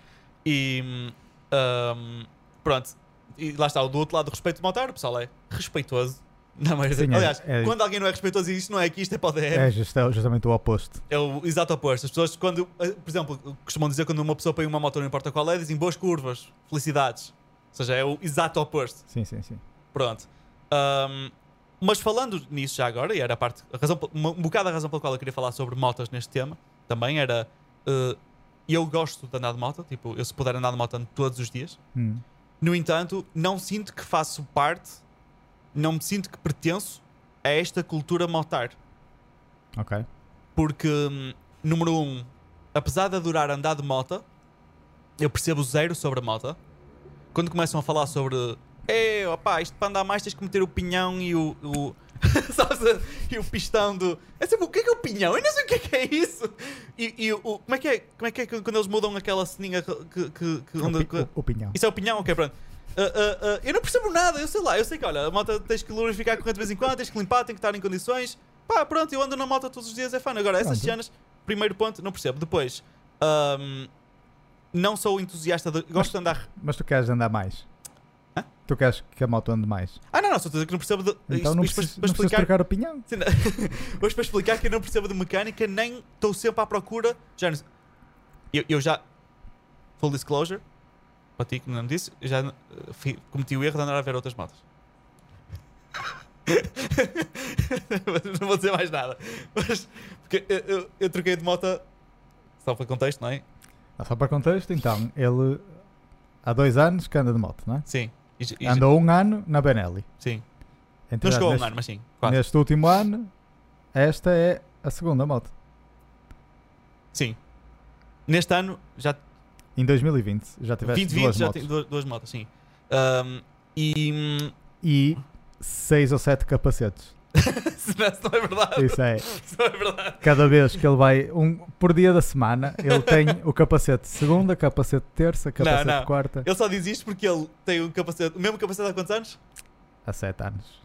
E. Um, pronto. E lá está, o do outro lado, respeito de motor, o pessoal é respeitoso. Na maioria Sim, é, Aliás, é, é, quando alguém não é respeitoso, isto não é aqui, isto é para o DM. É, é justamente o oposto. É o exato oposto. As pessoas, quando, eh, por exemplo, costumam dizer quando uma pessoa põe uma moto, não importa qual é, dizem boas curvas, felicidades. Ou seja, é o exato oposto. Sim, sim, sim. Pronto. Um, mas falando nisso já agora, e era a parte, a razão, um bocado a razão pela qual eu queria falar sobre motas neste tema, também era. Uh, eu gosto de andar de moto, tipo, eu se puder andar de moto todos os dias. Hum. No entanto, não sinto que faço parte, não me sinto que pertenço a esta cultura motar. Ok. Porque, hum, número um, apesar de adorar andar de moto, eu percebo zero sobre a moto. Quando começam a falar sobre é, opá, isto para andar mais tens que meter o pinhão e o. o e o pistão do. É sempre, o que é, que é o pinhão? Eu não sei o que é, que é isso. E, e o, como, é que é, como é que é quando eles mudam aquela ceninha que. que, que o, o, o, pinhão. Isso é o pinhão? Ok, pronto. Uh, uh, uh, eu não percebo nada, eu sei lá, eu sei que olha, a moto tens que lubrificar a corrente de vez em quando, tens que limpar, tem que estar em condições. Pá, pronto, eu ando na moto todos os dias, é fã. Agora, essas cenas, primeiro ponto, não percebo. Depois, um, não sou entusiasta de. Gosto mas, de andar. Mas tu queres andar mais? Tu queres que a moto ande mais? Ah, não, não, só estou que não percebo de. Então isto, não, preciso, para, para não explicar... trocar opinião. Sim, Hoje para explicar que eu não percebo de mecânica, nem estou sempre à procura. Já, eu, eu já. Full disclosure, para ti que não me disse, eu já fui, cometi o erro de andar a ver outras motos. não vou dizer mais nada. Mas, porque eu, eu, eu troquei de moto. Só para contexto, não é? Só para contexto, então, ele há dois anos que anda de moto, não é? Sim. E, e, Andou um ano na Benelli. Sim. Então, não chegou a um ano, mas sim. Quase. Neste último ano, esta é a segunda moto. Sim. Neste ano, já Em 2020 já tiveste 2020 duas já motos. tem duas, duas motos, sim. Ahm, e. hum, E 6 ou 7 capacetes. se não, não é verdade. Isso é. Se não é verdade. Cada vez que ele vai, um, por dia da semana, ele tem o capacete de segunda, capacete de terça, capacete não. de quarta. Ele só diz isto porque ele tem o capacete, o mesmo capacete há quantos anos? Há 7 anos.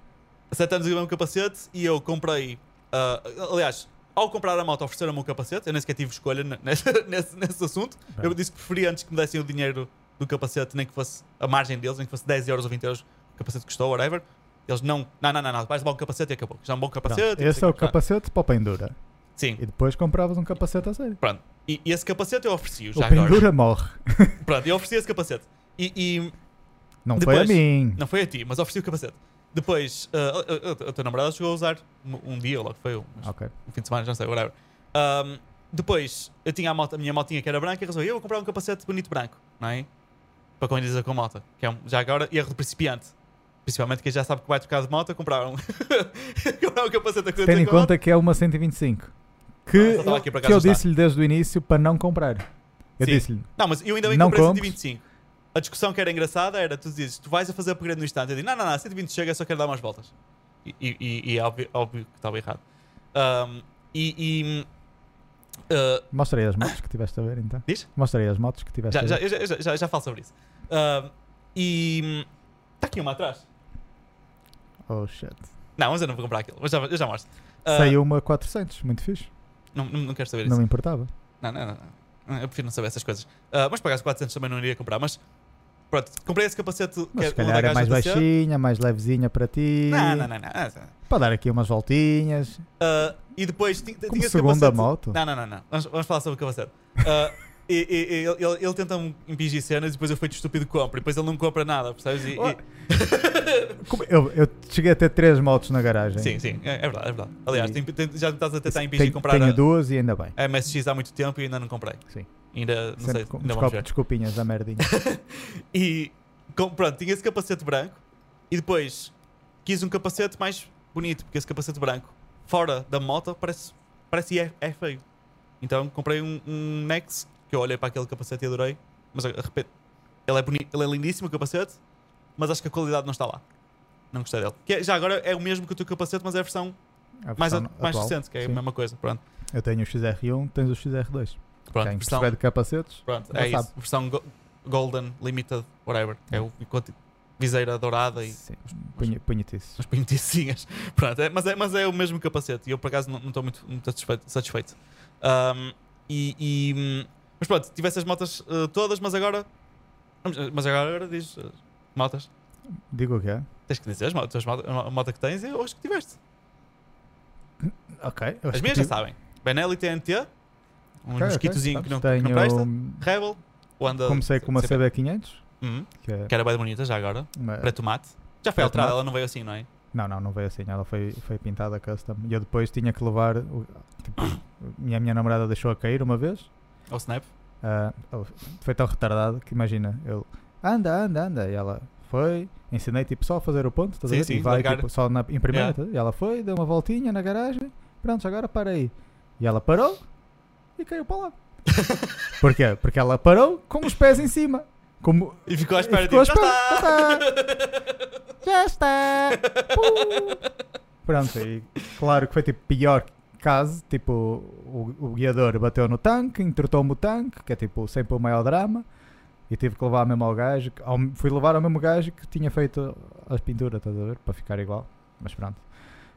Há 7 anos o mesmo capacete e eu comprei. ah, aliás, ao comprar a moto, ofereceram-me um capacete. Eu nem sequer tive escolha ne- nesse, nesse, nesse assunto. Bem. Eu disse que preferia antes que me dessem o dinheiro do capacete, nem que fosse a margem deles, nem que fosse 10 euros ou 20 euros o capacete custou, whatever. Eles não, não, não, não, não vais levar um capacete e acabou. Já é um bom capacete. não Esse é o capacete para o pendura. Sim, E depois compravas um capacete a sério. pronto. E, e esse capacete eu ofereci-o O já agora. pendura morre. Pronto, eu ofereci esse capacete. E, e Não foi a Depois- mim. não foi a ti, mas ofereci o capacete. Depois, ah, a, a- a tua namorada chegou a usar um, um dia, logo foi um, Ok. um fim de semana, já não sei, whatever. Ahm, depois, eu tinha a, moto, a minha motinha que era branca e resolvi, eu vou comprar um capacete bonito branco, não é? Para condizer com a moto. Que é um, já agora, erro de principiante. Principalmente quem já sabe que vai trocar de moto, comprar um, comprar um capacete a Tendo em conta que é uma 125. Ah, Que, que eu ajustar. disse-lhe desde o início para não comprar. Eu disse-lhe, Não, mas eu ainda bem Não comprei compres. 125. A discussão que era engraçada era, tu dizes, tu vais a fazer upgrade no instante. Eu digo, não, não, não, 120 chega, eu só quero dar umas voltas. E, e, e- é óbvio, óbvio que estava errado. Ahm, e... e mostrei as motos que tiveste a ver então. Diz? Mostrei as motos que tiveste já, a já, ver. já, já, já, já falo sobre isso. E... Está aqui uma atrás. Oh shit. Não, mas eu não vou comprar aquilo. Mas já, eu já mostro. Ah, Saiu uma 400, muito fixe. não, não, não quero saber Não isso. me importava. Não, não, não, não. Eu prefiro não saber essas coisas. Ah, mas pagar 400 também não iria comprar. Mas pronto, comprei esse capacete. que Mas é se o calhar é mais baixinha, mais levezinha para ti. Não, não, não, não. Para dar aqui umas voltinhas. Uh, e depois ti- Como tinha esse segunda moto. Não, não, não, não. Vamos, vamos falar sobre o capacete. Uh, e, e- e ele, ele, ele tenta impingir cenas e depois eu feito estúpido compro. E depois ele não compra nada, percebes? E- e- Oh. Como- Eu, eu cheguei a ter três motos na garagem. sim, sim, é, é verdade, é verdade. Aliás, E- tem- tem- já estás a tentar impingir Tenho, comprar tenho a, duas e ainda bem. a MSX há muito tempo e ainda não comprei. Sim. Ainda, não Sempre sei, com ainda vamos desculpa- ver. desculpinhas da merdinha. E com- pronto, tinha esse capacete branco e depois quis um capacete mais bonito, porque esse capacete branco, fora da moto, parece, parece é, é feio. Então comprei um, um Nex, que eu olhei para aquele capacete e adorei, mas repente, ele é, bonito, ele é lindíssimo o capacete, mas acho que a qualidade não está lá. Não gostei dele. Que é- já agora é o mesmo que o teu capacete, mas é a versão A mais, versão a- mais recente, que é Sim. a mesma coisa. Pronto, Eu tenho o XR1, tens o XR2. pronto, Quem versão, de capacetes, pronto é sabe. isso. Versão go- Golden Limited, whatever. É o viseira dourada e sim, punha-te-isso. umas. Pronto, é- mas, é, mas é o mesmo capacete e eu por acaso não estou muito, muito satisfeito. satisfeito. Ahm, e, e, hum, mas pronto, tive essas motas eh, todas, mas agora. vamos- Mas agora diz eh, motas. Digo o quê? Tens que dizer as motas, as a moto que tens e hoje que tiveste. Ok. As minhas que já sabem. Benelli TNT, um Ok, ok, mosquitozinho que, não, que não presta. Rebel, o anda. Comecei com uma CB. CB500, Uhum, que é que era bem bonita já agora. uma- Para tomate. Já foi alterada, ela não veio assim, não é? Não, não, não veio assim. Ela foi, foi pintada custom. E eu depois tinha que levar. o- Tipo, minha, minha namorada deixou a cair uma vez. Ou Snap. Oh, foi tão retardado que imagina, eu anda, anda, anda. E ela foi, ensinei tipo só a fazer o ponto, estás a Sim, ver? sim, e vai tipo, só na, em primeira. Yeah. tá? E ela foi, deu uma voltinha na garagem, pronto, agora para aí. E ela parou e caiu para lá. Porquê? Porque ela parou com os pés em cima. Como, E ficou à espera ficou à tipo, já espera, já está! Pum. Pronto, e claro que foi tipo pior caso, tipo o, o guiador bateu no tanque, entortou-me o tanque, que é tipo sempre o maior drama, e tive que levar mesmo ao gajo, ao- fui levar ao mesmo gajo que tinha feito as pinturas, estás a ver, para ficar igual, mas pronto.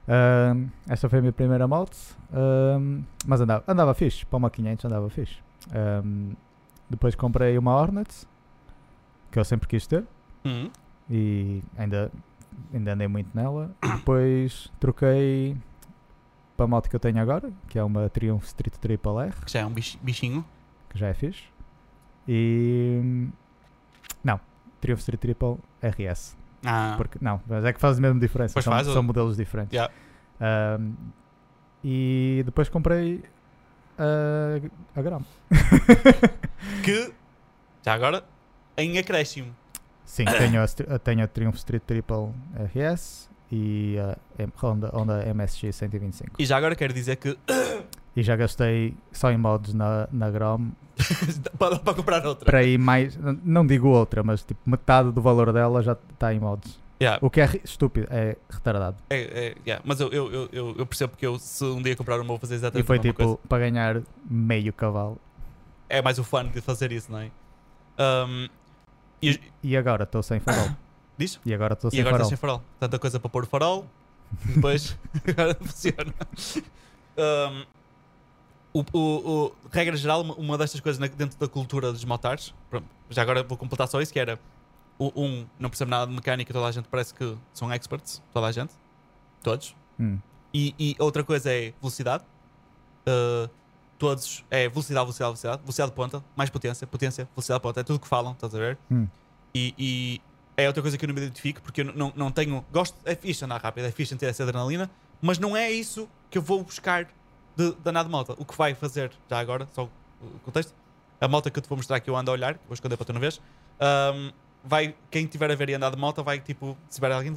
Ahm, esta foi a minha primeira moto, ahm, mas andava, andava fixe, para uma 500 andava fixe. Ahm, depois comprei uma Hornet, que eu sempre quis ter, Hum, e ainda, ainda andei muito nela. Depois troquei para a moto que eu tenho agora, que é uma Triumph Street Triple R, que já é um bich- bichinho. que já é fixe. E. Não, Triumph Street Triple RS. Ah, Porque, não, mas é que faz a mesma diferença. São, faz, são modelos diferentes. Yeah. Ahm, e depois comprei a, a Gram. que, já agora, em acréscimo. Sim, tenho a, tenho a Triumph Street Triple RS e a M- Honda, Honda MSX 125. E já agora quero dizer que E já gastei só em mods na, na Grom para, para comprar outra. para ir mais. Não digo outra, mas tipo metade do valor dela já está em mods. Yeah, O que é estúpido, é retardado. é, é, yeah, Mas eu, eu, eu, eu, percebo que eu, se um dia comprar uma, vou fazer E exatamente foi a mesma tipo coisa. para ganhar meio cavalo. É mais o fun de fazer isso, não é? Um, e, E agora estou sem farol. Diz? E agora estou e sem agora farol. sem farol. Tanta coisa para pôr farol, depois agora funciona. Um, o, o, o- regra geral, uma, destas coisas dentro da cultura dos pronto, já agora vou completar só isso, que era o, um, não percebe nada de mecânica, toda a gente parece que são experts, toda a gente, todos. Hum. E, e outra coisa é velocidade. Uh, todos é velocidade, velocidade, velocidade, velocidade de ponta, mais potência, potência, velocidade de ponta, é tudo o que falam, estás a ver? Hum. E, e é outra coisa que eu não me identifico, porque eu não, não tenho. Gosto, é fixe andar rápido, é fixe ter essa adrenalina, mas não é isso que eu vou buscar de, de andar de moto. O que vai fazer, já agora, só o contexto, a moto que eu te vou mostrar que eu ando a olhar, vou esconder para tu não vês, um, vai, quem tiver a ver e andar de moto vai tipo, se tiver alguém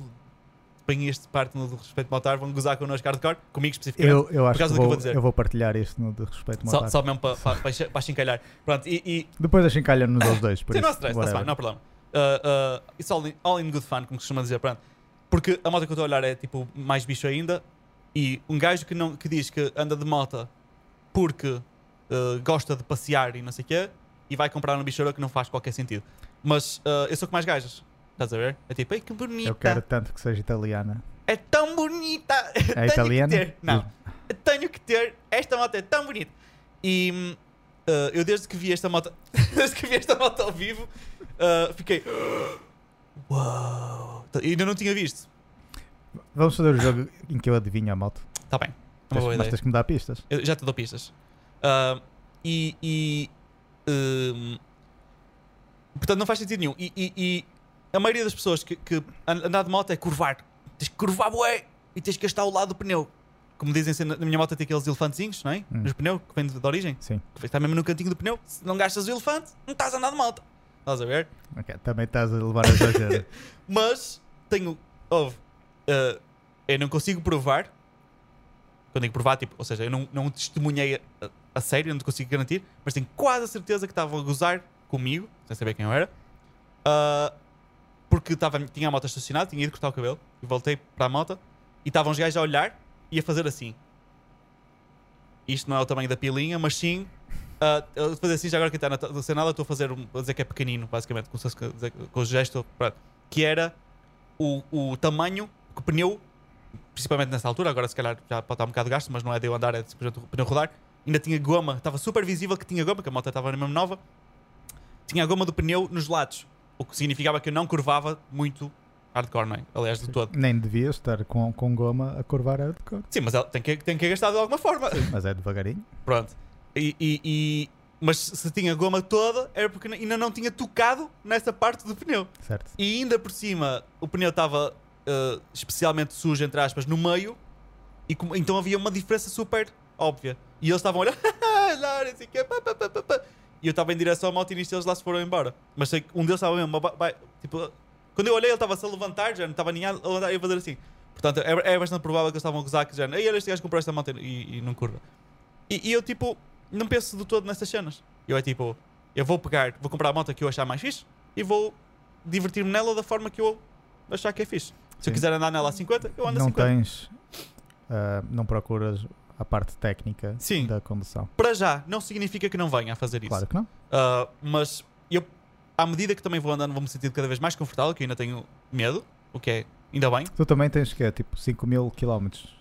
põe este parte no de respeito motar, vão gozar connosco hardcore, comigo especificamente. Eu, eu acho que do que eu vou, vou eu vou partilhar isto no de respeito Só, motar. só mesmo para pa, pa, pa chincalhar. Pronto, e, e Depois a chincalha nos aos dois. Por sim, isso, não stress, está-se whatever. bem, não há problema. Uh, uh, it's all in, all in good fun, como se costuma dizer. Pronto. Porque a moto que eu estou a olhar é tipo mais bicho ainda. E um gajo que, não, que diz que anda de moto porque uh, gosta de passear e não sei o quê, e vai comprar uma bichoura que não faz qualquer sentido. Mas uh, eu sou com mais gajas. Estás a ver? É tipo, ai que bonita. Eu quero tanto que seja italiana. É tão bonita. É italiana? Não. Tenho que ter. Esta moto é tão bonita. E uh, eu desde que vi esta moto, desde que vi esta moto ao vivo, uh, fiquei. Uau! E ainda não tinha visto. Vamos fazer o jogo em que eu adivinho a moto. Está bem. Uma boa mas ideia. tens que me dar pistas. Eu já te dou pistas. Ah, e. e hum, portanto, não faz sentido nenhum. E, e- e a maioria das pessoas que, que an- andar de moto é curvar. Tens que curvar, bué! E tens que gastar o lado do pneu. Como dizem na minha moto tem aqueles elefantezinhos, não é? Hum. Nos pneus, que vêm de, de origem. Sim. Está mesmo no cantinho do pneu. Se não gastas o elefante, não estás a andar de moto. Estás a ver? Ok, Também estás a levar a exagero. Mas tenho. Houve. eh, eu não consigo provar. Quando digo provar, tipo, ou seja, eu não, não testemunhei a, a sério, não te consigo garantir, mas tenho quase a certeza que estavam a gozar comigo, sem saber quem eu era, ah, porque estava, tinha a moto estacionada, tinha ido cortar o cabelo e voltei para a moto e estavam os gajos a olhar e a fazer assim. Isto não é o tamanho da pilinha, mas sim. Ah, eu fazer assim, já agora que está na na cenada, estou a fazer um, a dizer que é pequenino, basicamente, com, com o gesto, pronto, que era o, o tamanho que o pneu, principalmente nessa altura, agora se calhar já pode estar um bocado gasto, mas não é de eu andar, é de simplesmente o pneu rodar, ainda tinha goma, estava super visível que tinha goma, que a moto estava mesmo nova, tinha a goma do pneu nos lados, o que significava que eu não curvava muito hardcore, não é? Aliás, de todo. Nem devias estar com, com goma a curvar cor. Sim, mas ela tem que, tem que gastar de alguma forma. Mas é devagarinho. Pronto. E, e- e- mas se tinha goma toda, era porque ainda não tinha tocado nessa parte do pneu. Certo. E ainda por cima, o pneu estava eh, especialmente sujo, entre aspas, no meio. E como- então havia uma diferença super óbvia. E eles estavam a olhar, pá. E eu estava em direção à moto e eles lá se foram embora. Mas sei que um deles estava mesmo, tipo, quando eu olhei, ele estava-se a levantar, já não estava nem a levantar e a fazer assim. Portanto, é, é bastante provável que eles estavam a gozar que já, ei, olha, este gajo comprou esta moto e, e não curva. E, e eu, tipo, não penso de todo nessas cenas. Eu é tipo, eu vou pegar, vou comprar a moto que eu achar mais fixe e vou divertir-me nela da forma que eu achar que é fixe. Se eu Sim. quiser andar nela a 50, eu ando a Não 50. tens. ah, não procuras a parte técnica Sim. da condução. Para já, não significa que não venha a fazer isso. Claro que não. Uh, mas eu, à medida que também vou andando, vou-me sentindo cada vez mais confortável, que eu ainda tenho medo, o que é ainda bem. Tu também tens que é tipo 5 mil quilómetros.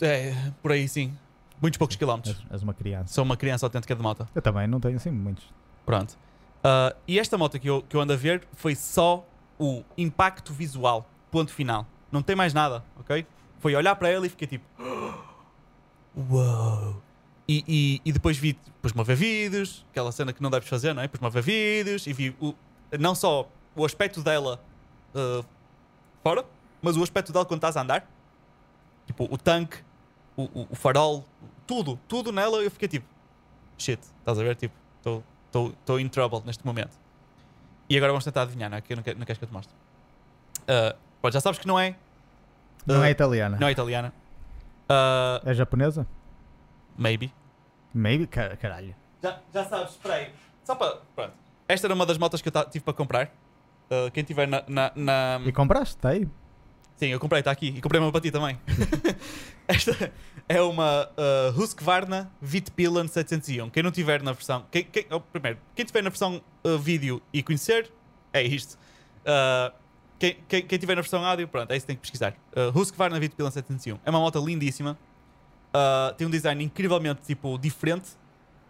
É, por aí sim. Muitos poucos quilómetros. És, és uma criança. Sou uma criança autêntica de moto. Eu também não tenho assim muitos. Pronto. Uh, e esta moto que eu, que eu ando a ver foi só o impacto visual. Ponto final. Não tem mais nada, ok? Foi olhar para ela e fiquei tipo. Uau! E, e, e depois vi, pus-me a ver vídeos, aquela cena que não deves fazer, não é? Pus-me a ver vídeos e vi o, não só o aspecto dela uh, fora, mas o aspecto dela quando estás a andar. Tipo, o tanque, o, o, o farol, tudo, tudo nela. Eu fiquei tipo, shit, estás a ver? Tipo, estou in trouble neste momento. E agora vamos tentar adivinhar, não é? Que eu não, quero, não queres que eu te mostre. Uh, pô, já sabes que não é. Não uh, é italiana. Não é italiana. Uh, É japonesa? Maybe. Maybe? Car- Caralho. Já, já sabes, espera aí. Só para. Pronto. Esta era uma das motas que eu tive para comprar. Uh, quem tiver na. na, na- E compraste? Está aí? Sim, eu comprei, está aqui. E comprei uma para ti também. Esta é uma uh, Husqvarna Vitpilan 701. Quem não tiver na versão. Quem, quem, oh, primeiro, quem tiver na versão uh, vídeo e conhecer, é isto. Uh, quem, quem, quem tiver na versão áudio, pronto, é isso que tem que pesquisar. Uh, Husqvarna Vitpilan 701. É uma moto lindíssima. Uh, tem um design incrivelmente tipo, diferente.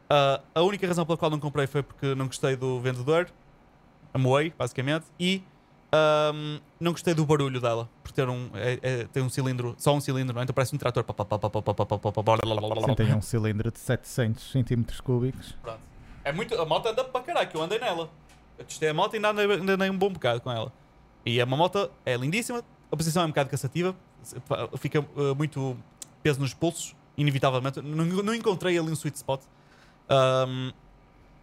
Uh, a única razão pela qual não comprei foi porque não gostei do vendedor. Amoei, basicamente. E um, não gostei do barulho dela. Por ter um. é- é- tem um cilindro, só um cilindro, não é? Então parece um trator. Sim, tem um cilindro de 700 centímetros cúbicos. Pronto. É muito, a moto anda para caralho, eu andei nela. Eu testei a moto e ainda andei, ainda andei um bom bocado com ela. E é uma moto, é lindíssima, a posição é um bocado cansativa, fica uh, muito peso nos pulsos, inevitavelmente. Não, não encontrei ali um sweet spot. Um,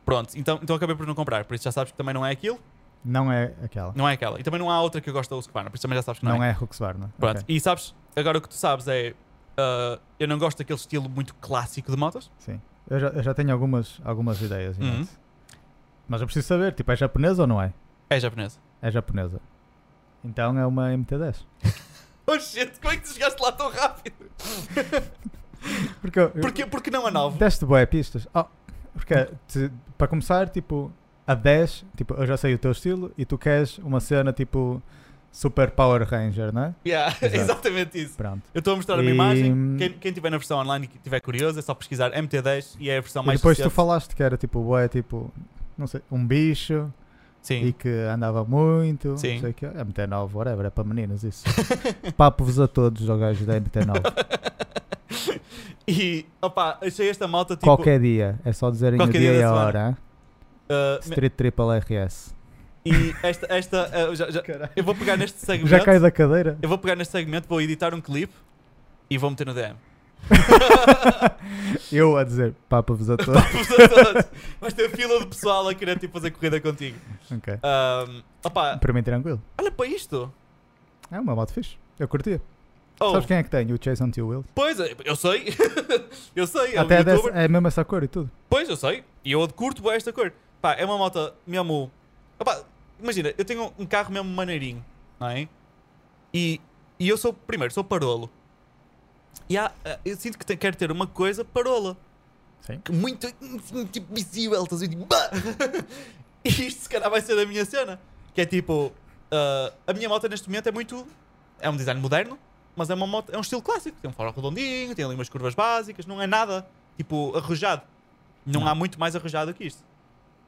pronto, então, então acabei por não comprar, por isso já sabes que também não é aquilo, Não é aquela. não é aquela. E também não há outra que eu gosto da Husqvarna, por isso também já sabes que não, Não, é. é Husqvarna. Pronto, Ok, e sabes, agora o que tu sabes é. uh, eu não gosto daquele estilo muito clássico de motos. Sim. Eu já, eu já tenho algumas, algumas ideias. Uhum. Mas eu preciso saber, tipo, é japonesa ou não é? É japonesa. É japonesa. Então é uma MT-10. Oh shit, como é que tu chegaste lá tão rápido? Porque, eu- Porquê, porque não a 9? Deste boé pistas. Oh, porque, te- para começar, tipo, a 10, tipo, eu já sei o teu estilo e tu queres uma cena tipo Super Power Ranger, não é? Yeah, exatamente isso. Pronto. Eu estou a mostrar uma E- imagem. Quem, quem tiver na versão online e estiver curioso, é só pesquisar MT10 e é a versão E mais depois tu falaste que era tipo, boé, tipo, não sei, um bicho Sim. e que andava muito. Sim. Não sei que. MT9, whatever, é para meninas isso. Papo-vos a todos, os gajos da MT9. E, opa, achei esta moto tipo. Qualquer dia, é só dizerem o dia dia e a hora. Uh, Street Triple RS. e esta. esta uh, já- já- eu vou pegar neste segmento. Já cai da cadeira? Eu vou pegar neste segmento, vou editar um clipe e vou meter no DM. Eu a dizer, papo-vos a todos. Vamos a todos. Vais ter fila de pessoal a querer tipo, fazer corrida contigo. ok. Um, opa, Para mim, tranquilo. olha para isto. É uma moto fixe. Eu curtia. Oh, Sabes quem é que tem? O Chase on Two Wheels. Pois, eu sei. eu sei. É um Até é, desse- youtuber. é mesmo essa cor e tudo. Pois, eu sei. E eu curto esta cor. Pá, é uma moto mesmo. Opá, imagina, eu tenho um carro mesmo maneirinho, não é? E, e eu sou, primeiro, sou parolo. E há, eh, eu sinto que te- quero ter uma coisa parola. Sim. Que muito, tipo, visível. Estás a? Tipo! E isto se calhar vai ser a minha cena. Que é tipo, ah, a minha moto neste momento é muito. É um design moderno, mas é uma moto, é um estilo clássico. Tem um farol redondinho, tem ali umas curvas básicas, não é nada tipo arrojado. Não, Não. há muito mais arrojado que isto.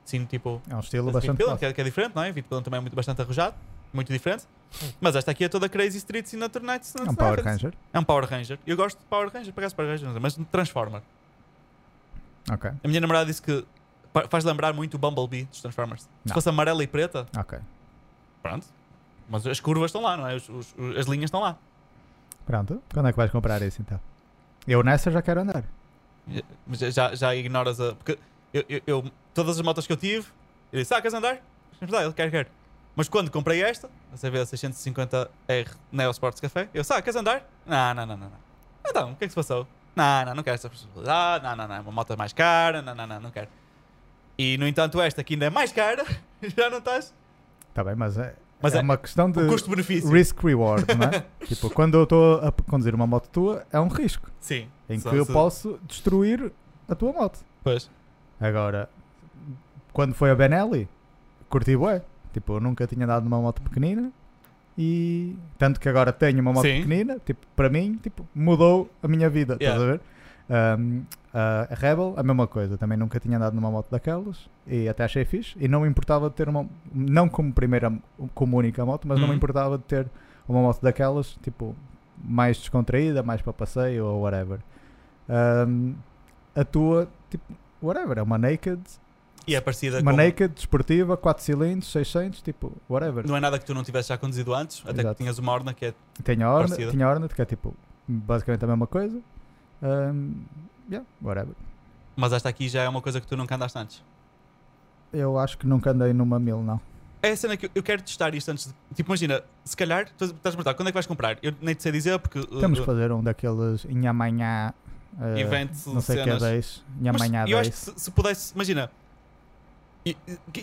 Sim, tipo. É um estilo bastante que, é, que é diferente, não é? Vitpillen também é muito, bastante arrojado, muito diferente. Mas esta aqui é toda Crazy Street Signature Nights. É um Power Ranger. É um Power Ranger. Eu gosto de Power Ranger, parece Power Ranger, mas Transformer. Ok, A minha namorada disse que faz lembrar muito o Bumblebee dos Transformers. Se Não. fosse amarela e preta, ok. pronto. Mas as curvas estão lá, não é? Os- os- as linhas estão lá. Pronto. Quando é que vais comprar isso então? Eu nessa já quero andar. Mas já- já, já ignoras a. Porque eu, eu- eu- todas as motos que eu tive, eu disse: Ah, queres andar? É verdade, ele quer, quer. Mas quando comprei esta, a CB 650R Neo Sports Café, eu disse: Ah, queres andar? Não, não, não, não. não. Então, o que é que se passou? Não, não, não quero essa possibilidade. Não, não, não. É uma moto mais cara. Não, não, não, não quero. E no entanto, esta que ainda é mais cara, já não estás. Está bem, mas é, Mas é é, uma questão de custo-benefício. risk-reward, não é? tipo, quando eu estou a conduzir uma moto tua, é um risco. Sim. Em que eu se- posso destruir a tua moto. Pois. Agora, quando foi a Benelli, curti bué. Tipo, eu nunca tinha dado numa moto pequenina e tanto que agora tenho uma moto Sim. pequenina, tipo, para mim, tipo, mudou a minha vida, Yeah. estás a ver? Um, a Rebel, a mesma coisa, também nunca tinha andado numa moto daquelas e até achei fixe e não me importava de ter uma, não como primeira, como única moto, mas não me Uhum. importava de ter uma moto daquelas, tipo, mais descontraída, mais para passeio ou whatever. Um, a tua, tipo, whatever, é uma naked, E é parecida uma com... naked, desportiva, 4 cilindros, 600, tipo, whatever. Não é nada que tu não tivesse já conduzido antes, até Exato. que tinhas uma Orna que é. Tenho a Hornet, tinha a Hornet, que é tipo, basicamente a mesma coisa. Um, yeah, whatever. Mas esta aqui já é uma coisa que tu nunca andaste antes. Eu acho que nunca andei numa mil, não. É a cena que eu- quero testar isto antes de. Tipo, imagina, se calhar, tu estás a perguntar quando é que vais comprar? Eu nem te sei dizer porque. uh, Temos que uh, fazer um daqueles em amanhã eh, Event não sei o que é cenas. 10, minha Mas manhã eu acho que 10. se, se pudesse, imagina,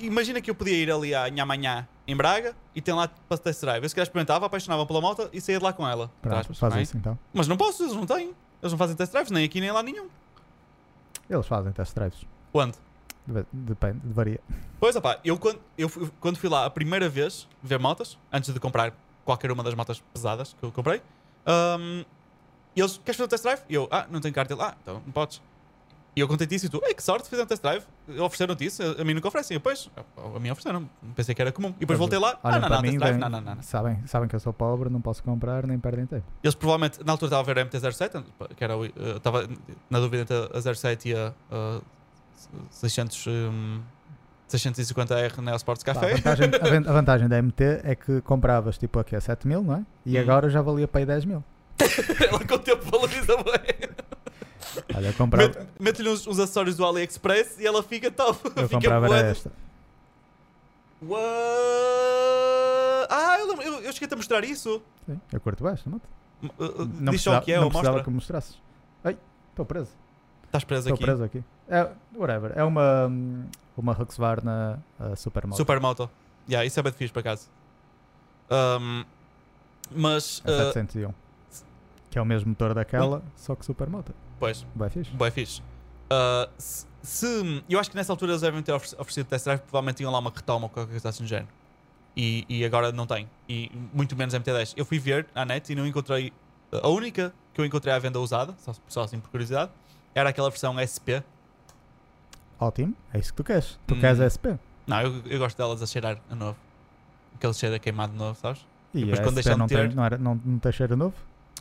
imagina que eu podia ir ali à minha manhã em Braga e tem lá para test drive. Eu se calhar experimentava, apaixonava pela moto e saía de lá com ela. Pronto, aspas, faz isso então. Mas não posso, eles não têm. Eles não fazem test drives, nem aqui nem lá nenhum. Eles fazem test drives. Deve- Depende, varia. Pois, opá, eu quando, eu quando fui lá a primeira vez ver motas, antes de comprar qualquer uma das motas pesadas que eu comprei, hum, eles, queres fazer um test drive? E eu, ah, não tenho cartão. Ah, então não podes. E eu contei isso e tu, ei, que sorte, fizeram um test drive. Ofereceram-te isso, a, a mim nunca oferecem. Eu, pois, a, a mim ofereceram, pensei que era comum. E depois voltei lá, ah, não, não, mim, test drive, não, não, não. Sabem, sabem que eu sou pobre, não posso comprar, nem perdem tempo. Eles provavelmente, na altura estava a ver a MT-07, que era, eh, estava na dúvida entre a 07 e a, a 600, hum, 650R Neo Sports Café. vantagem, a van- a vantagem da MT é que compravas tipo aqui a 7 mil, não é? E Hum. agora já valia para aí 10 mil. Ela com o tempo valoriza bem. Olha, eu comprava, Mete- Mete-lhe uns, uns acessórios do AliExpress e ela fica top. eu fica comprava era esta. What? Ah, eu, eu, eu a mostrar isso. Sim, eu curto bem esta moto. Uh, uh, Não Diz só o que é, não mostra. que me mostrasses. Ai, estou preso. Estás preso Estou aqui. preso aqui. É, whatever. É uma, hum, uma Husqvarna uh, Supermoto. Supermoto. Yeah, isso é bem fixe, por acaso. Um, mas, uh, 701. Que é o mesmo motor daquela, só que Supermoto. pois, Vai fixe. bem fixe. Uh, se, se- eu acho que nessa altura eles devem ter oferec- oferecido test drive, provavelmente tinham lá uma retoma ou qualquer coisa assim do género. E, e agora não tem. E muito menos MT10. Eu fui ver à net e não encontrei. A única que eu encontrei à venda usada, só, só assim por curiosidade, era aquela versão SP. Ótimo, é isso que tu queres. Tu Hum. queres SP. Não, eu, eu gosto delas a cheirar a novo. Aquele cheiro a queimado de novo, sabes? E Depois a quando SP deixam de não, tem, ter- não, era, não, não tem cheiro novo?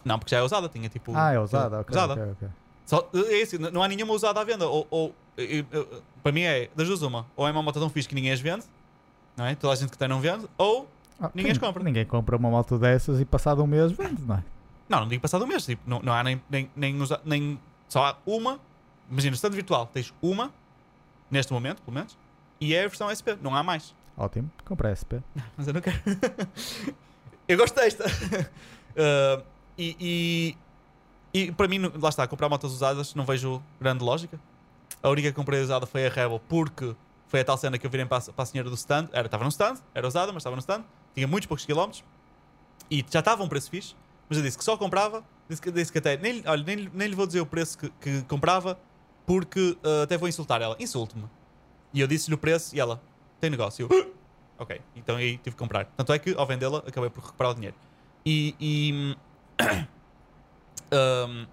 Não, porque já é usada, tinha tipo. ah, é usada, ok. usada. ok, ok. Só, é isso, não há nenhuma usada à venda. Ou, ou- eu- eu- para mim é das duas uma. Ou é uma moto tão fixe que ninguém as vende, não é? Toda a gente que tem não vende, ou. Ah, Ninguém as compra. Ninguém compra uma moto dessas e passado um mês vende, não é? Não, não digo passado um mês. Tipo, não, não há nem, nem, nem, usa- nem. Só há uma. Imagina, estando virtual, tens uma, neste momento, pelo menos, e é a versão SP. Não há mais. Ótimo, compra SP. Mas eu não quero. eu gosto desta. Uh, e, e, e para mim, lá está, comprar motos usadas não vejo grande lógica. A única que comprei usada foi a Rebel, porque foi a tal cena que eu virei para a, para a senhora do stand. Era, estava no stand, era usada, mas estava no stand. Tinha muitos poucos quilómetros. E já estava um preço fixe. Mas eu disse que só comprava. Disse que, disse que até. Nem, olha, nem, nem lhe vou dizer o preço que, que comprava, porque uh, até vou insultar ela. Insulte-me. E eu disse-lhe o preço e ela, tem negócio. Eu, ok, então aí tive que comprar. Tanto é que ao vendê-la acabei por recuperar o dinheiro. E. e um,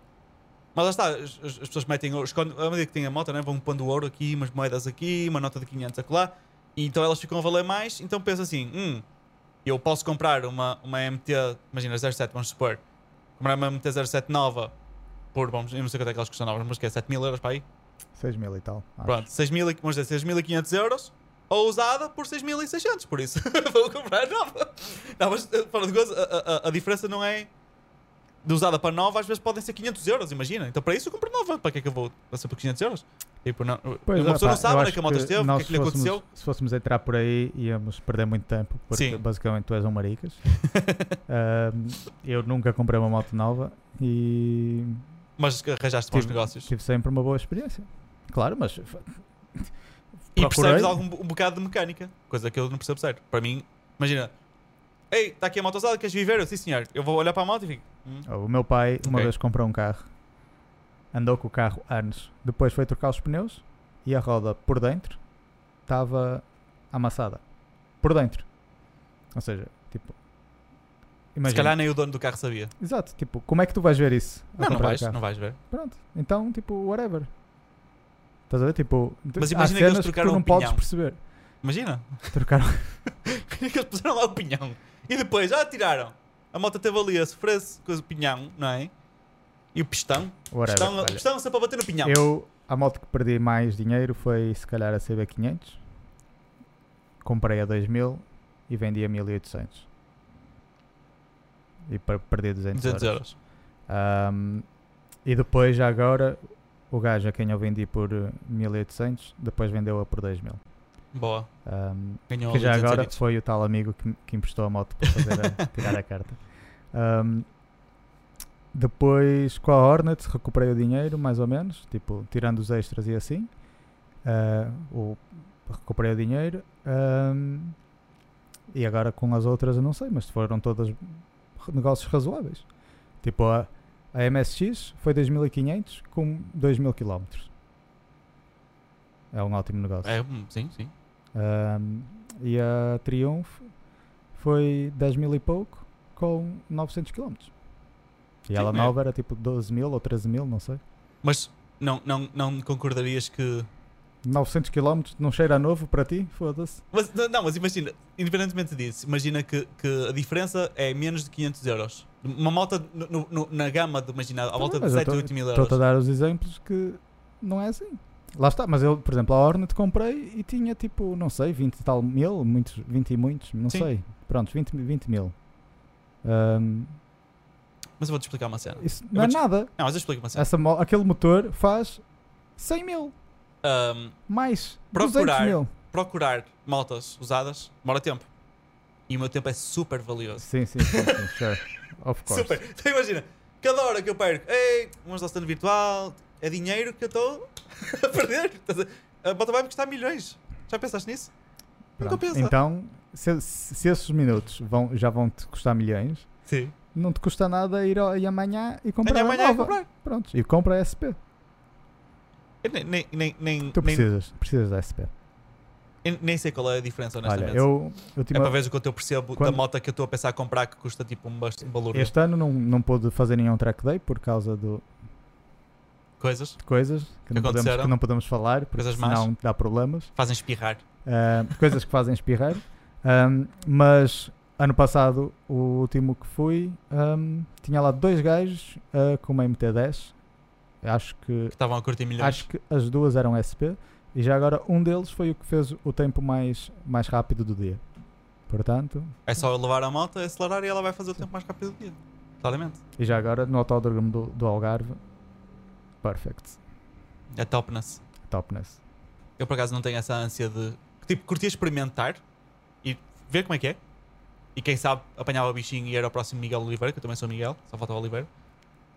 mas lá está, as, as- as pessoas metem ouro, escondem- à medida que têm a moto, né, vão pondo ouro aqui, umas moedas aqui, uma nota de 500 acolá, e então elas ficam a valer mais. Então pensa assim: hum, eu posso comprar uma, uma MT, imagina 07, vamos supor, comprar uma MT 07 nova por, vamos, eu não sei quanto é que elas custam novas, mas que é 7 mil euros para aí. 6 mil e tal. acho. Pronto, 6 mil, e- vamos dizer 6.500 euros ou usada por 6.600, por isso vou comprar nova. Não, mas eh, fora de coisa, a, a- a diferença não é usada para nova, às vezes podem ser 500 euros, imagina. Então para isso eu compro nova, para que é que eu vou passar por 500 euros? Tipo, não, Pois, uma ah, pessoa pá, não sabe eu onde é que a moto esteve, o que é que lhe aconteceu. Se fôssemos entrar por aí, íamos perder muito tempo, porque Sim. basicamente tu és um maricas. Ahm, eu nunca comprei uma moto nova e Mas arranjaste bons negócios. tive sempre uma boa experiência. Claro, mas E procurei- percebes algum, um bocado de mecânica, coisa que eu não percebo sério. Para mim, imagina, ei, está aqui a moto usada, queres viver? Eu, sim senhor. Eu vou olhar para a moto e fico. Hum, O meu pai uma Ok. vez comprou um carro, andou com o carro anos, depois foi trocar os pneus e a roda por dentro estava amassada. Por dentro. Ou seja, tipo. Se Imagina. calhar nem o dono do carro sabia. Exato, tipo, como é que tu vais ver isso? Não, não vais, não vais ver. Pronto, então, tipo, whatever. Estás a ver? Tipo, Mas imagina que eles cenas que trocaram tu não o podes pinhão. perceber. Imagina. Trocaram. que eles puseram lá o pinhão. E depois, já tiraram. A moto teve ali a sofrer-se com o pinhão, não é? E o pistão. Whatever. Pistão, o olha. pistão sempre a bater no pinhão. Eu, a moto que perdi mais dinheiro foi se calhar a CB500. Comprei a 2000 e vendi a 1800. E per- perdi 200, 200 euros. Ahm, e depois, já agora, o gajo a quem eu vendi por eh, 1800, depois vendeu-a por 2000. Boa. Ganhou que já 200 agora foi o tal amigo que, que emprestou a moto para fazer a, tirar a carta. Ahm, depois com a Hornet recuperei o dinheiro, mais ou menos, tipo, tirando os extras e assim. O, recuperei o dinheiro. ahm, e agora com as outras eu não sei, mas foram todas negócios razoáveis. Tipo, a, a MSX foi 2500 com 2000 km. É um ótimo negócio. É, hum, sim, sim. Ahm, e a Triumph foi 10 mil e pouco com 900 km. E Sim, ela é. nova era tipo 12 mil ou 13 mil, não sei. Mas não, não, não concordarias que. 900 km não cheira a novo para ti? Foda-se. Mas, não, mas imagina, independentemente disso, imagina que, que a diferença é menos de 500 euros. Uma moto no- no- na gama de, imagina, à volta de Mas eu 7 tô- ou 8 mil euros. Estou-te a dar os exemplos que não é assim. Lá está, mas eu, por exemplo, a Hornet comprei e tinha tipo, não sei, 20 e tal mil, muitos, 20 e muitos, não Sim. sei. Pronto, 20, 20 mil. Ahm, Mas eu vou-te explicar uma cena. isso não é nada. Não, mas eu explico uma cena. Essa mo- aquele motor faz 100 mil, Ahm, mais Procurar. 200 mil. procurar motas usadas demora tempo. E o meu tempo é super valioso. Sim, sim, sim, sim sure. Of course. Super. Então imagina, cada hora que eu perco, ei, vamos ao stand virtual, é dinheiro que eu estou a perder. A- A moto vai me custar milhões. Já pensaste nisso? Não Pronto. compensa. Então, se, se esses minutos vão, já vão te custar milhões, Sim. não te custa nada ir, ao, ir amanhã e comprar uma nova. comprar. Pronto, e compra a SP. Eu nem, nem, nem, nem, Tu precisas, precisas da SP. eu nem sei qual é a diferença, honestamente. Olha, eu, eu É para ver o quanto eu percebo da Quando- moto que eu estou a pensar a comprar que custa tipo um, valor este ano não, não pude fazer nenhum track day por causa do, coisas. de coisas que não, podemos, que não podemos falar, porque Coisas más. senão dá problemas. Fazem espirrar. Ah, coisas que fazem espirrar. Ahm, mas ano passado, o último que fui, ahm, tinha lá dois gajos ah, com uma MT-10. Acho que, estavam a curtir milhões. acho que as duas eram SP. E já agora um deles foi o que fez o tempo mais, mais rápido do dia. Portanto, É só levar a moto, acelerar e ela vai fazer o tempo mais rápido do dia. Claramente. e já agora no autódromo do, do Algarve, perfect. É topness. Topness. Eu por acaso não tenho essa ânsia de. Tipo, curtia experimentar ver como é que é. E quem sabe apanhava o bichinho e era o próximo Miguel Oliveira, que eu também sou Miguel, só falta o Oliveira.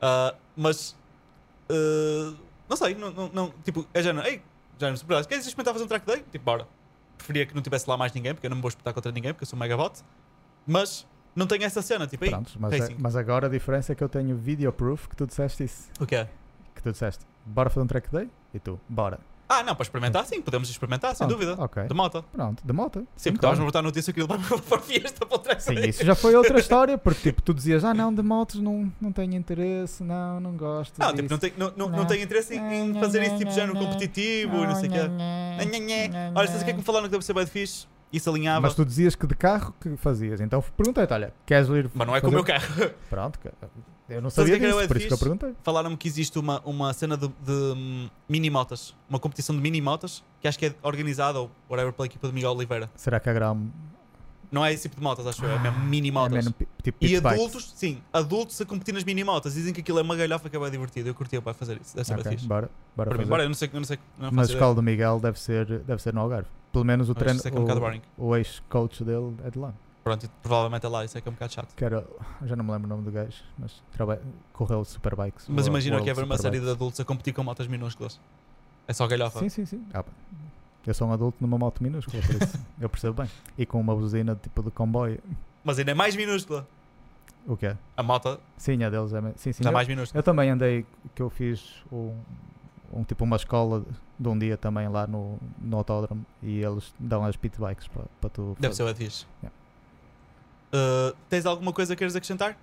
Ah, mas. ah, não sei, não, não, não- tipo, é género. Ei, género, se por queres experimentar fazer um track day? Tipo, bora. Preferia que não tivesse lá mais ninguém, porque eu não me vou espetar contra ninguém, porque eu sou um megabot. Mas não tenho essa cena, tipo, ei, Prontos, mas, é- mas agora a diferença é que eu tenho video proof que tu disseste isso. o que é? Que tu disseste, bora fazer um track day? E tu, bora. Ah, não, para experimentar, sim, podemos experimentar, sem Pronto, dúvida. Ok. De moto. Pronto, de moto. Sim, porque claro. estavas-me a botar notícia que ele vai para a fiesta para o track Sim, isso já foi outra história, porque tipo, tu dizias, ah não, de motos não, não tenho interesse, não, não gosto. Não, disso." tipo, não tenho não, não, não tenho interesse em, em fazer esse tipo de género competitivo e não sei o quê. Olha, sabes o que é que me falaram que deve ser bem fixe? Isso alinhava. Mas tu dizias que de carro que fazias, então perguntei-te, olha, queres ir Mas não é com o meu carro. Pronto, eu não sabia é disso, por isso que eu perguntei. Falaram-me que existe uma, uma cena de, de hum, mini-motas. Uma competição de mini-motas que acho que é organizada ou whatever pela equipa de Miguel Oliveira. Será que haverá um Não é esse tipo de motas, acho eu. É mesmo é mini-motas. mesmo pi- tipo E pit bikes? adultos, sim, adultos a competir nas mini-motas. Dizem que aquilo é uma galhofa que é bem divertido. Eu curtia para fazer isso. Deve ser bem Ok, fixe. bora, bora Para mim, bora, eu não sei, eu não sei, não Mas ideia. escola do Miguel deve ser, deve ser no Algarve. Pelo menos o Mas treino, é é um o, o ex-coach dele é de lá. Pronto, e provavelmente é lá, isso é que é um bocado chato. Que era, já não me lembro o nome do gajo, mas traba- correu Superbikes. Mas imagina que é World ver uma série de adultos a competir com motas minúsculas. É só galhofa. Sim, sim, sim. Ah. Eu sou um adulto numa moto minúscula, por isso eu percebo bem. E com uma buzina tipo de comboio. Mas ainda é mais minúscula. O quê? A moto Sim, a deles é. Sim, sim. é Eu, mais minúscula. eu também andei, que eu fiz um, um tipo uma escola de um dia também lá no, no autódromo e eles dão as pit bikes para tu. Deve ser fazer. o. Yeah. Uh, tens alguma coisa que queres acrescentar?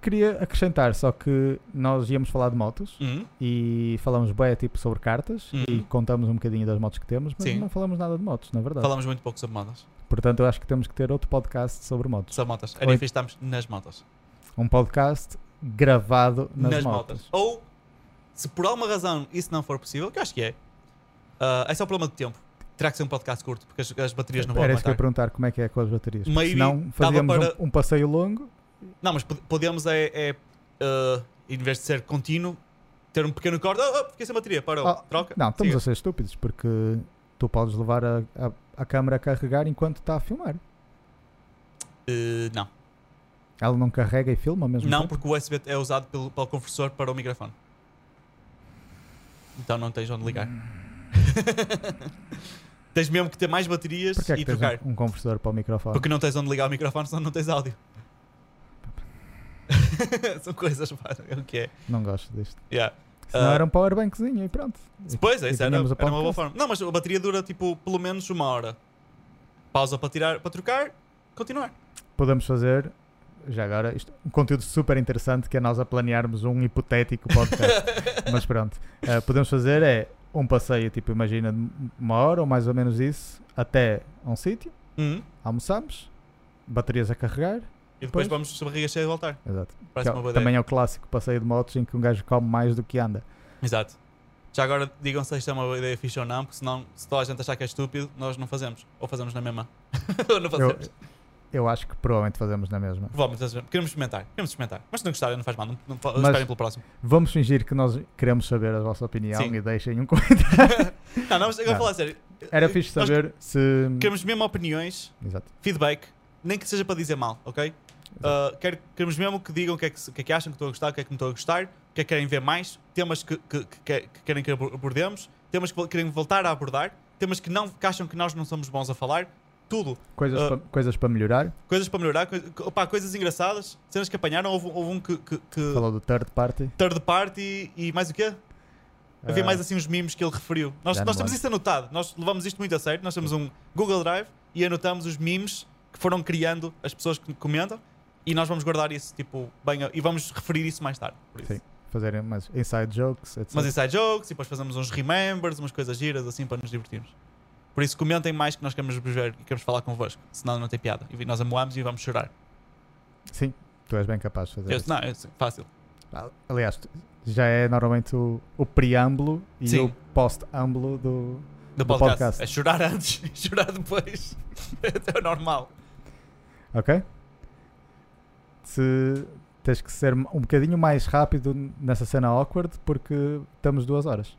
Queria acrescentar só que nós íamos falar de motos Hum? e falamos bem tipo sobre cartas Uhum. e contamos um bocadinho das motos que temos, mas Sim. não falamos nada de motos, na verdade. Falamos muito pouco sobre motas. Portanto, eu acho que temos que ter outro podcast sobre motos. Sobre motas. Era difícil estamos nas motas. Um podcast gravado nas, Nas, motos. Ou, se por alguma razão isso não for possível, que eu acho que é, uh, é só problema de tempo. Terá que ser um podcast curto, porque as, as baterias não vão Era isso que eu ia aguentar. perguntar como é que é com as baterias. Maybe dava fazíamos para- um, um passeio longo. Não, mas pod- podemos é, é uh, em vez de ser contínuo, ter um pequeno corte. Oh, oh, fiquei sem bateria, parou, Ah, troca. Não, estamos siga. a ser estúpidos porque tu podes levar a, a, a câmera a carregar enquanto está a filmar. Uh, não. Ela não carrega e filma mesmo Não, tempo? porque o USB é usado pelo, pelo conversor para o microfone. Então não tens onde ligar. tens mesmo que ter mais baterias Porquê é que e trocar. um, um conversor para o microfone? Porque não tens onde ligar o microfone, senão não tens áudio. São coisas, pá, é o que é. Não gosto disto. Yeah. Senão Ah, era um powerbankzinho e pronto. Depois, é isso era, era uma boa forma. Não, mas a bateria dura tipo pelo menos uma hora. Pausa para tirar, para trocar, continuar. Podemos fazer, já agora, isto, um conteúdo super interessante que é nós a planearmos um hipotético podcast. Mas pronto, eh, podemos fazer é um passeio, tipo, imagina, uma hora ou mais ou menos isso, até um sítio, Uhum. almoçamos, baterias a carregar. E depois Pois. vamos de barriga cheia de voltar. Exato. Parece é- uma boa ideia. também é o clássico passeio de motos em que um gajo come mais do que anda. Exato. Já agora digam se isto é uma boa ideia fixe ou não, porque senão, se toda a gente achar que é estúpido, nós não fazemos. Ou fazemos na mesma. ou não Eu, fazemos. eu acho que provavelmente fazemos na mesma. Provavelmente. Queremos experimentar. Queremos experimentar. Mas se não gostarem, não faz mal. Não, não, Mas- esperem pelo próximo. Vamos fingir que nós queremos saber a vossa opinião Sim. e deixem um comentário. não, não, mas eu vou Não. falar a sério. Era fixe Nós saber se. Queremos mesmo opiniões, Exato. feedback, nem que seja para dizer mal, ok? Uh, quero- queremos mesmo que digam o que, é que, que é que acham que estou a gostar, o que é que não estou a gostar, o que é que querem ver mais, temas que, que, que, que- que querem que abor- abordemos, temas que querem voltar a abordar, temas que, não, que acham que nós não somos bons a falar, tudo. Coisas, Ah. pa- coisas para melhorar. Coisas para melhorar, coi- opá, coisas engraçadas, cenas que apanharam. Houve, houve um que. que, Falou do third party. third party e mais o quê? Havia Ah, mais assim uns memes que ele referiu. Nós, nós temos isso anotado, nós levamos isto muito a sério. Nós temos um Google Drive e anotamos os memes que foram criando as pessoas que comentam e nós vamos guardar isso tipo bem e vamos referir isso mais tarde. Sim. Fazerem mais inside jokes, etc. Umas inside jokes e depois fazemos uns remembers, umas coisas giras assim para nos divertirmos. Por isso comentem mais que nós queremos ver e queremos falar convosco, senão não tem piada. E nós amoamos e vamos chorar. Sim, tu és bem capaz de fazer Eu, isso. não, é fácil. Aliás, tu- já é normalmente o, o preâmbulo e Sim. o post-âmbulo do. Do Do podcast. podcast. É chorar antes e chorar depois. é normal. Ok? Se tens que ser um bocadinho mais rápido nessa cena awkward porque estamos duas horas.